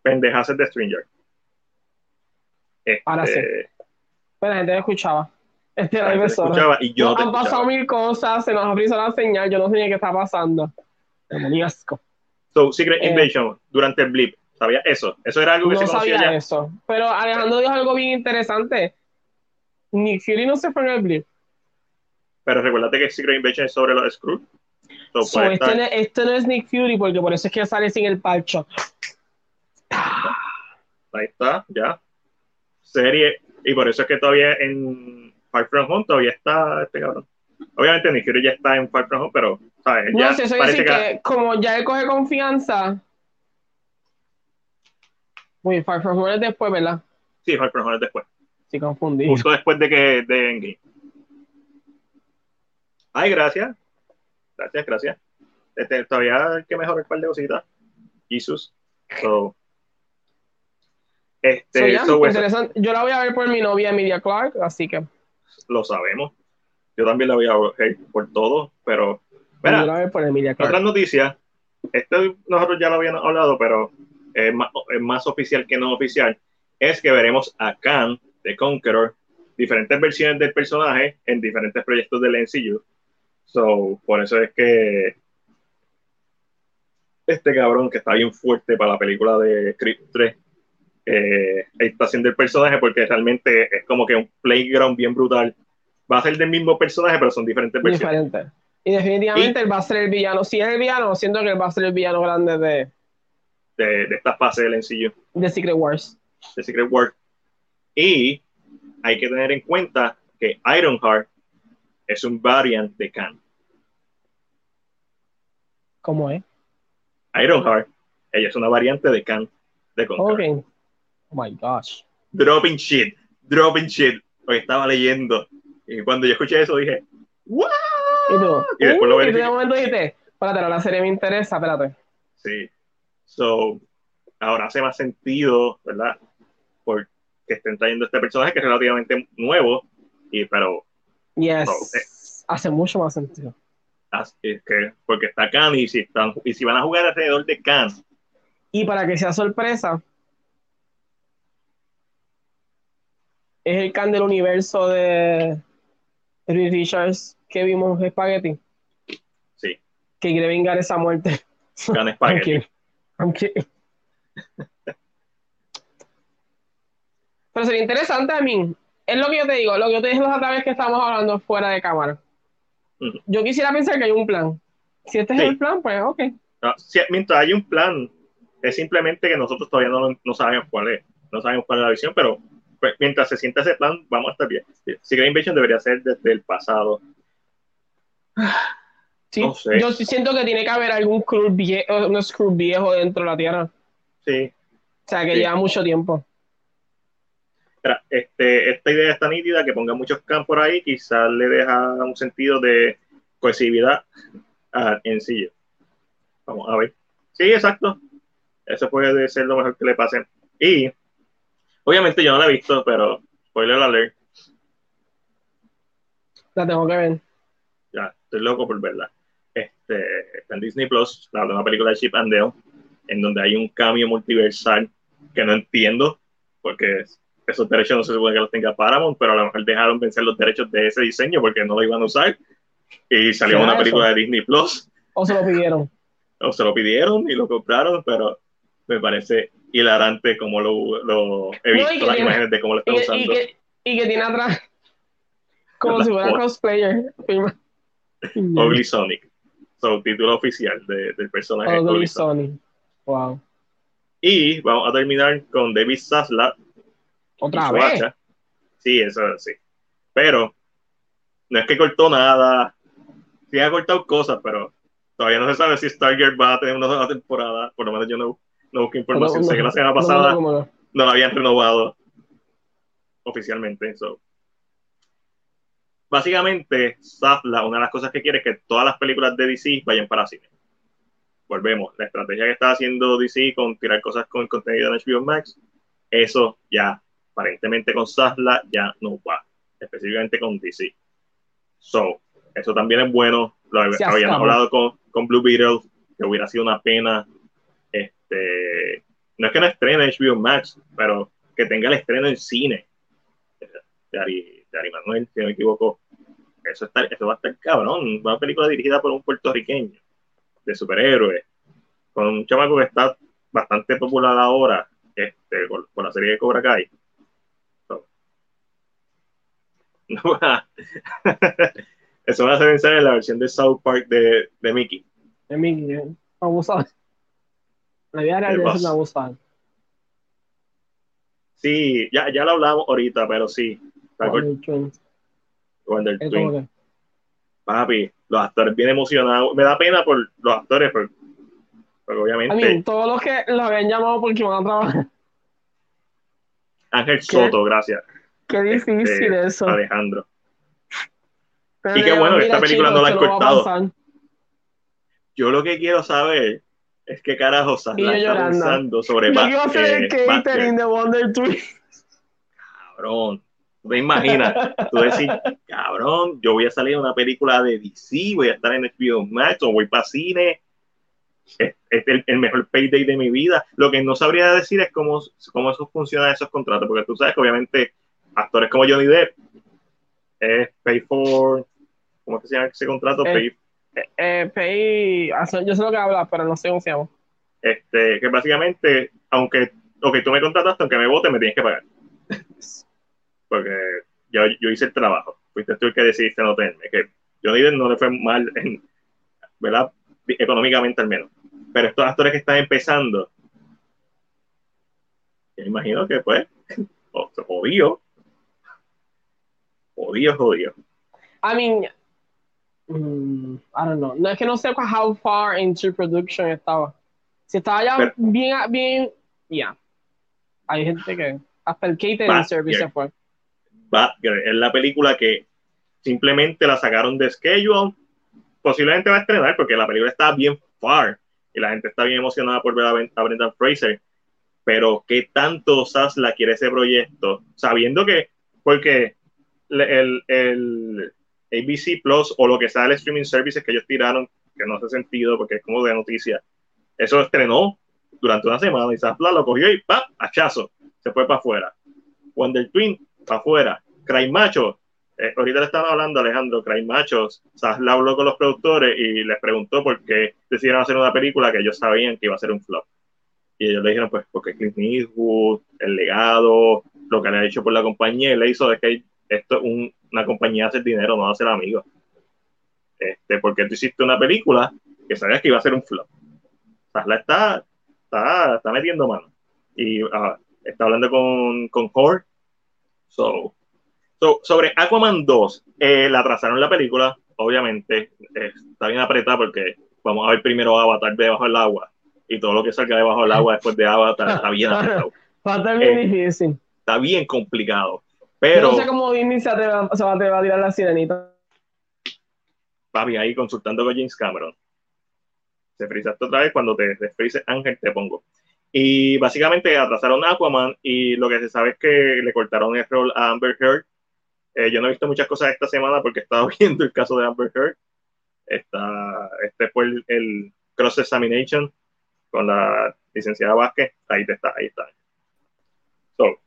Pendejas de Ahora sí. Este, Pero la gente me escuchaba. Este la escuchaba y yo Han pasado mil cosas, se nos ha frizado la señal, yo no sé ni qué está pasando. Demoníasco. So, Secret eh, Invasion, durante el blip, ¿sabía eso? Eso era algo que no sabía eso. Pero Alejandro dijo algo bien interesante. Ni Fury no se fue en el blip. Pero recuérdate que Secret Invasion es sobre los Skrulls. So, este, no, este, no, es Nick Fury porque por eso es que sale sin el parcho. Ahí está, ya. Serie. Y por eso es que todavía en Far From Home todavía está este cabrón. Obviamente Nick Fury ya está en Far From Home, pero, ¿sabes? Ya no sé, eso parece que, que, como ya él coge confianza. Uy, Far From Home es después, ¿verdad? Sí, Far From Home es después. Sí, confundí. Justo después de que de Endgame. Ay, gracias. Gracias, gracias. Este, todavía hay que mejorar un par de cositas. Jesus. So, este, interesante. Yo la voy a ver por mi novia Emilia Clark, así que. Lo sabemos. Yo también la voy a ver por todo, pero. Mira, a ver por Emilia Clark. Otras noticias. Esto nosotros ya lo habíamos hablado, pero es más, es más oficial que no oficial. Es que veremos a Khan de Conqueror, diferentes versiones del personaje en diferentes proyectos del MCU So, por eso es que este cabrón que está bien fuerte para la película de Creed 3 eh, está haciendo el personaje porque realmente es como que un playground bien brutal. Va a ser del mismo personaje, pero son diferentes versiones. Diferente. Y definitivamente él va a ser el villano. Si es el villano, siento que él va a ser el villano grande de. De, de esta fase del ensillo. De Secret Wars. De Secret Wars. Y hay que tener en cuenta que Ironheart es un variant de Khan. ¿Cómo es? Ironheart. Ella es una variante de Khan de Conqueror. Ok. Oh my gosh. Dropping shit. Dropping shit. Hoy estaba leyendo. Y cuando yo escuché eso dije, ¡Wow! Y tú, y después lo uh, y momento dijiste, espérate, la serie me interesa, espérate. Sí. So, ahora hace más sentido, ¿verdad? Porque estén trayendo este personaje que es relativamente nuevo, y pero Yes. Eh, Hace mucho más sentido. Es que, porque está Khan y si, están, y si van a jugar alrededor de Khan. Y para que sea sorpresa, es el Khan del universo de Reed Richards que vimos en Spaghetti. Sí. Que quiere vengar esa muerte. Khan Spaghetti. Pero sería interesante a mí es lo que yo te digo, lo que yo te dije la otra vez que estábamos hablando fuera de cámara. Yo quisiera pensar que hay un plan. Si este es el plan, pues ok. mientras hay un plan, es simplemente que nosotros todavía no, no, sabemos cuál es. No sabemos cuál es la visión, pero mientras se sienta ese plan, vamos a estar bien. Secret Invasion debería ser desde el pasado. Sí, yo siento que tiene que haber algún crew viejo, un screw viejo dentro de la Tierra. Sí. O sea, que lleva mucho tiempo este, esta idea está nítida, que ponga muchos campos por ahí, quizás le deja un sentido de cohesividad en sí. Vamos a ver. Sí, exacto. Eso puede ser lo mejor que le pase. Y, obviamente yo no la he visto, pero spoiler alert. La tengo que ver. Ya, estoy loco por verla. Este, está en Disney Plus, la una película de Chip and Dale, en donde hay un cambio multiversal que no entiendo, porque esos derechos no se supone que los tenga Paramount, pero a lo mejor dejaron vencer los derechos de ese diseño porque no lo iban a usar. Y salió una película de Disney Plus. O se lo pidieron. o se lo pidieron y lo compraron, pero me parece hilarante como lo, lo he visto las imágenes de cómo lo están usando. Y que, y que, tiene atrás como si fuera cosplayer. Ugly Sonic. So, título oficial de, del personaje. Ugly, Sonic. Wow. Y vamos a terminar con David Zaslav, otra vez. Sí, eso sí. Pero no es que cortó nada. Sí ha cortado cosas, pero todavía no se sabe si Stargate va a tener una nueva temporada. Por lo menos yo no, no busqué información. sé que la semana pasada no, la habían renovado oficialmente. Básicamente, Safla, una de las cosas que quiere es que todas las películas de DC vayan para cine. Volvemos. La estrategia que está haciendo DC con tirar cosas con contenido en HBO Max, eso ya aparentemente con Sasla ya no va, específicamente con DC. So, eso también es bueno. Lo habían hablado con, con Blue Beetle, que hubiera sido una pena. Este, no es que no estrene HBO Max, pero que tenga el estreno en cine. De Ari, Manuel, si no me equivoco. Eso, va a estar cabrón. Una película dirigida por un puertorriqueño de superhéroes, con un chamaco que está bastante popular ahora este, con, la serie de Cobra Kai. Eso va a pensar en la versión de South Park de, de Mickey. De Mickey, eh. abusado. La vida real es abusado. Sí, ya, ya lo hablamos ahorita, pero sí. Wonder Twin. Papi, los actores bien emocionados. Me da pena por los actores, porque, obviamente. todos los que lo habían llamado porque van a trabajar. Ángel Soto, gracias. Qué difícil este, eso. Alejandro y qué bueno que esta película no la han cortado. Yo lo que quiero saber es qué carajo está pensando sobre. Yo hacer el catering de Wonder Twins. Cabrón. ¿Te imaginas? Tú decís, cabrón, yo voy a salir en una película de DC, voy a estar en HBO Max o voy para cine. Es, el, el, mejor payday de mi vida. Lo que no sabría decir es cómo, cómo eso funciona esos contratos, porque tú sabes que obviamente actores como Johnny Depp es pay for ¿Cómo es que se llama ese contrato? Eh, pay. Eh, pay. Yo sé lo que habla, pero no sé cómo se llama. Este, que básicamente, aunque ok, tú me contrataste, aunque me vote, me tienes que pagar. Porque yo, yo hice el trabajo. Fuiste tú el que decidiste no tenerme. Que yo no le fue mal, en, ¿verdad? Económicamente al menos. Pero estos actores que están empezando, me imagino que pues, jodido. Jodido, jodido. I mean, Mm, I don't know. No es que no sé how far into production estaba. Si estaba ya bien, bien, ya. Yeah. Hay gente que hasta el catering service se fue. es la película que simplemente la sacaron de schedule. Posiblemente va a estrenar porque la película está bien far y la gente está bien emocionada por ver a, Brendan Fraser. Pero qué tanto Sasla quiere ese proyecto, sabiendo que, porque el, el ABC Plus o lo que sea el streaming services que ellos tiraron, que no hace sentido porque es como de noticia. Eso estrenó durante una semana y Zapla lo cogió y ¡pam! hachazo, se fue para afuera. Wonder Twin, para afuera. Cry Macho, eh, ahorita le estaban hablando Alejandro, Cry Machos, Sasla habló con los productores y les preguntó por qué decidieron hacer una película que ellos sabían que iba a ser un flop. Y ellos le dijeron, pues, porque Clint Eastwood, el legado, lo que le ha hecho por la compañía, y le hizo de que esto es un, una compañía hacer dinero, no hacer amigos. Este, porque tú hiciste una película que sabías que iba a ser un flop. Sasla está, está, está metiendo mano. Y uh, está hablando con, con Core. So, sobre Aquaman 2, eh, la atrasaron la película, obviamente. Eh, está bien apretada porque vamos a ver primero Avatar debajo del agua. Y todo lo que salga debajo del agua después de Avatar está bien apretado. Eh, está bien complicado. Pero, no sé cómo Disney se, va, a tirar la sirenita. Papi, ahí consultando con James Cameron. Se frisaste otra vez cuando te desfrises Ángel, te pongo. Y básicamente atrasaron a Aquaman y lo que se sabe es que le cortaron el rol a Amber Heard. Eh, yo no he visto muchas cosas esta semana porque he estado viendo el caso de Amber Heard. Está, este fue el, cross examination con la licenciada Vázquez. Ahí está, ahí está. So,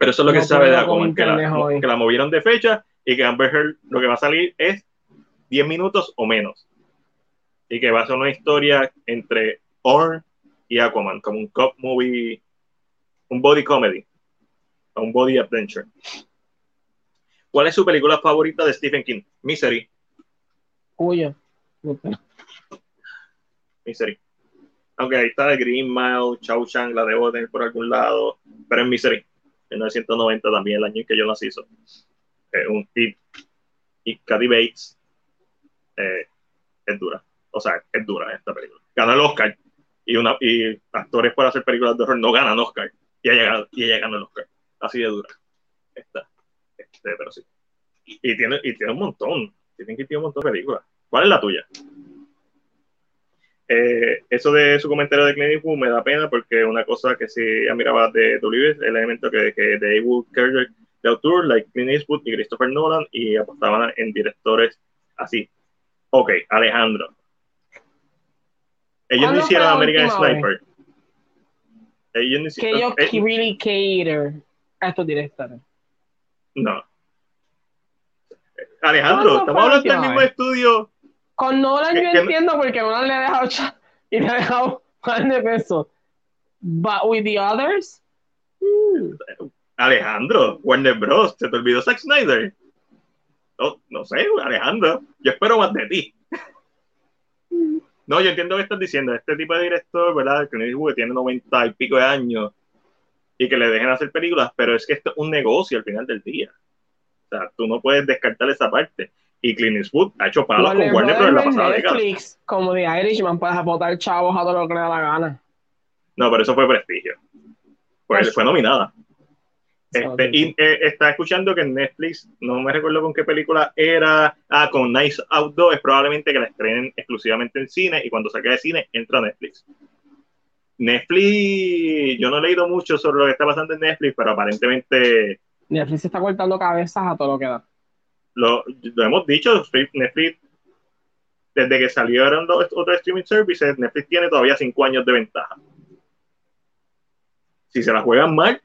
pero eso es lo que se sabe de Aquaman, que la, movieron de fecha y que Amber Heard lo que va a salir es 10 minutos o menos. Y que va a ser una historia entre Orn y Aquaman, como un cop movie, un body comedy, un body adventure. ¿Cuál es su película favorita de Stephen King? Misery. Misery. Aunque ahí está Green Mile, Chow Chang, la debo tener por algún lado, pero es Misery. 1990 también, el año en que yo nací. hizo eh, un tip. Y Kathy Bates eh, es dura. O sea, es dura esta película. Gana el Oscar. Y, una, y actores para hacer películas de horror no ganan Oscar. Y ella, y ella gana el Oscar. Así de dura. Esta. Este, pero sí. Y tiene, y tiene un montón. Tienen que tiene un montón de películas. ¿Cuál es la tuya? Eh, eso de su comentario de Clint Eastwood me da pena porque una cosa que sí miraba de W el elemento que, que de Ewood de autor, like Clint Eastwood y Christopher Nolan, y apostaban en directores así. Ok, Alejandro. Ellos no hicieron American Sniper. Ellos no hicieron. Que ellos eh, really cater a estos directores. No. Alejandro, estamos hablando del mismo estudio. Con Nolan yo entiendo porque Nolan le ha dejado y le ha dejado más de peso. But with the others. Hmm. Alejandro, Warner Bros. ¿Se te olvidó Zack Snyder? No, no sé, Alejandro. Yo espero más de ti. No, yo entiendo lo que estás diciendo. Este tipo de director, ¿verdad? Que tiene noventa y pico de años y que le dejen hacer películas, pero es que esto es un negocio al final del día. O sea, tú no puedes descartar esa parte. Y Clint Eastwood ha hecho palos con Warner Bros. en la pasada Netflix, Como de Irishman, puedes votar chavos a todo lo que le da la gana. No, pero eso fue prestigio. Pues fue nominada. Este, y eh, está escuchando que en Netflix, no me recuerdo con qué película era, ah, con Nice Outdoor, es probablemente que la estrenen exclusivamente en cine y cuando saque de cine entra a Netflix. Netflix, yo no he leído mucho sobre lo que está pasando en Netflix, pero aparentemente... Netflix está cortando cabezas a todo lo que da. Lo, hemos dicho, Netflix, desde que salieron otros streaming services, Netflix tiene todavía cinco años de ventaja. Si se la juegan mal,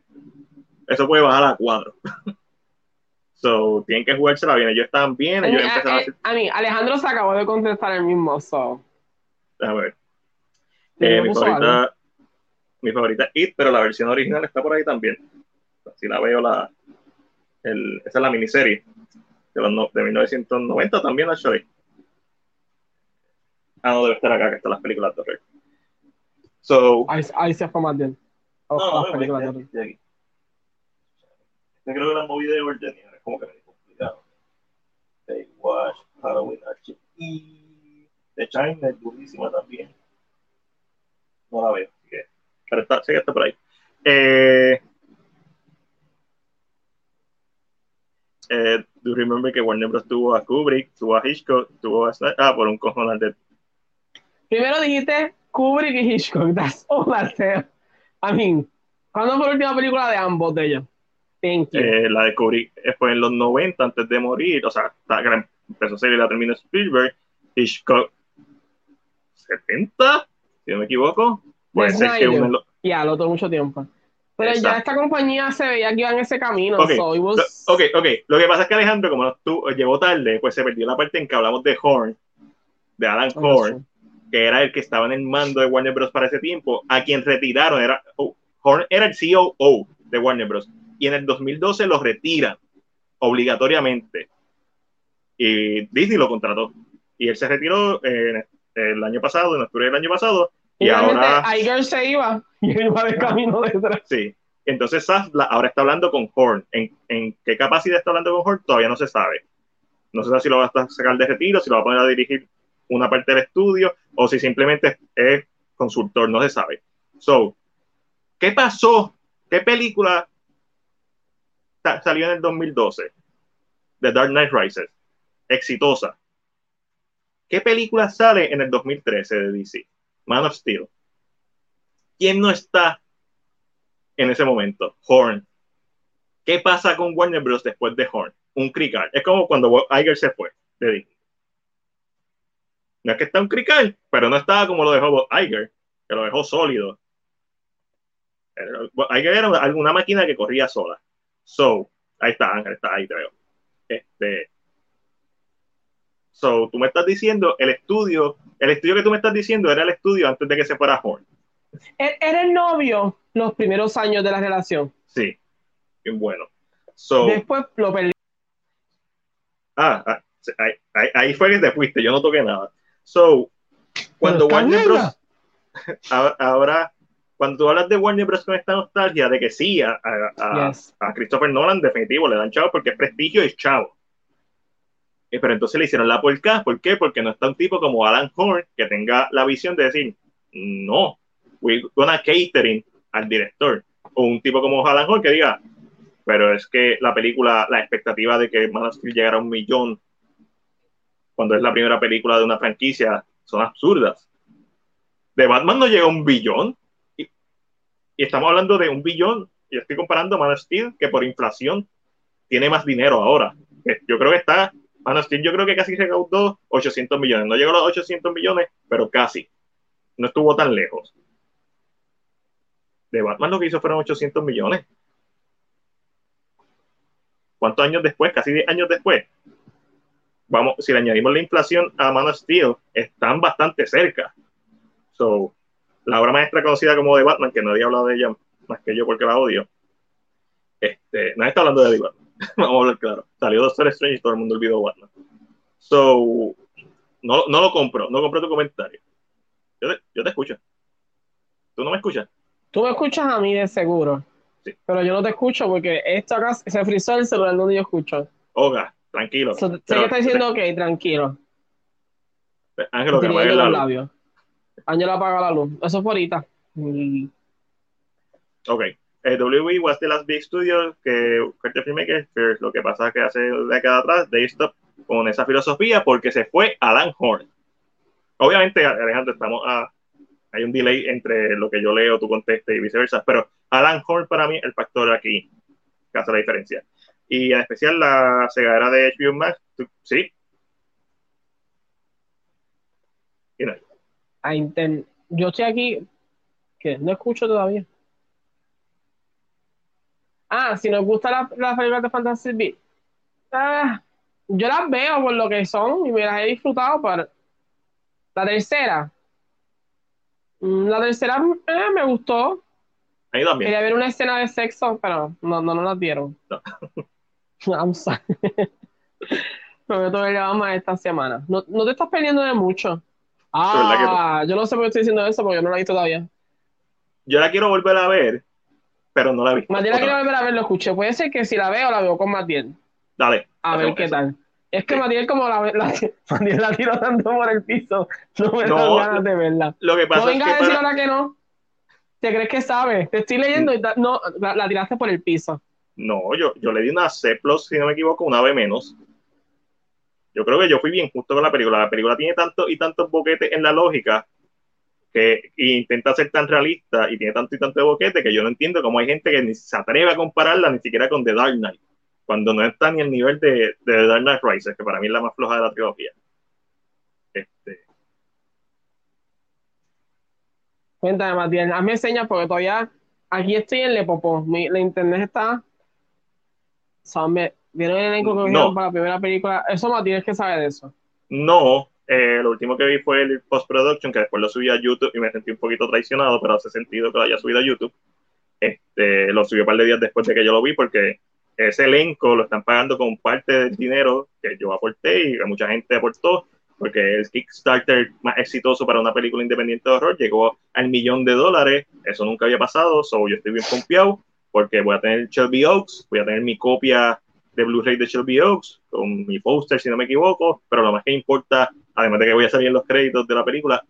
eso puede bajar a cuatro. so, tienen que jugársela bien. Ellos están bien. Ellos a, empezaron a, hacer... a mí, Alejandro se acabó de contestar el mismo, so. A ver. Eh, mi, favorita, mi favorita It, pero la versión original está por ahí también. Si la veo, la, el, esa es la miniserie de, los, de 1990 también, la show. Ah, no, debe estar acá, que están las películas de horror. So, ahí, ahí se fue más bien. Oh, no, las películas de horror. Yo creo que la movida de Virginia es como que me complicado. Baywatch, Halloween Archie y The China es buenísima también. No la veo, así que, pero está, sé que está por ahí. Eh, eh, do you remember que Warner Bros. tuvo a Kubrick, tuvo a Hitchcock, tuvo a Ah, por un cojonal de. Primero dijiste Kubrick y Hitchcock. That's all I said. I mean, ¿cuándo fue la última película de ambos de ellos? Eh, la descubrí fue en los 90 antes de morir, o sea, empezó a salir la terminó Spielberg, Hitchcock 70, si no me equivoco. Puede ser que uno Ya, lo tomó mucho tiempo. Pero ya esta compañía se veía que iba en ese camino. ok, ok. Lo que pasa es que Alejandro, como tú, llegó tarde, pues se perdió la parte en que hablamos de Horn, de Alan Horn, que era el que estaba en el mando de Warner Bros. para ese tiempo, a quien retiraron. Era, oh, Horn era el COO de Warner Bros y en el 2012 lo retiran obligatoriamente. Y Disney lo contrató. Y él se retiró eh, el año pasado, en octubre del año pasado. Y, ahora. Iger se iba y iba de camino detrás. Sí. Entonces Safla ahora está hablando con Horn. ¿En, ¿En, qué capacidad está hablando con Horn? Todavía no se sabe. No se sabe si lo va a sacar de retiro, si lo va a poner a dirigir una parte del estudio o si simplemente es consultor, no se sabe. So, ¿qué pasó? ¿Qué película salió en el 2012, The Dark Knight Rises, exitosa. ¿Qué película sale en el 2013 de DC? Man of Steel. ¿Quién no está en ese momento? Horn. ¿Qué pasa con Warner Bros. después de Horn? Un crical. Es como cuando Iger se fue. No es que está un crical, pero no estaba como lo dejó Iger, que lo dejó sólido. Iger era una máquina que corría sola. So, ahí está, Ángel, está ahí, creo. Este, so, tú me estás diciendo, el estudio, el estudio que tú me estás diciendo era el estudio antes de que se fuera Horn. E-, era el novio los primeros años de la relación. Sí, bien bueno. So, Después lo perdí. Ah, ah ahí, ahí, fue que te fuiste, yo no toqué nada. So, cuando Warner Bros. ahora cuando tú hablas de Warner Bros. con esta nostalgia de que sí, a, a, Christopher Nolan definitivo le dan chavo porque es prestigio y es chavo. Eh, pero entonces le hicieron la porca, ¿por qué? Porque no está un tipo como Alan Horn que tenga la visión de decir, no, we're gonna catering al director. O un tipo como Alan Horn que diga, pero es que la película, la expectativa de que Man of Steel llegara a un millón cuando es la primera película de una franquicia son absurdas. de Batman no llega a un billón. Y, estamos hablando de un billón. Y estoy comparando Man of Steel, que por inflación tiene más dinero ahora. Yo creo que está, Man Steel yo creo que casi recaudó 800 millones. No llegó a los 800 millones, pero casi. No estuvo tan lejos. De Batman lo que hizo fueron 800 millones. ¿Cuántos años después? Casi 10 años después. Vamos, si le añadimos la inflación a Man están bastante cerca. So, la obra maestra conocida como de Batman, que nadie ha hablado de ella más que yo porque la odio, este, nadie está hablando de Batman. Vamos a hablar claro. Salió Doctor Strange y todo el mundo olvidó Batman. So, no, no lo compro, no compro tu comentario. Yo te, yo te escucho. ¿Tú no me escuchas? Tú me escuchas a mí de seguro. Sí. Pero yo no te escucho porque esta casa se frizó el celular donde yo escucho. Oga, tranquilo. sé que está diciendo, ok, tranquilo. Ángelo, que apague la luz. Ángelo apaga la luz. Eso fue ahorita. Ok. Eh, WWE was the last big studio que Carter Filmmaker, lo que pasa es que hace décadas atrás, they stop con esa filosofía porque se fue Alan Horn. Obviamente, Alejandro, estamos a, hay un delay entre lo que yo leo, tú contestes y viceversa, pero Alan Horn para mí el factor aquí que hace la diferencia. Y en especial la cegadera de HBO Max, sí. Yo estoy aquí, que no escucho todavía. Ah, si nos gusta la, la película de Fantasy Beat, ah, yo las veo por lo que son y me las he disfrutado, pero la tercera, mm, la tercera eh, me gustó. Ahí también. Quería ver una escena de sexo, pero no, no, no la dieron. No. I'm sorry. Prometo verla más esta semana. No, no te estás perdiendo de mucho. Ah, yo no sé por qué estoy diciendo eso porque yo no la he visto todavía. Yo la quiero volver a ver, pero no la. Matiel la quiero volver a ver, lo escuché. Puede ser que si la veo, la veo con Matiel. Dale. A ver qué tal. Es que Matiel como la, la, Matiel la tiro tanto por el piso, no me dan ganas de verla. Lo que pasa no vengas a decir ahora que no. ¿Te crees que sabes? Te estoy leyendo y no, la, tiraste por el piso. No, yo, yo le di una C+, si no me equivoco, una B menos. Yo creo que yo fui bien justo con la película. La película tiene tanto y tantos boquetes en la lógica que intenta ser tan realista y tiene tanto y tanto boquete que yo no entiendo cómo hay gente que ni se atreve a compararla ni siquiera con The Dark Knight, cuando no está ni al nivel de, de The Dark Knight Rises, que para mí es la más floja de la trilogía. Este. Cuéntame, Matías, hazme señas porque todavía aquí estoy en Lepopo. Mi, la internet está. O ¿Vieron el elenco que no. para la primera película? Eso tienes que saber de eso. No, eh, lo último que vi fue el post-production, que después lo subí a YouTube y me sentí un poquito traicionado, pero hace sentido que lo haya subido a YouTube. Este, lo subió un par de días después de que yo lo vi, porque ese elenco lo están pagando con parte del dinero que yo aporté y que mucha gente aportó, porque el Kickstarter más exitoso para una película independiente de horror llegó al millón de dólares. Eso nunca había pasado, so yo estoy bien confiado, porque voy a tener Shelby Oaks, voy a tener mi copia de Blu-ray de Shelby Oaks, con mi póster, si no me equivoco, pero lo más que importa, además de que voy a salir en los créditos de la película,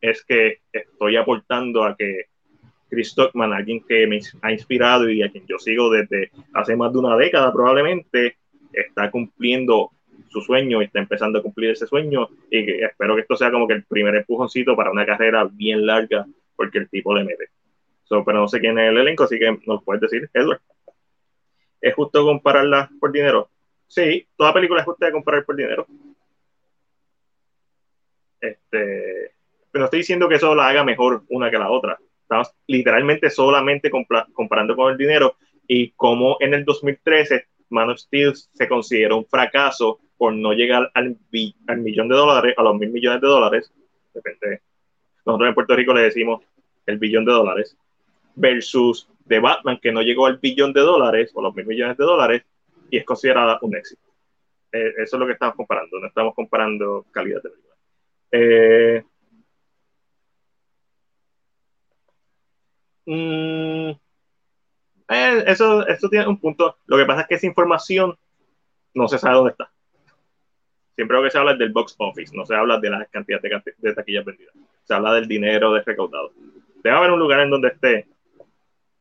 es que estoy aportando a que Chris Stockman, alguien que me ha inspirado y a quien yo sigo desde hace más de una década probablemente, está cumpliendo su sueño y está empezando a cumplir ese sueño y que espero que esto sea como que el primer empujoncito para una carrera bien larga porque el tipo le mete. pero no sé quién es el elenco, así que nos puedes decir, Edward. ¿Es justo compararlas por dinero? Sí, toda película es justa de comparar por dinero. Este, pero no estoy diciendo que eso la haga mejor una que la otra. Estamos literalmente solamente comparando con el dinero y como en el 2013 Man of Steel se consideró un fracaso por no llegar al, al millón de dólares, a los mil millones de dólares. De nosotros en Puerto Rico le decimos el billón de dólares versus de Batman, que no llegó al billón de dólares o los mil millones de dólares y es considerada un éxito. Eh, eso es lo que estamos comparando, no estamos comparando calidad de película. Eh, mm, eh, eso, eso tiene un punto. Lo que pasa es que esa información no se sabe dónde está. Siempre lo que se habla es del box office, no se habla de las cantidades de, de taquillas vendidas. Se habla del dinero de recaudado. Debe haber un lugar en donde esté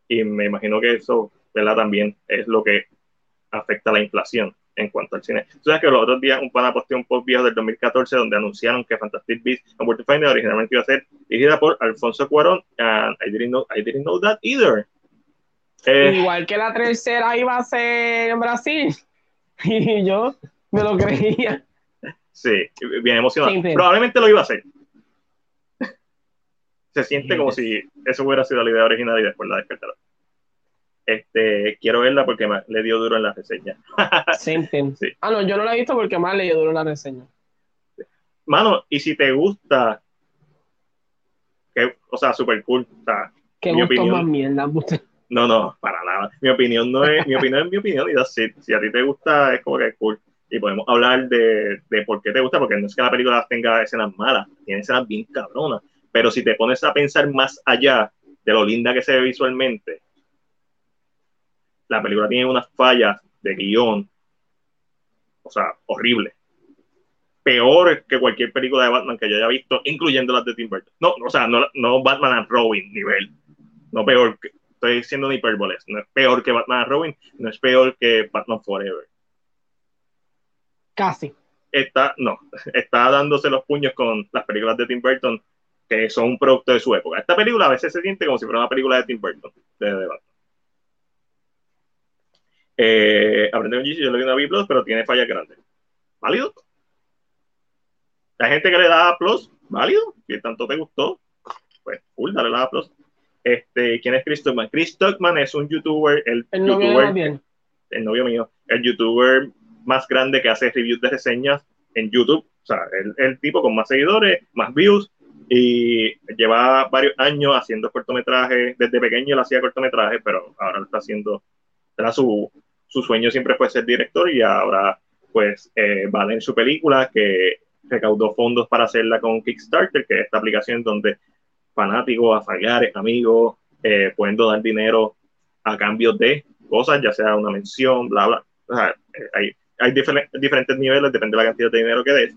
y me imagino que eso, ¿verdad? También es lo que afecta la inflación. En cuanto al cine. Tú sabes que los otros días un pana posteó un post viejo del 2014 donde anunciaron que Fantastic Beasts and Where to Find originalmente iba a ser dirigida por Alfonso Cuarón and I didn't know, I didn't know that either. Eh, Igual que la tercera iba a ser en Brasil y yo me lo creía. Sí, bien emocionado. Probablemente lo iba a hacer. Se siente como si eso hubiera sido la idea original y después la despertaron. Este, quiero verla porque más le dio duro en la reseña. Same Ah, no, yo no la he visto porque más le dio duro en la reseña. Mano, y si te gusta, que, o sea, super cool. O sea, mi opinión, más mierda, No, no, para nada. Mi opinión no es, mi opinión es mi opinión y así. Si a ti te gusta, es como que es cool. Y podemos hablar de, de por qué te gusta, porque no es que la película tenga escenas malas, tiene escenas bien cabronas. Pero si te pones a pensar más allá de lo linda que se ve visualmente, la película tiene unas fallas de guion, o sea, horrible. Peor que cualquier película de Batman que yo haya visto, incluyendo las de Tim Burton. No, o sea, no, no Batman and Robin nivel. No peor que, estoy diciendo ni hipérboles. No es peor que Batman and Robin, no es peor que Batman Forever. Casi. Está, no, está dándose los puños con las películas de Tim Burton, que son un producto de su época. Esta película a veces se siente como si fuera una película de Tim Burton, de, de Batman. Eh, Aprende con yo le doy una B+, pero tiene fallas grandes. ¿Válido? La gente que le da A+, ¿válido? Si tanto te gustó, pues cool, dale la A+. Este, ¿Quién es Chris Tuckman? Chris Stockman es un youtuber, el, el youtuber, novio el novio mío, el youtuber más grande que hace reviews de reseñas en YouTube. O sea, el, el tipo con más seguidores, más views, y lleva varios años haciendo cortometrajes. Desde pequeño él hacía cortometrajes, pero ahora lo está haciendo, era su, su sueño siempre fue ser director y ahora pues eh, va en su película que recaudó fondos para hacerla con Kickstarter, que es esta aplicación donde fanáticos, familiares, amigos eh, pueden donar dinero a cambio de cosas, ya sea una mención, bla, bla. Eh, hay, hay diferentes niveles, depende de la cantidad de dinero que des.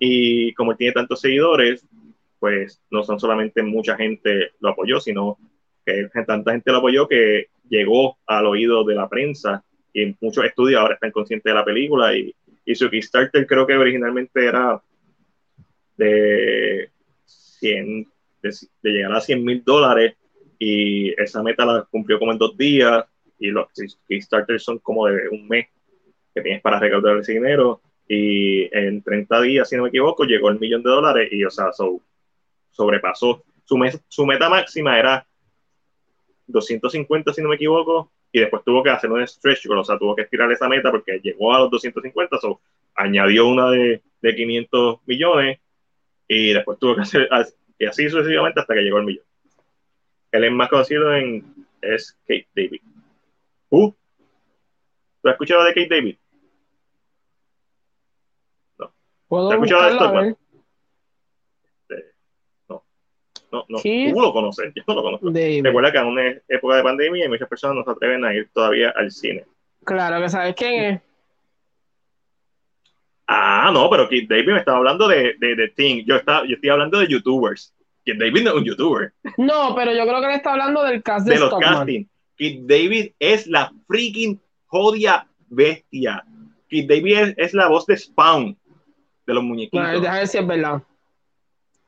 Y como tiene tantos seguidores, pues no son solamente mucha gente lo apoyó, sino que tanta gente lo apoyó que llegó al oído de la prensa y muchos estudios ahora están conscientes de la película y, y su Kickstarter creo que originalmente era de 100, de, llegar a 100 mil dólares y esa meta la cumplió como en dos días y los Kickstarter son como de un mes que tienes para recaudar ese dinero y en 30 días, si no me equivoco, llegó el millón de dólares y, o sea, sobrepasó. Su, su meta máxima era 250, si no me equivoco, y después tuvo que hacer un stretch o sea, tuvo que estirar esa meta porque llegó a los 250, so, añadió una de, de 500 millones y después tuvo que hacer y así sucesivamente hasta que llegó al millón. Él es más conocido en es Kate David. Uh, ¿Tú has escuchado de Kate David? No. ¿Tú has escuchado de esto? No, no, tú lo conoces, yo no lo conozco. Recuerda que en una época de pandemia y muchas personas no se atreven a ir todavía al cine. Claro que sabes quién es. Ah, no, pero Kid David me estaba hablando de, de, de Thing. Yo, estaba, yo estoy hablando de youtubers. Kid David no es un youtuber. No, pero yo creo que le está hablando del cast de, de los casting. Kid David es la freaking jodia bestia. Kid David es, la voz de Spawn de los muñequitos. Bueno, déjame ver si es verdad.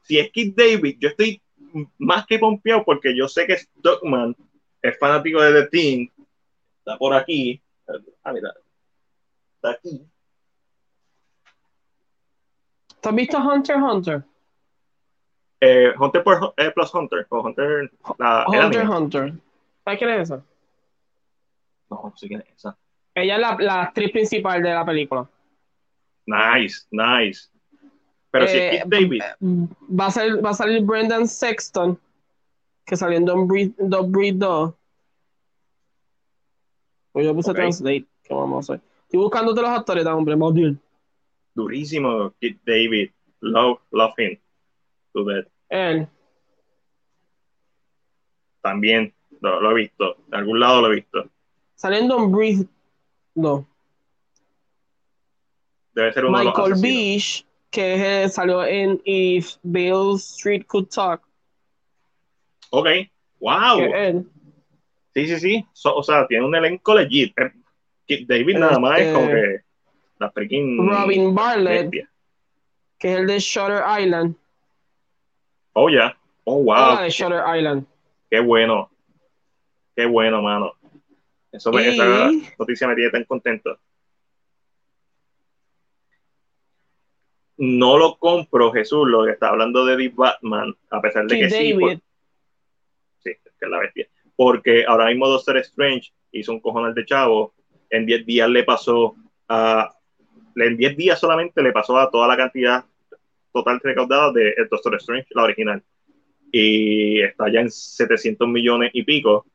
Si es Kid David, yo estoy más que pompeado porque yo sé que Stockman es fanático de The Team. Está por aquí. Ah, mira. Está aquí. ¿Tú has visto Hunter Hunter? Eh, Hunter por, eh, plus Hunter. O Hunter, la, Hunter Hunter. ¿Sabes quién es esa? No, no sé quién es esa. Ella es la, la actriz principal de la película. Nice, nice. Pero si es eh, David. Va a, salir, va a salir Brendan Sexton, que salió en Don't Breed, Don't Breed 2. Pues yo puse Translate. ¿Qué vamos a hacer? Estoy buscándote los actores, hombre, más bien. Durísimo, Kid David. Love, love him. To that. Él. También lo, lo, he visto. De algún lado lo he visto. Saliendo en Breathe 2. Debe ser uno Michael de los Beach que salió en If Bill Street Could Talk. Ok, wow. Sí, sí, sí. o sea, tiene un elenco legit. Eh, David nada más es como este, que La freaking. Robin Bartlett, que es el de Shutter Island. Oh, ya. Oh, wow. de Shutter Island. Qué bueno. Qué bueno, mano. Eso me, esa noticia me tiene tan contento. No lo compro, Jesús, lo que está hablando de The Batman, a pesar de que sí. sí, es que es la bestia. Porque ahora mismo Doctor Strange hizo un cojonal de chavo. En 10 días le pasó a. En 10 días solamente le pasó a toda la cantidad total recaudada de Doctor Strange, la original. Y está ya en 700 millones y pico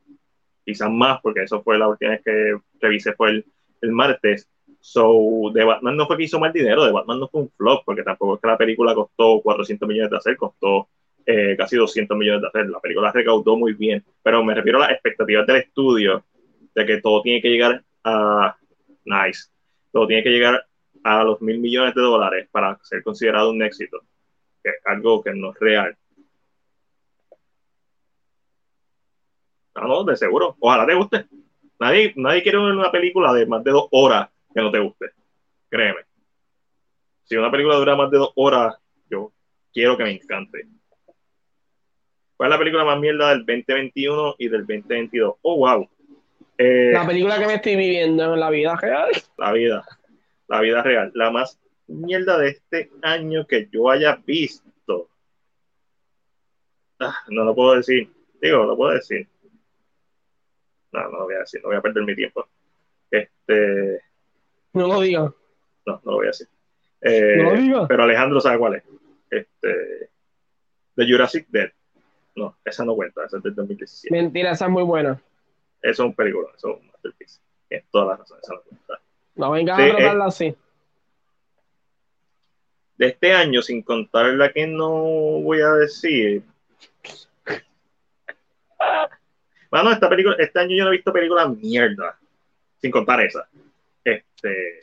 quizás más, porque eso fue la última vez que revisé, fue el, el martes. So, de Batman no fue que hizo mal dinero, de Batman no fue un flop, porque tampoco es que la película costó 400 millones de hacer, costó eh, casi 200 millones de hacer. La película recaudó muy bien, pero me refiero a las expectativas del estudio, de que todo tiene que llegar a nice, todo tiene que llegar a los mil millones de dólares para ser considerado un éxito, que es algo que no es real. Ah, no, de seguro. Ojalá te guste. Nadie, nadie quiere ver una película de más de dos horas que no te guste. Créeme. Si una película dura más de dos horas, yo quiero que me encante. ¿Cuál es la película más mierda del 2021 y del 2022? Oh, wow. Eh, la película que me estoy viviendo en la vida real. La vida. La vida real. La más mierda de este año que yo haya visto. Ah, no lo puedo decir. Digo, no lo puedo decir. No, no lo voy a decir, no voy a perder mi tiempo. Este. No lo diga. No, no lo voy a decir. Eh, no lo diga. Pero Alejandro sabe cuál es. Este. The Jurassic Dead. No, esa no cuenta, esa es del 2017. Mentira, esa es muy buena. Eso es un peligro, eso es un masterpiece. Tienes todas las razones, esa no cuenta. No vengas a tratarla así. De este año, sin contar la que no voy a decir, bueno, esta película, este año yo no he visto películas mierda, sin contar esa. Este.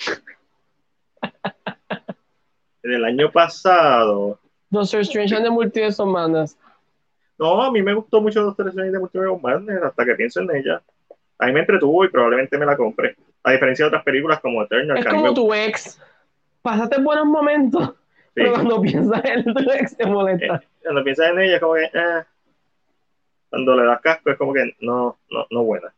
en el año pasado. Doctor Strange and the Multiverse of Madness. No, a mí me gustó mucho Doctor Strange and the Multiverse of Madness hasta que pienso en ella. A mí me entretuvo y probablemente me la compré. A diferencia de otras películas como Eternal. Es como tu ex. Pásate buenos momentos. Pero cuando piensas en tu ex te molesta. Eh, cuando piensas en ella, como que. Eh, cuando le das casco es como que no, no, no buena.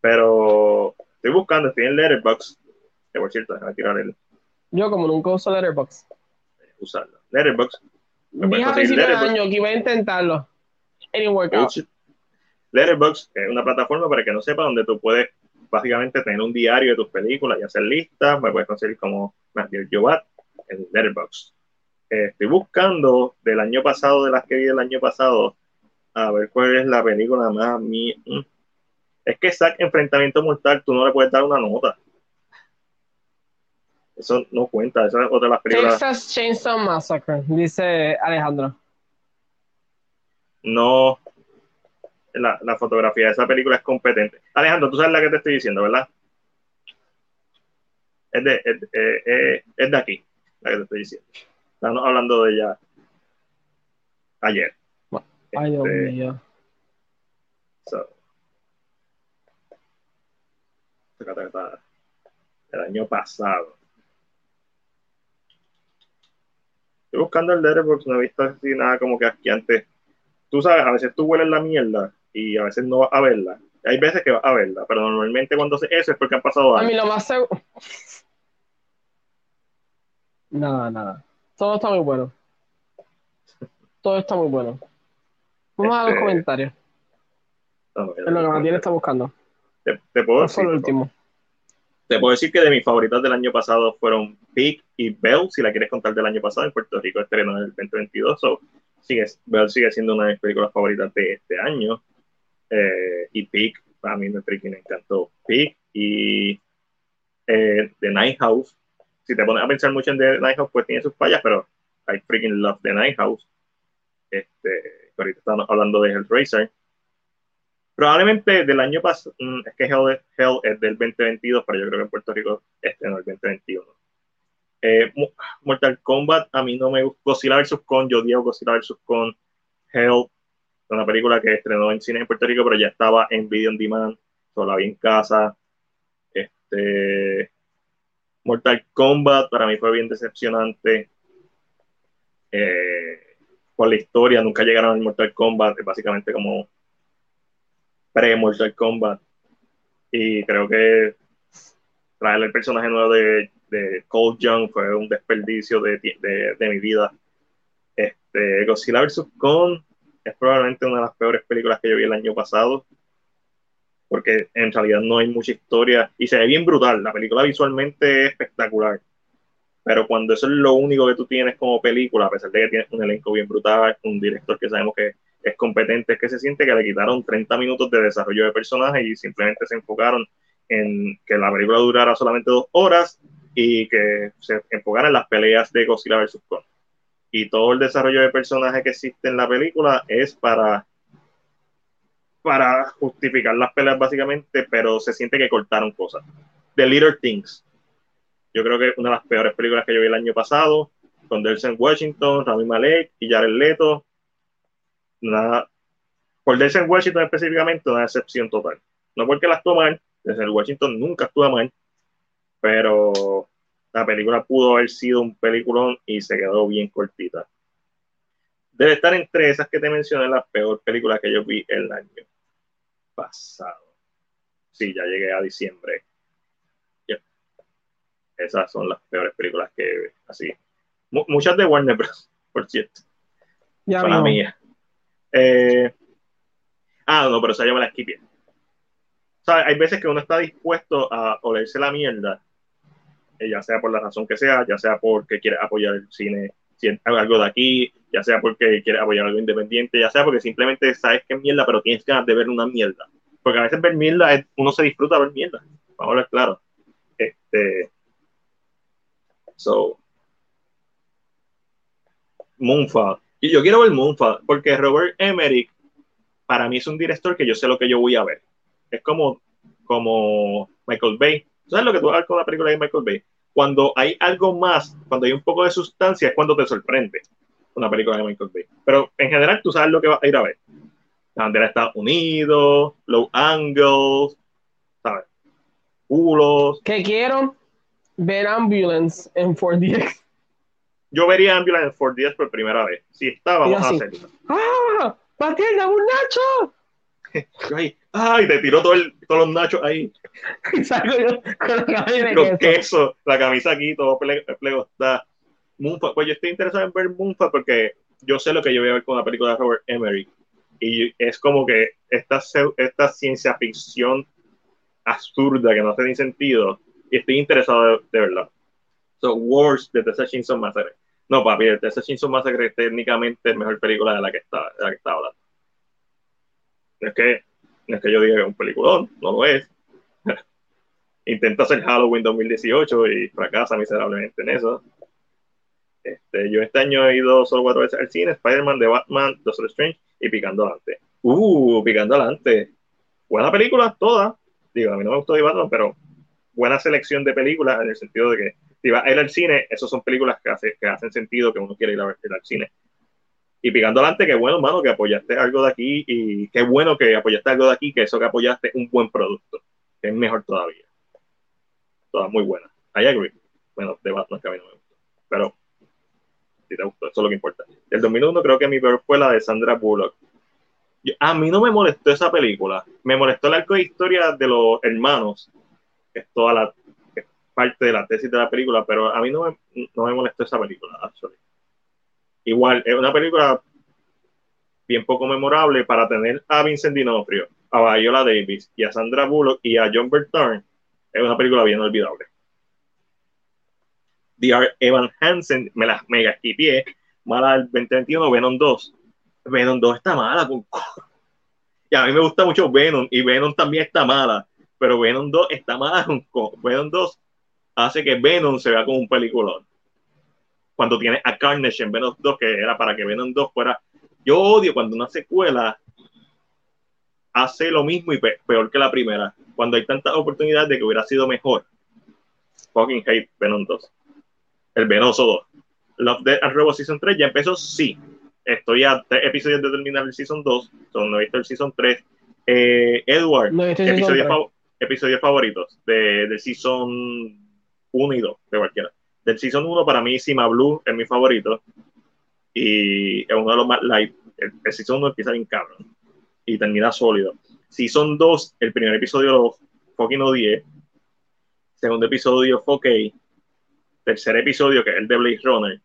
Pero estoy buscando, estoy en Letterboxd, que por cierto, déjame tirar el. Yo, como nunca uso Letterboxd. Usarlo. Letterboxd. Dije a principio de año que iba a intentarlo. Any workout. Letterboxd es una plataforma para que no sepa donde tú puedes básicamente tener un diario de tus películas y hacer listas. Me puedes conseguir como Matthew Jobat en Letterboxd. Eh, estoy buscando del año pasado, de las que vi del año pasado, a ver cuál es la película más mi. Es que Zack Enfrentamiento Mortal tú no le puedes dar una nota. Eso no cuenta esa es otra de las películas Texas Chainsaw Massacre dice Alejandro. No la, la, fotografía de esa película es competente. Alejandro tú sabes la que te estoy diciendo ¿verdad? es de, es, es, es de aquí la que te estoy diciendo. Estamos hablando de ella ayer. Ay, Dios este, mío. El año pasado. Estoy buscando el Letterboxd, no he visto así nada como que aquí antes. Tú sabes, a veces tú hueles la mierda y a veces no vas a verla. Hay veces que vas a verla, pero normalmente cuando hace eso es porque han pasado años. A mí lo más seguro. Nada, nada. Todo está muy bueno. Todo está muy bueno. Vamos a los este, comentarios. No, es lo que Matías está buscando. Te, puedo decir, último. Te puedo decir que de mis favoritas del año pasado fueron Pig y Bell, si la quieres contar del año pasado, en Puerto Rico estrenó en el 2022. So, sigue, Bell sigue siendo una de mis películas favoritas de este año. Eh, y Pig, a mí me freaking encantó. Pig y eh, The Night House. Si te pones a pensar mucho en The Night House, pues tiene sus fallas, pero I freaking love The Night House. Este, ahorita estamos hablando de Hellraiser. Probablemente del año pasado, mm, es que Hell, es del 2022, pero yo creo que en Puerto Rico no el 2021. Eh, Mortal Kombat, a mí no me gusta. Godzilla vs. Con, yo digo Godzilla vs. Con. Hell, una película que estrenó en cine en Puerto Rico, pero ya estaba en video on demand, solo la vi en casa. Este, Mortal Kombat para mí fue bien decepcionante. Eh, por la historia, nunca llegaron al Mortal Kombat, básicamente como pre-Mortal Kombat. Y creo que traer el personaje nuevo de, de Cold Young fue un desperdicio de, de, de mi vida. Este, Godzilla vs. Kong es probablemente una de las peores películas que yo vi el año pasado, porque en realidad no hay mucha historia y se ve bien brutal. La película visualmente es espectacular, pero cuando eso es lo único que tú tienes como película, a pesar de que tienes un elenco bien brutal, un director que sabemos que es competente, es que se siente que le quitaron 30 minutos de desarrollo de personajes y simplemente se enfocaron en que la película durara solamente dos horas y que se enfocaran en las peleas de Godzilla vs. Kong y todo el desarrollo de personaje que existe en la película es para para justificar las peleas básicamente, pero se siente que cortaron cosas. The Little Things. Yo creo que una de las peores películas que yo vi el año pasado, con Delson Washington, Rami Malek y Jared Leto. Nada, por Delson Washington específicamente, una excepción total. No porque las toman, Denzel Washington nunca actúa mal, pero la película pudo haber sido un peliculón y se quedó bien cortita. Debe estar entre esas que te mencioné, las peores películas que yo vi el año pasado. Sí, ya llegué a diciembre. Esas son las peores películas que así. muchas de Warner Bros., por cierto. Ya son las mías. Eh, ah, no, pero yo me la esquipé. O sea, hay veces que uno está dispuesto a olerse la mierda eh, ya sea por la razón que sea, ya sea porque quiere apoyar el cine, algo de aquí, ya sea porque quiere apoyar algo independiente, ya sea porque simplemente sabes que es mierda, pero tienes ganas de ver una mierda. Porque a veces ver mierda, uno se disfruta ver mierda. Vamos a hablar claro. Este. So. Moonfall. Y yo quiero ver Moonfall, porque Robert Emmerich, para mí es un director que yo sé lo que yo voy a ver. Es como, como Michael Bay. ¿Sabes lo que tú vas a ver con la película de Michael Bay? cuando hay algo más, cuando hay un poco de sustancia, es cuando te sorprende una película de Michael Bay. Pero en general tú sabes lo que vas a ir a ver. La bandera de Estados Unidos, low angles, ¿sabes? Culos. ¿Qué quiero? Ver Ambulance en 4DX. Yo vería Ambulance en 4DX por primera vez. Si está, vamos a hacerlo. ¡Ah! ¡Matilda, un Nacho! ¡Ay! Te tiró todo el, todos los nachos ahí. con la camisa queso. la camisa aquí, todo plego, está. Pues yo estoy interesado en ver Moonfall porque yo sé lo que yo voy a ver con la película de Robert Emery. Y es como que esta, esta ciencia ficción absurda que no hace ni sentido. Y estoy interesado de, verdad. So, Wars de Tessa Chainsaw Massacre. No, papi, Tessa Chainsaw Massacre es técnicamente la mejor película de la que está, de la que está hablando. Es que no es que yo diga que es un peliculón, no lo es. Intenta hacer Halloween 2018 y fracasa miserablemente en eso. Este, yo este año he ido solo cuatro veces al cine, Spider-Man, The Batman, Doctor Strange y Picando Adelante. Uh, Picando Adelante. Buena película, toda. Digo, a mí no me gustó The Batman, pero buena selección de películas en el sentido de que si vas a ir al cine, esas son películas que, que hacen sentido que uno quiere ir a ver al cine y picando adelante, qué bueno, mano, que apoyaste algo de aquí y qué bueno que apoyaste algo de aquí, que eso que apoyaste un buen producto, que es mejor todavía. Todas muy buenas. I agree. Bueno, de Batman que a mí no me gustó. Pero si te gustó, eso es lo que importa. El 2001 creo que mi peor fue la de Sandra Bullock. a mí no me molestó esa película. Me molestó el arco de historia de los hermanos, es toda la parte de la tesis de la película, pero a mí no me, no me molestó esa película, actually. Igual, es una película bien poco memorable para tener a Vincent D'Onofrio, a Viola Davis y a Sandra Bullock y a John Bertrand. Es una película bien olvidable. D.R. Evan Hansen, me la mega esquipié, mala del 2021, Venom 2. Venom 2 está mala, y a mí me gusta mucho Venom, y Venom también está mala, pero Venom 2 está mala Venom 2 hace que Venom se vea como un peliculón cuando tiene a Carnage en Venom 2, que era para que Venom 2 fuera. Yo odio cuando una secuela hace lo mismo y peor que la primera, cuando hay tantas oportunidades de que hubiera sido mejor. Fucking hate Venom 2. El Venoso 2. Love, Death and Robots Season 3 ya empezó, sí. Estoy a tres episodios de terminar el Season 2, son, no he visto el Season 3. Eh, Edward, episodios, favoritos de, de Season 1 y 2, de cualquiera. Del Season 1, para mí, Sima Blue es mi favorito. Y es uno de los más light. El, Season 1 empieza bien cabrón. Y termina sólido. Season 2, el primer episodio lo fucking odié. Segundo episodio fue ok. Tercer episodio, que es el de Blade Runner.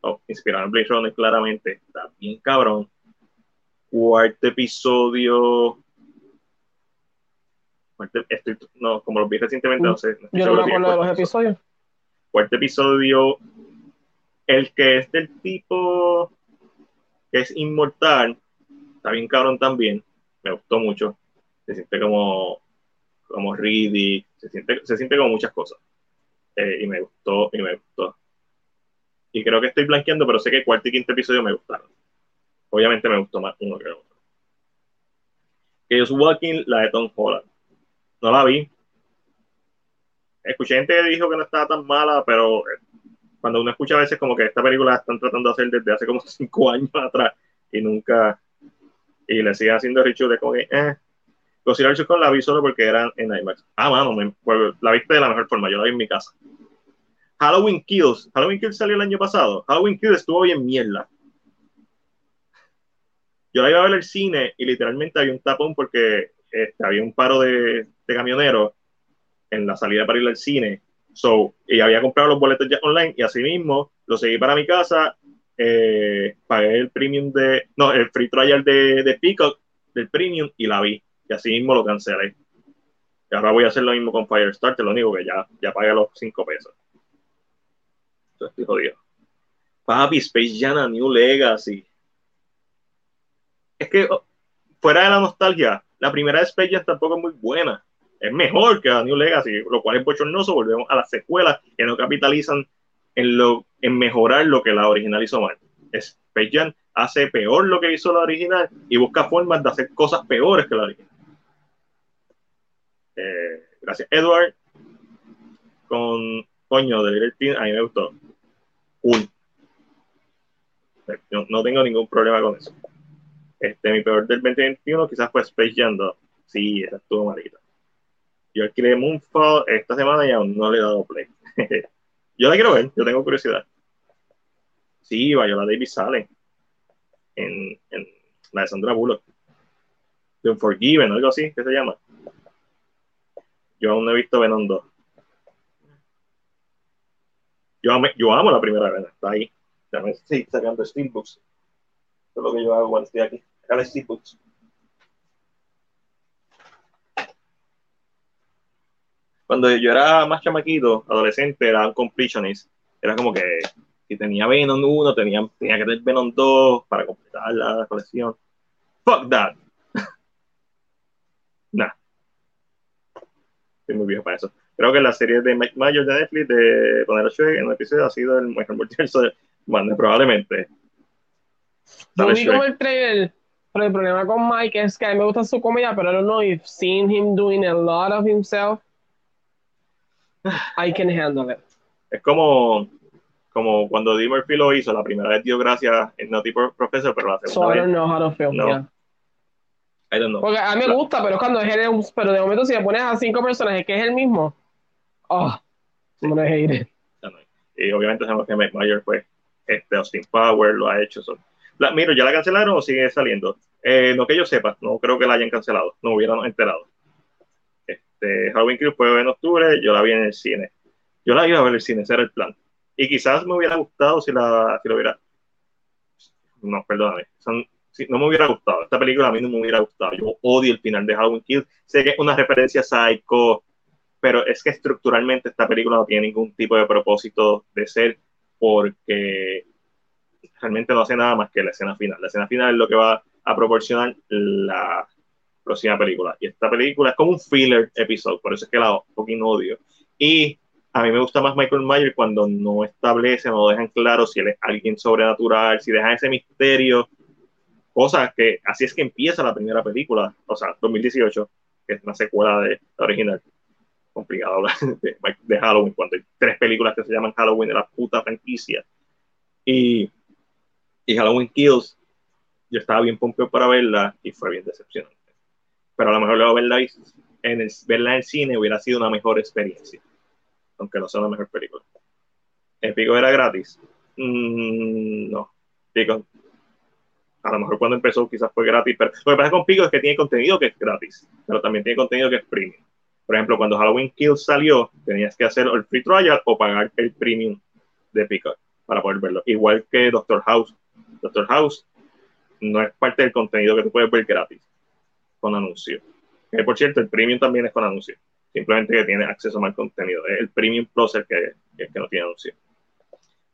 Oh, inspirado en Blade Runner, claramente. Está bien cabrón. Cuarto episodio no, como lo vi recientemente, no sé. Yo no me acuerdo de los episodios. Cuarto episodio, el que es del tipo que es inmortal, está bien cabrón también, me gustó mucho. Se siente como, como Reedy, se siente, se siente como muchas cosas. Eh, y me gustó, y me gustó. Y creo que estoy blanqueando, pero sé que cuarto y quinto episodio me gustaron. Obviamente me gustó más uno que el otro. Que yo Walking, la de Tom Holland no la vi. Escuché gente que dijo que no estaba tan mala, pero eh, cuando uno escucha a veces como que esta película la están tratando de hacer desde hace como cinco años atrás y nunca, y le siguen haciendo de como que, eh. Godzilla la vi solo porque eran en IMAX. Ah, mano, me, pues, la viste de la mejor forma, yo la vi en mi casa. Halloween Kills. Halloween Kills salió el año pasado. Halloween Kills estuvo bien mierda. Yo la iba a ver el cine y literalmente había un tapón porque este, había un paro de, camioneros en la salida para ir al cine. So, y había comprado los boletos ya online y así mismo lo seguí para mi casa, eh, pagué el premium de, no, el free trial de, de Peacock del premium y la vi. Y así mismo lo cancelé. Y ahora voy a hacer lo mismo con Firestarter, lo único que ya, ya pagué los 5 pesos. Entonces estoy jodido. Papi, Space Jam a New Legacy. Es que oh, fuera de la nostalgia, la primera de Space tampoco es muy buena. Es mejor que la New Legacy, lo cual es bochornoso. Volvemos a las secuelas que no capitalizan en, lo, en mejorar lo que la original hizo mal. Space hace peor lo que hizo la original y busca formas de hacer cosas peores que la original. Eh, gracias, Edward. Con coño de Team, a mí me gustó. Cool. no tengo ningún problema con eso. Este, mi peor del 2021 quizás fue Space Jam 2. Sí, esa estuvo malita. Yo alquilé Moonfall esta semana y aún no le he dado play. yo la quiero ver, yo tengo curiosidad. Sí, Viola Davis sale en, en la de Sandra Bullock. The Unforgiven, algo así, ¿qué se llama? Yo aún no he visto Venom 2. Yo, yo amo la primera vez, está ahí. Déjame seguir sacando Steelbooks. Eso es lo que yo hago cuando estoy aquí. Cuando yo era más chamaquito, adolescente, era un completionist. Era como que si tenía Venom 1, tenía, tenía que tener Venom 2 para completar la colección. Fuck that. nah. Estoy muy viejo para eso. Creo que la serie de Mike de Netflix de poner a en un episodio ha sido el mejor multiverso de bueno, probablemente. Yo vi como el trailer pero el problema con Mike es que a mí me gusta su comedia, pero I don't know if seeing him doing a lot of himself, I can handle it. Es como, como cuando Dee Murphy lo hizo, la primera vez dio gracias en Naughty Professor, pero la segunda so vez. I don't know how to feel, no. yeah. I don't know. Porque a mí me gusta, pero cuando es él, pero de momento si le pones a cinco personas es que es el mismo, oh, sí. I'm gonna hate it. Y obviamente sabemos que Mike Myers, pues, este Austin Power lo ha hecho. Mira, ¿ya la cancelaron o sigue saliendo? Eh, no que yo sepa, no creo que la hayan cancelado, no hubiéramos enterado. Este, Halloween Kills fue en octubre, yo la vi en el cine. Yo la iba a ver en el cine, ese era el plan. Y quizás me hubiera gustado si la si lo hubiera. No, perdóname. no me hubiera gustado. Esta película a mí no me hubiera gustado. Yo odio el final de Halloween Kills. Sé que es una referencia Psycho, pero es que estructuralmente esta película no tiene ningún tipo de propósito de ser porque realmente no hace nada más que la escena final. La escena final es lo que va a proporcionar la próxima película. Y esta película es como un filler episodio, por eso es que la poquito odio. Y a mí me gusta más Michael Myers cuando no establece, no dejan claro si él es alguien sobrenatural, si dejan ese misterio, cosas que así es que empieza la primera película, o sea, 2018, que es una secuela de la original. Complicado hablar de, de Halloween cuando hay tres películas que se llaman Halloween de la puta franquicia. Y, y Halloween Kills yo estaba bien pompeo para verla y fue bien decepcionante. Pero a lo mejor luego verla en el, verla en el cine hubiera sido una mejor experiencia. aunque no sea la mejor película. ¿El Pico era gratis? Mm, no. Pico. A lo mejor cuando empezó quizás fue gratis, pero lo que pasa con Pico es que tiene contenido que es gratis, pero también tiene contenido que es premium. Por ejemplo, cuando Halloween Kills salió, tenías que hacer el free trial o pagar el premium de Pico para poder verlo. Igual que Doctor House. Doctor House no es parte del contenido que tú puedes ver gratis con anuncios. Que por cierto, el premium también es con anuncios. Simplemente que tiene acceso a más contenido. Es el premium plus el que, que no tiene anuncios.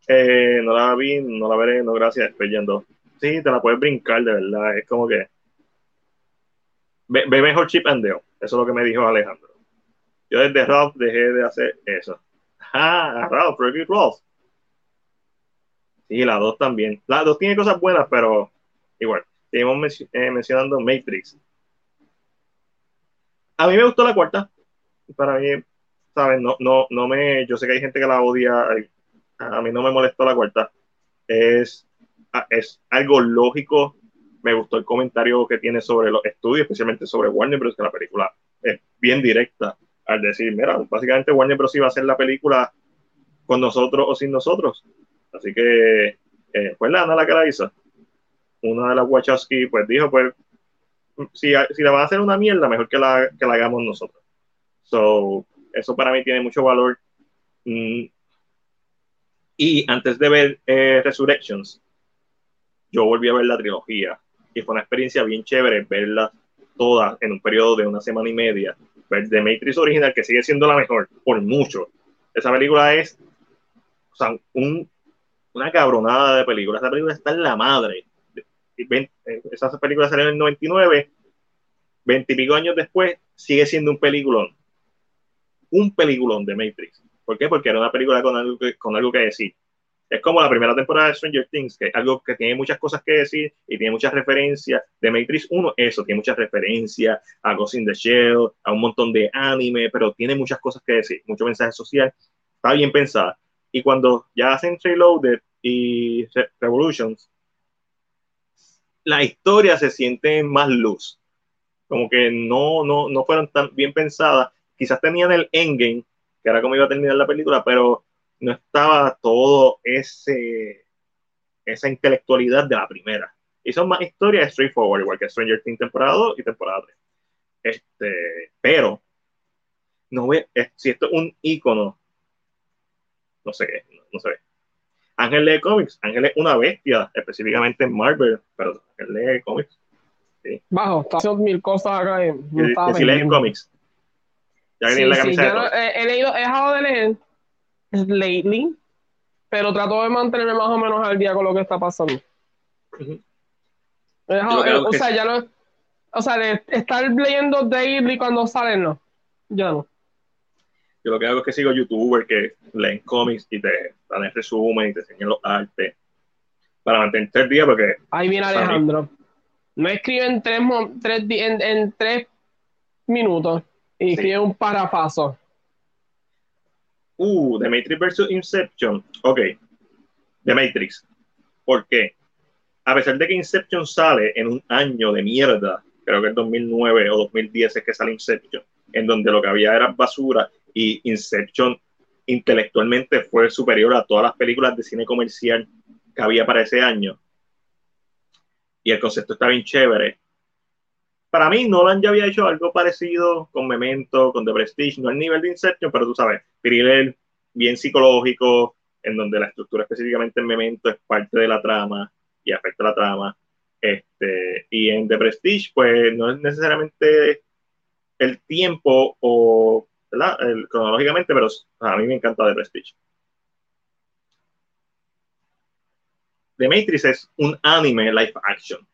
Eh, no la vi, no la veré, no gracias, estoy yendo. Sí, te la puedes brincar, de verdad. Es como que. Ve, mejor Chip and Dale. Eso es lo que me dijo Alejandro. Yo desde Ralph dejé de hacer eso. Ah, Ralph, Review Ralph. Sí, la 2 también. La 2 tiene cosas buenas, pero igual. Seguimos eh, mencionando Matrix. A mí me gustó la cuarta. Para mí, ¿sabes? No, no, no me. Yo sé que hay gente que la odia. A mí no me molestó la cuarta. Es, es algo lógico. Me gustó el comentario que tiene sobre los estudios, especialmente sobre Warner Bros. Que la película es bien directa al decir, mira, básicamente Warner Bros. iba a hacer la película con nosotros o sin nosotros. Así que, eh, pues Ana la que la hizo. Una de las Wachowski, pues dijo, pues si, si la van a hacer una mierda, mejor que la, que la hagamos nosotros. So, eso para mí tiene mucho valor. Mm. Y antes de ver eh, Resurrections, yo volví a ver la trilogía y fue una experiencia bien chévere verla toda en un periodo de una semana y media. Ver The Matrix original, que sigue siendo la mejor por mucho. Esa película es o sea, un, una cabronada de película. Esa película está en la madre. Eh, esas películas salieron en el 99, veintipico años después, sigue siendo un peliculón. Un peliculón de Matrix. ¿Por qué? Porque era una película con algo que, con algo que decir. Es como la primera temporada de Stranger Things, que es algo que tiene muchas cosas que decir y tiene muchas referencias. De Matrix 1, eso, tiene muchas referencias a Ghost in the Shell, a un montón de anime, pero tiene muchas cosas que decir, mucho mensaje social. Está bien pensada. Y cuando ya hacen Reloaded y Revolutions, la historia se siente más luz. Como que no, no, no fueron tan bien pensadas. Quizás tenían el endgame, que era como iba a terminar la película, pero no estaba todo ese esa intelectualidad de la primera. Y son más historias straightforward, igual que Stranger Things temporada 2 y temporada 3. Este, pero no ve, si esto es un icono, no sé qué, no, sé. Ángel de cómics, Ángel es una bestia, específicamente en Marvel, pero Ángel lee cómics. Sí. Bajo, está haciendo mil cosas acá. Y no si lees cómics. Ya sí, la sí, yo he, leído, he dejado de leer lately, pero trato de mantenerme más o menos al día con lo que está pasando. dejado, eh, o sea, ya no, o sea, de estar leyendo daily cuando salen, no, ya no. Yo lo que hago es que sigo youtubers que leen cómics y te dan el resumen y te enseñan los artes para mantenerte el día porque... Ahí viene Alejandro. No escribe en tres, tres en, en, tres minutos y escribe un parafaso. Uh, The Matrix versus Inception. Ok. The Matrix. ¿Por qué? A pesar de que Inception sale en un año de mierda, creo que es 2009 o 2010 es que sale Inception, en donde lo que había era basura y Inception intelectualmente fue superior a todas las películas de cine comercial que había para ese año. Y el concepto está bien chévere. Para mí, Nolan ya había hecho algo parecido con Memento, con The Prestige, no al nivel de Inception, pero tú sabes, thriller bien psicológico, en donde la estructura específicamente en Memento es parte de la trama y afecta la trama. Este, y en The Prestige, pues no es necesariamente el tiempo o cronológicamente, pero a mí me encanta The Prestige. The Matrix es un anime live action.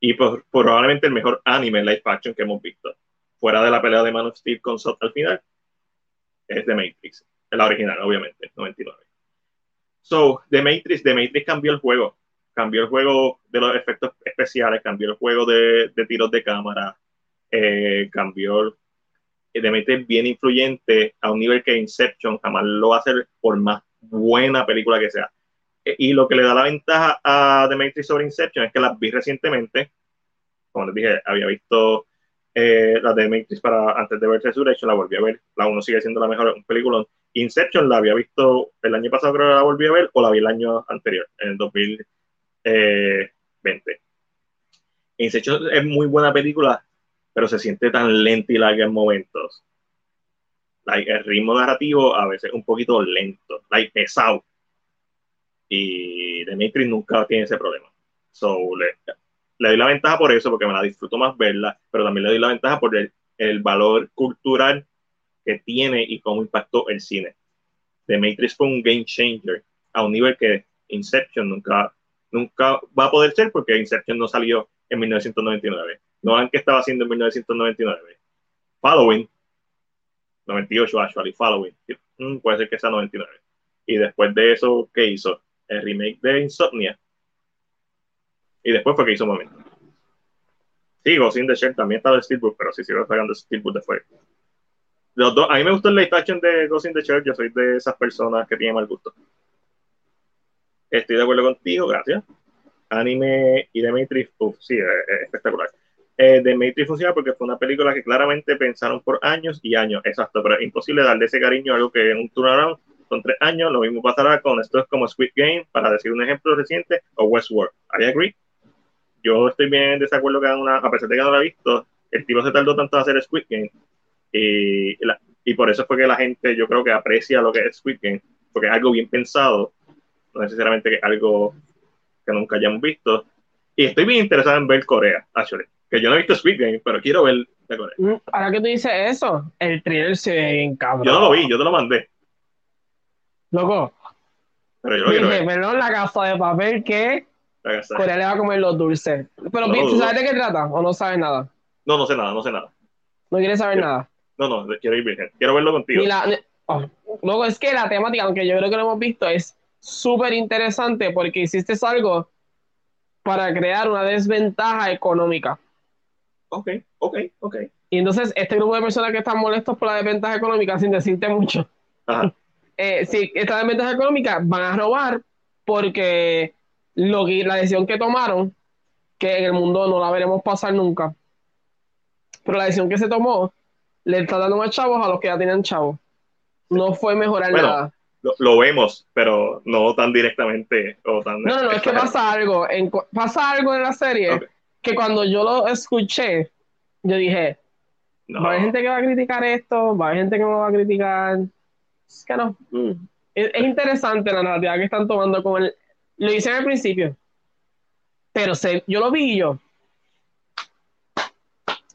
Y probablemente el mejor anime live action que hemos visto. Fuera de la pelea de Man of Steel con Sot al final, es The Matrix. La original, obviamente, 99. So, The Matrix, The Matrix cambió el juego. Cambió el juego de los efectos especiales, cambió el juego de, de tiros de cámara, eh, cambió The Matrix bien influyente a un nivel que Inception jamás lo va a hacer por más buena película que sea. Y lo que le da la ventaja a Matrix sobre Inception es que la vi recientemente. Como les dije, había visto Eh, la de Matrix para antes de ver Resurrection la volví a ver. La uno sigue siendo la mejor película. Inception la había visto el año pasado, creo que la volví a ver, o la vi el año anterior, en el 2020. Inception es muy buena película, pero se siente tan lenta y larga en momentos. el ritmo narrativo a veces un poquito lento, like, pesado. Y The Matrix nunca tiene ese problema. So, le, le doy la ventaja por eso, porque me la disfruto más verla, pero también le doy la ventaja por el, el valor cultural que tiene y cómo impactó el cine. The Matrix fue un game changer a un nivel que Inception nunca, nunca va a poder ser porque Inception no salió en 1999. No en qué estaba haciendo en 1999. Following, 98 actually, Following, mm, puede ser que sea 99. Y después de eso, ¿qué hizo? El remake de Insomnia. Y después fue que hizo Momento. Sí, Ghost in the Shell también estaba de Steelbook, pero sí sigo pagando Steelbook después. Los a mí me gustó el live action de Ghost in the Shell, yo soy de esas personas que tienen mal gusto. Estoy de acuerdo contigo, gracias. Anime y The Matrix, sí, es, espectacular. Eh, The Matrix funciona porque fue una película que claramente pensaron por años y años, exacto, pero es imposible darle ese cariño a algo que en un turnaround son tres años, lo mismo pasará con esto es como Squid Game, para decir un ejemplo reciente, o Westworld. I agree yo estoy bien en desacuerdo que una, a pesar de que no la he visto, el tipo se tardó tanto en hacer Squid Game y, y por eso fue que la gente yo creo que aprecia lo que es Squid Game, porque es algo bien pensado, no necesariamente que es algo que nunca hayamos visto. Y estoy bien interesado en ver Corea, actually. Que yo no he visto Squid Game, pero quiero ver de Corea. Mm, ahora que tú dices eso, el trailer se ve bien cabrón. Yo no lo vi, yo te lo mandé. Loco. Pero yo lo Dije, perdón, la casa de papel que Corea le va a comer los dulces. Pero, no, ¿sabes de qué trata? ¿O no sabes nada? No, no sé nada, no sé nada. ¿No quieres saber nada? No, no, quiero ir virgen. Quiero verlo contigo. Oh, luego es que la temática, aunque yo creo que lo hemos visto, es súper interesante porque hiciste algo para crear una desventaja económica. Ok, ok, ok. Y entonces este grupo de personas que están molestos por la desventaja económica, sin decirte mucho, Ajá. eh, si esta desventaja económica van a robar porque lo que, la decisión que tomaron, que en el mundo no la veremos pasar nunca, pero la decisión que se tomó le está dando más chavos a los que ya tenían chavos. No fue mejorar nada. Lo, vemos, pero no tan directamente o tan. No, no, es que pasa algo. En, pasa algo en la serie que cuando yo lo escuché, yo dije: Va a haber gente que va a criticar esto, va a haber gente que no va a criticar. Es que no. Mm. Es, es, interesante la narrativa que están tomando con el, lo hice al principio. Pero se, yo lo vi y yo.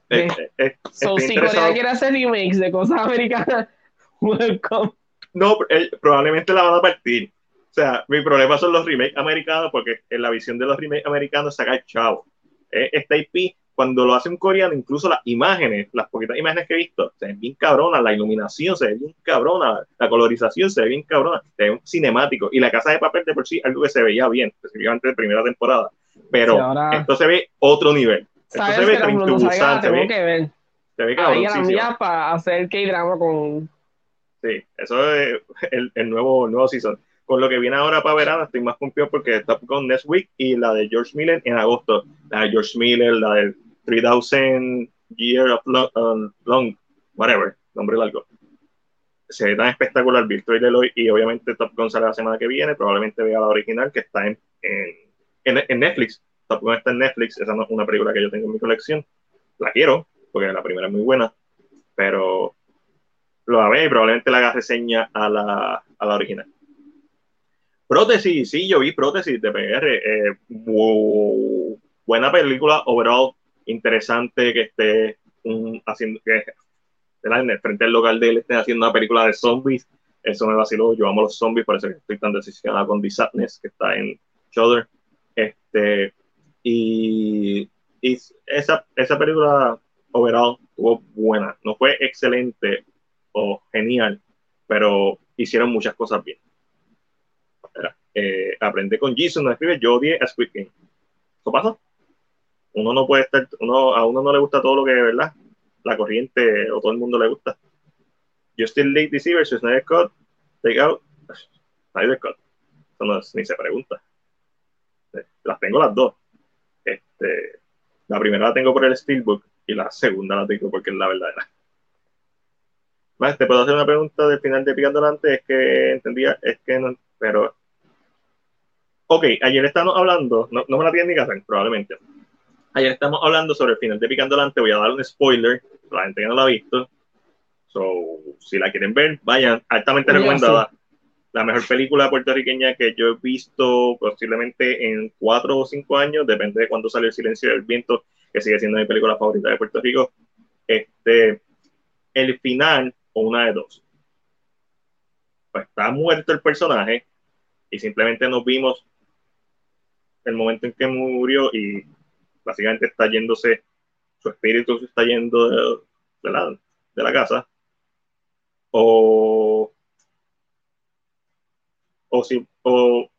Eh, eh, eh so, si Corea quiere hacer remakes de cosas americanas, welcome. No, eh, probablemente la van a partir. O sea, mi problema son los remakes americanos porque en la visión de los remakes americanos saca el chavo. Este IP cuando lo hace un coreano, incluso las imágenes, las poquitas imágenes que he visto, se ven bien cabronas, la iluminación se ve bien cabrona, la colorización se ve bien cabrona, se ve cinemático. Y la casa de papel de por sí, algo que se veía bien, específicamente de primera temporada. Pero esto se ve otro nivel. Esto se ve se ve, que ver. Se ve cabrón. Ahí a la mía para hacer K-drama con. Sí, eso es el, el, nuevo, el nuevo season con lo que viene ahora para verano, estoy más confiado porque está con Next Week y la de George Miller en agosto. La de George Miller, la del 3000 Year of um, long, whatever, nombre largo. Se ve tan espectacular el trailer hoy y obviamente Top Gun sale la semana que viene. Probablemente vea la original que está en, en, en, Netflix. Top Gun está en Netflix. Esa no es una película que yo tengo en mi colección. La quiero porque la primera es muy buena, pero lo a ver y probablemente la haga reseña a la, a la original. Prótesis, sí, yo vi Prótesis de PR. Eh, buena película, overall, interesante que esté haciendo que en el frente del local de él esté haciendo una película de zombies. Eso me vaciló. Yo amo los zombies, por eso estoy tan decepcionado con The Sadness, que está en Shudder. Este, y, y esa, esa película overall estuvo buena. No fue excelente o genial, pero hicieron muchas cosas bien. Eh, aprende con Jason, no escribe, yo odié a Squid Game. ¿Qué pasa? uno no puede estar, uno, a uno no le gusta todo lo que, ¿verdad? La corriente o todo el mundo le gusta. Justin League DC versus Snyder Cut, Take Out, Snyder Cut. Eso no ni se pregunta. Las tengo las dos. Este, la primera la tengo por el Steelbook y la segunda la tengo porque es la verdadera. Más, te puedo hacer una pregunta del final de Picando Delante, es que entendía, es que no, pero... Ok, ayer estamos hablando, no, no me la tienen ni que hacer, probablemente. Ayer estamos hablando sobre el final de Picando Delante, voy a dar un spoiler, para la gente que no la ha visto. So, si la quieren ver, vayan, altamente recomendada. La mejor película puertorriqueña que yo he visto posiblemente en cuatro o cinco años, depende de cuándo sale El Silencio del Viento, que sigue siendo mi película favorita de Puerto Rico. Este, el final, o una de dos. Pues está muerto el personaje y simplemente nos vimos el momento en que murió y básicamente está yéndose, su espíritu se está yendo de, la, de la casa. O, o, o,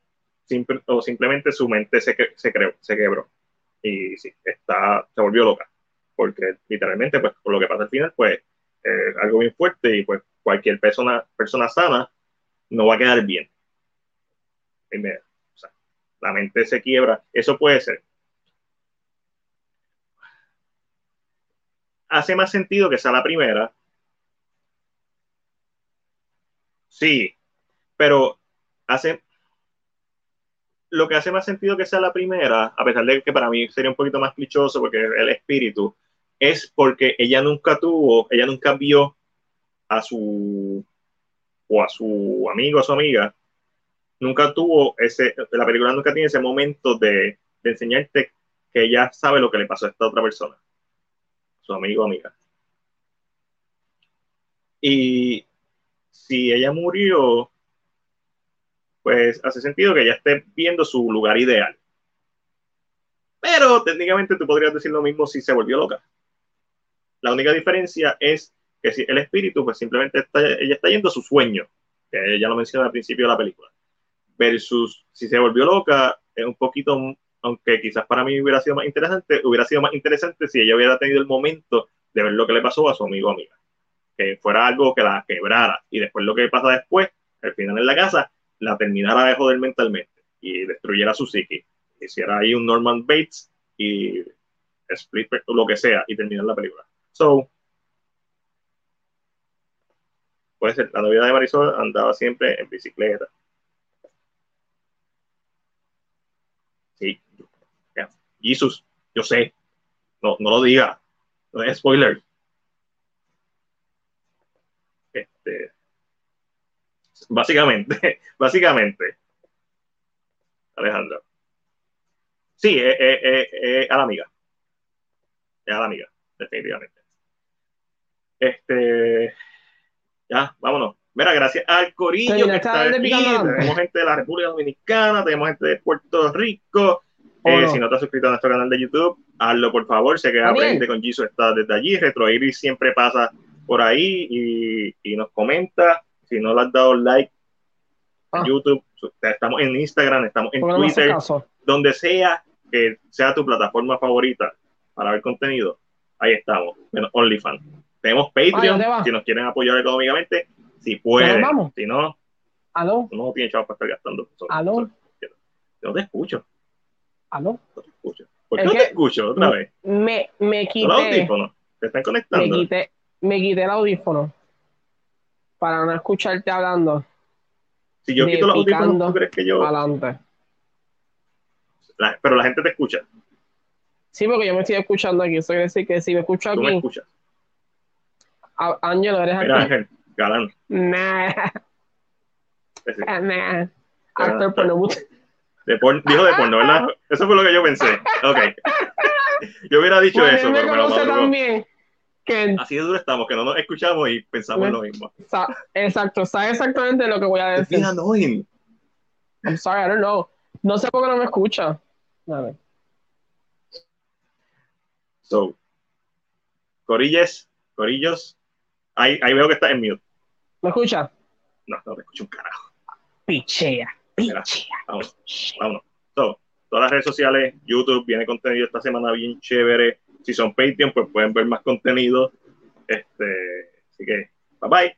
o simplemente su mente se, se, creó, se quebró y sí, está, se volvió loca. Porque literalmente, pues, por lo que pasa al final, pues, eh, algo bien fuerte y pues cualquier persona, persona sana no va a quedar bien. Sea, la mente se quiebra. Eso puede ser. Hace más sentido que sea la primera. Sí, pero hace, lo que hace más sentido que sea la primera, a pesar de que para mí sería un poquito más clichoso porque el espíritu, es porque ella nunca tuvo, ella nunca vio a su o a su amigo, a su amiga, nunca tuvo ese, la película nunca tiene ese momento de, de enseñarte que ella sabe lo que le pasó a esta otra persona, su amigo o amiga. Y si ella murió, pues hace sentido que ella esté viendo su lugar ideal. Pero técnicamente tú podrías decir lo mismo si se volvió loca. La única diferencia es que si el espíritu, pues simplemente está, ella está yendo a su sueño, que ella lo menciona al principio de la película. Versus si se volvió loca, es un poquito, aunque quizás para mí hubiera sido más interesante, hubiera sido más interesante si ella hubiera tenido el momento de ver lo que le pasó a su amigo amiga. Que fuera algo que la quebrara. Y después lo que pasa después, al final en la casa, la terminara de joder mentalmente y destruyera su psique. Hiciera ahí un Norman Bates y Split o lo que sea y terminar la película. So, puede ser, la novia de Marisol andaba siempre en bicicleta. Sí, Jesus, yo sé, no, no lo diga, no es spoiler. Este, Básicamente, básicamente. Alejandro. Sí, eh, eh, eh, a la amiga. A la amiga, definitivamente. Este. Ya, vámonos. Mira, gracias al Corillo que está aquí. Tenemos gente de la República Dominicana, tenemos gente de Puerto Rico. si no te has suscrito a nuestro canal de YouTube, hazlo por favor. Se queda pendiente con Jesus está desde allí. Retro Iris siempre pasa por ahí y, y nos comenta si no le has dado like en ah. YouTube, estamos en Instagram, estamos en Twitter, donde sea que sea tu plataforma favorita para ver contenido, ahí estamos, menos OnlyFans. Tenemos Patreon, si nos quieren apoyar económicamente, si pueden, si no, ¿Aló? no tiene chavos para estar gastando. ¿Aló? yo no te escucho. ¿Aló? No te escucho. ¿Por qué no te escucho otra vez? Me, me quité. Los audífonos, te están conectando. Me quité, me quité el audífono para no escucharte hablando. Si yo quito los audífonos, ¿tú crees que yo...? Adelante. pero la gente te escucha. Sí, porque yo me estoy escuchando aquí. Eso quiere decir que si me escucho aquí... ¿Tú me escuchas? Ángel, ¿eres Mira, Ángel, galán. Nah. Nah. Actor porno. De por, dijo de porno, ¿verdad? Eso fue lo que yo pensé. Ok. Yo hubiera dicho eso, pero me lo también. Así de duro estamos, que no nos escuchamos y pensamos lo mismo. Exacto, sabes exactamente lo que voy a decir. annoying. I'm sorry, I don't know. No sé por qué no me escucha. A ver. So, Corilles, Corillos, ahí, ahí veo que está en mute. ¿Me escucha? No, no te escucho un carajo. Pichea, pichea. Vamos, vámonos. So, todas las redes sociales, YouTube, viene contenido esta semana bien chévere si son Patreon, pues pueden ver más contenido. Este, así que, bye bye.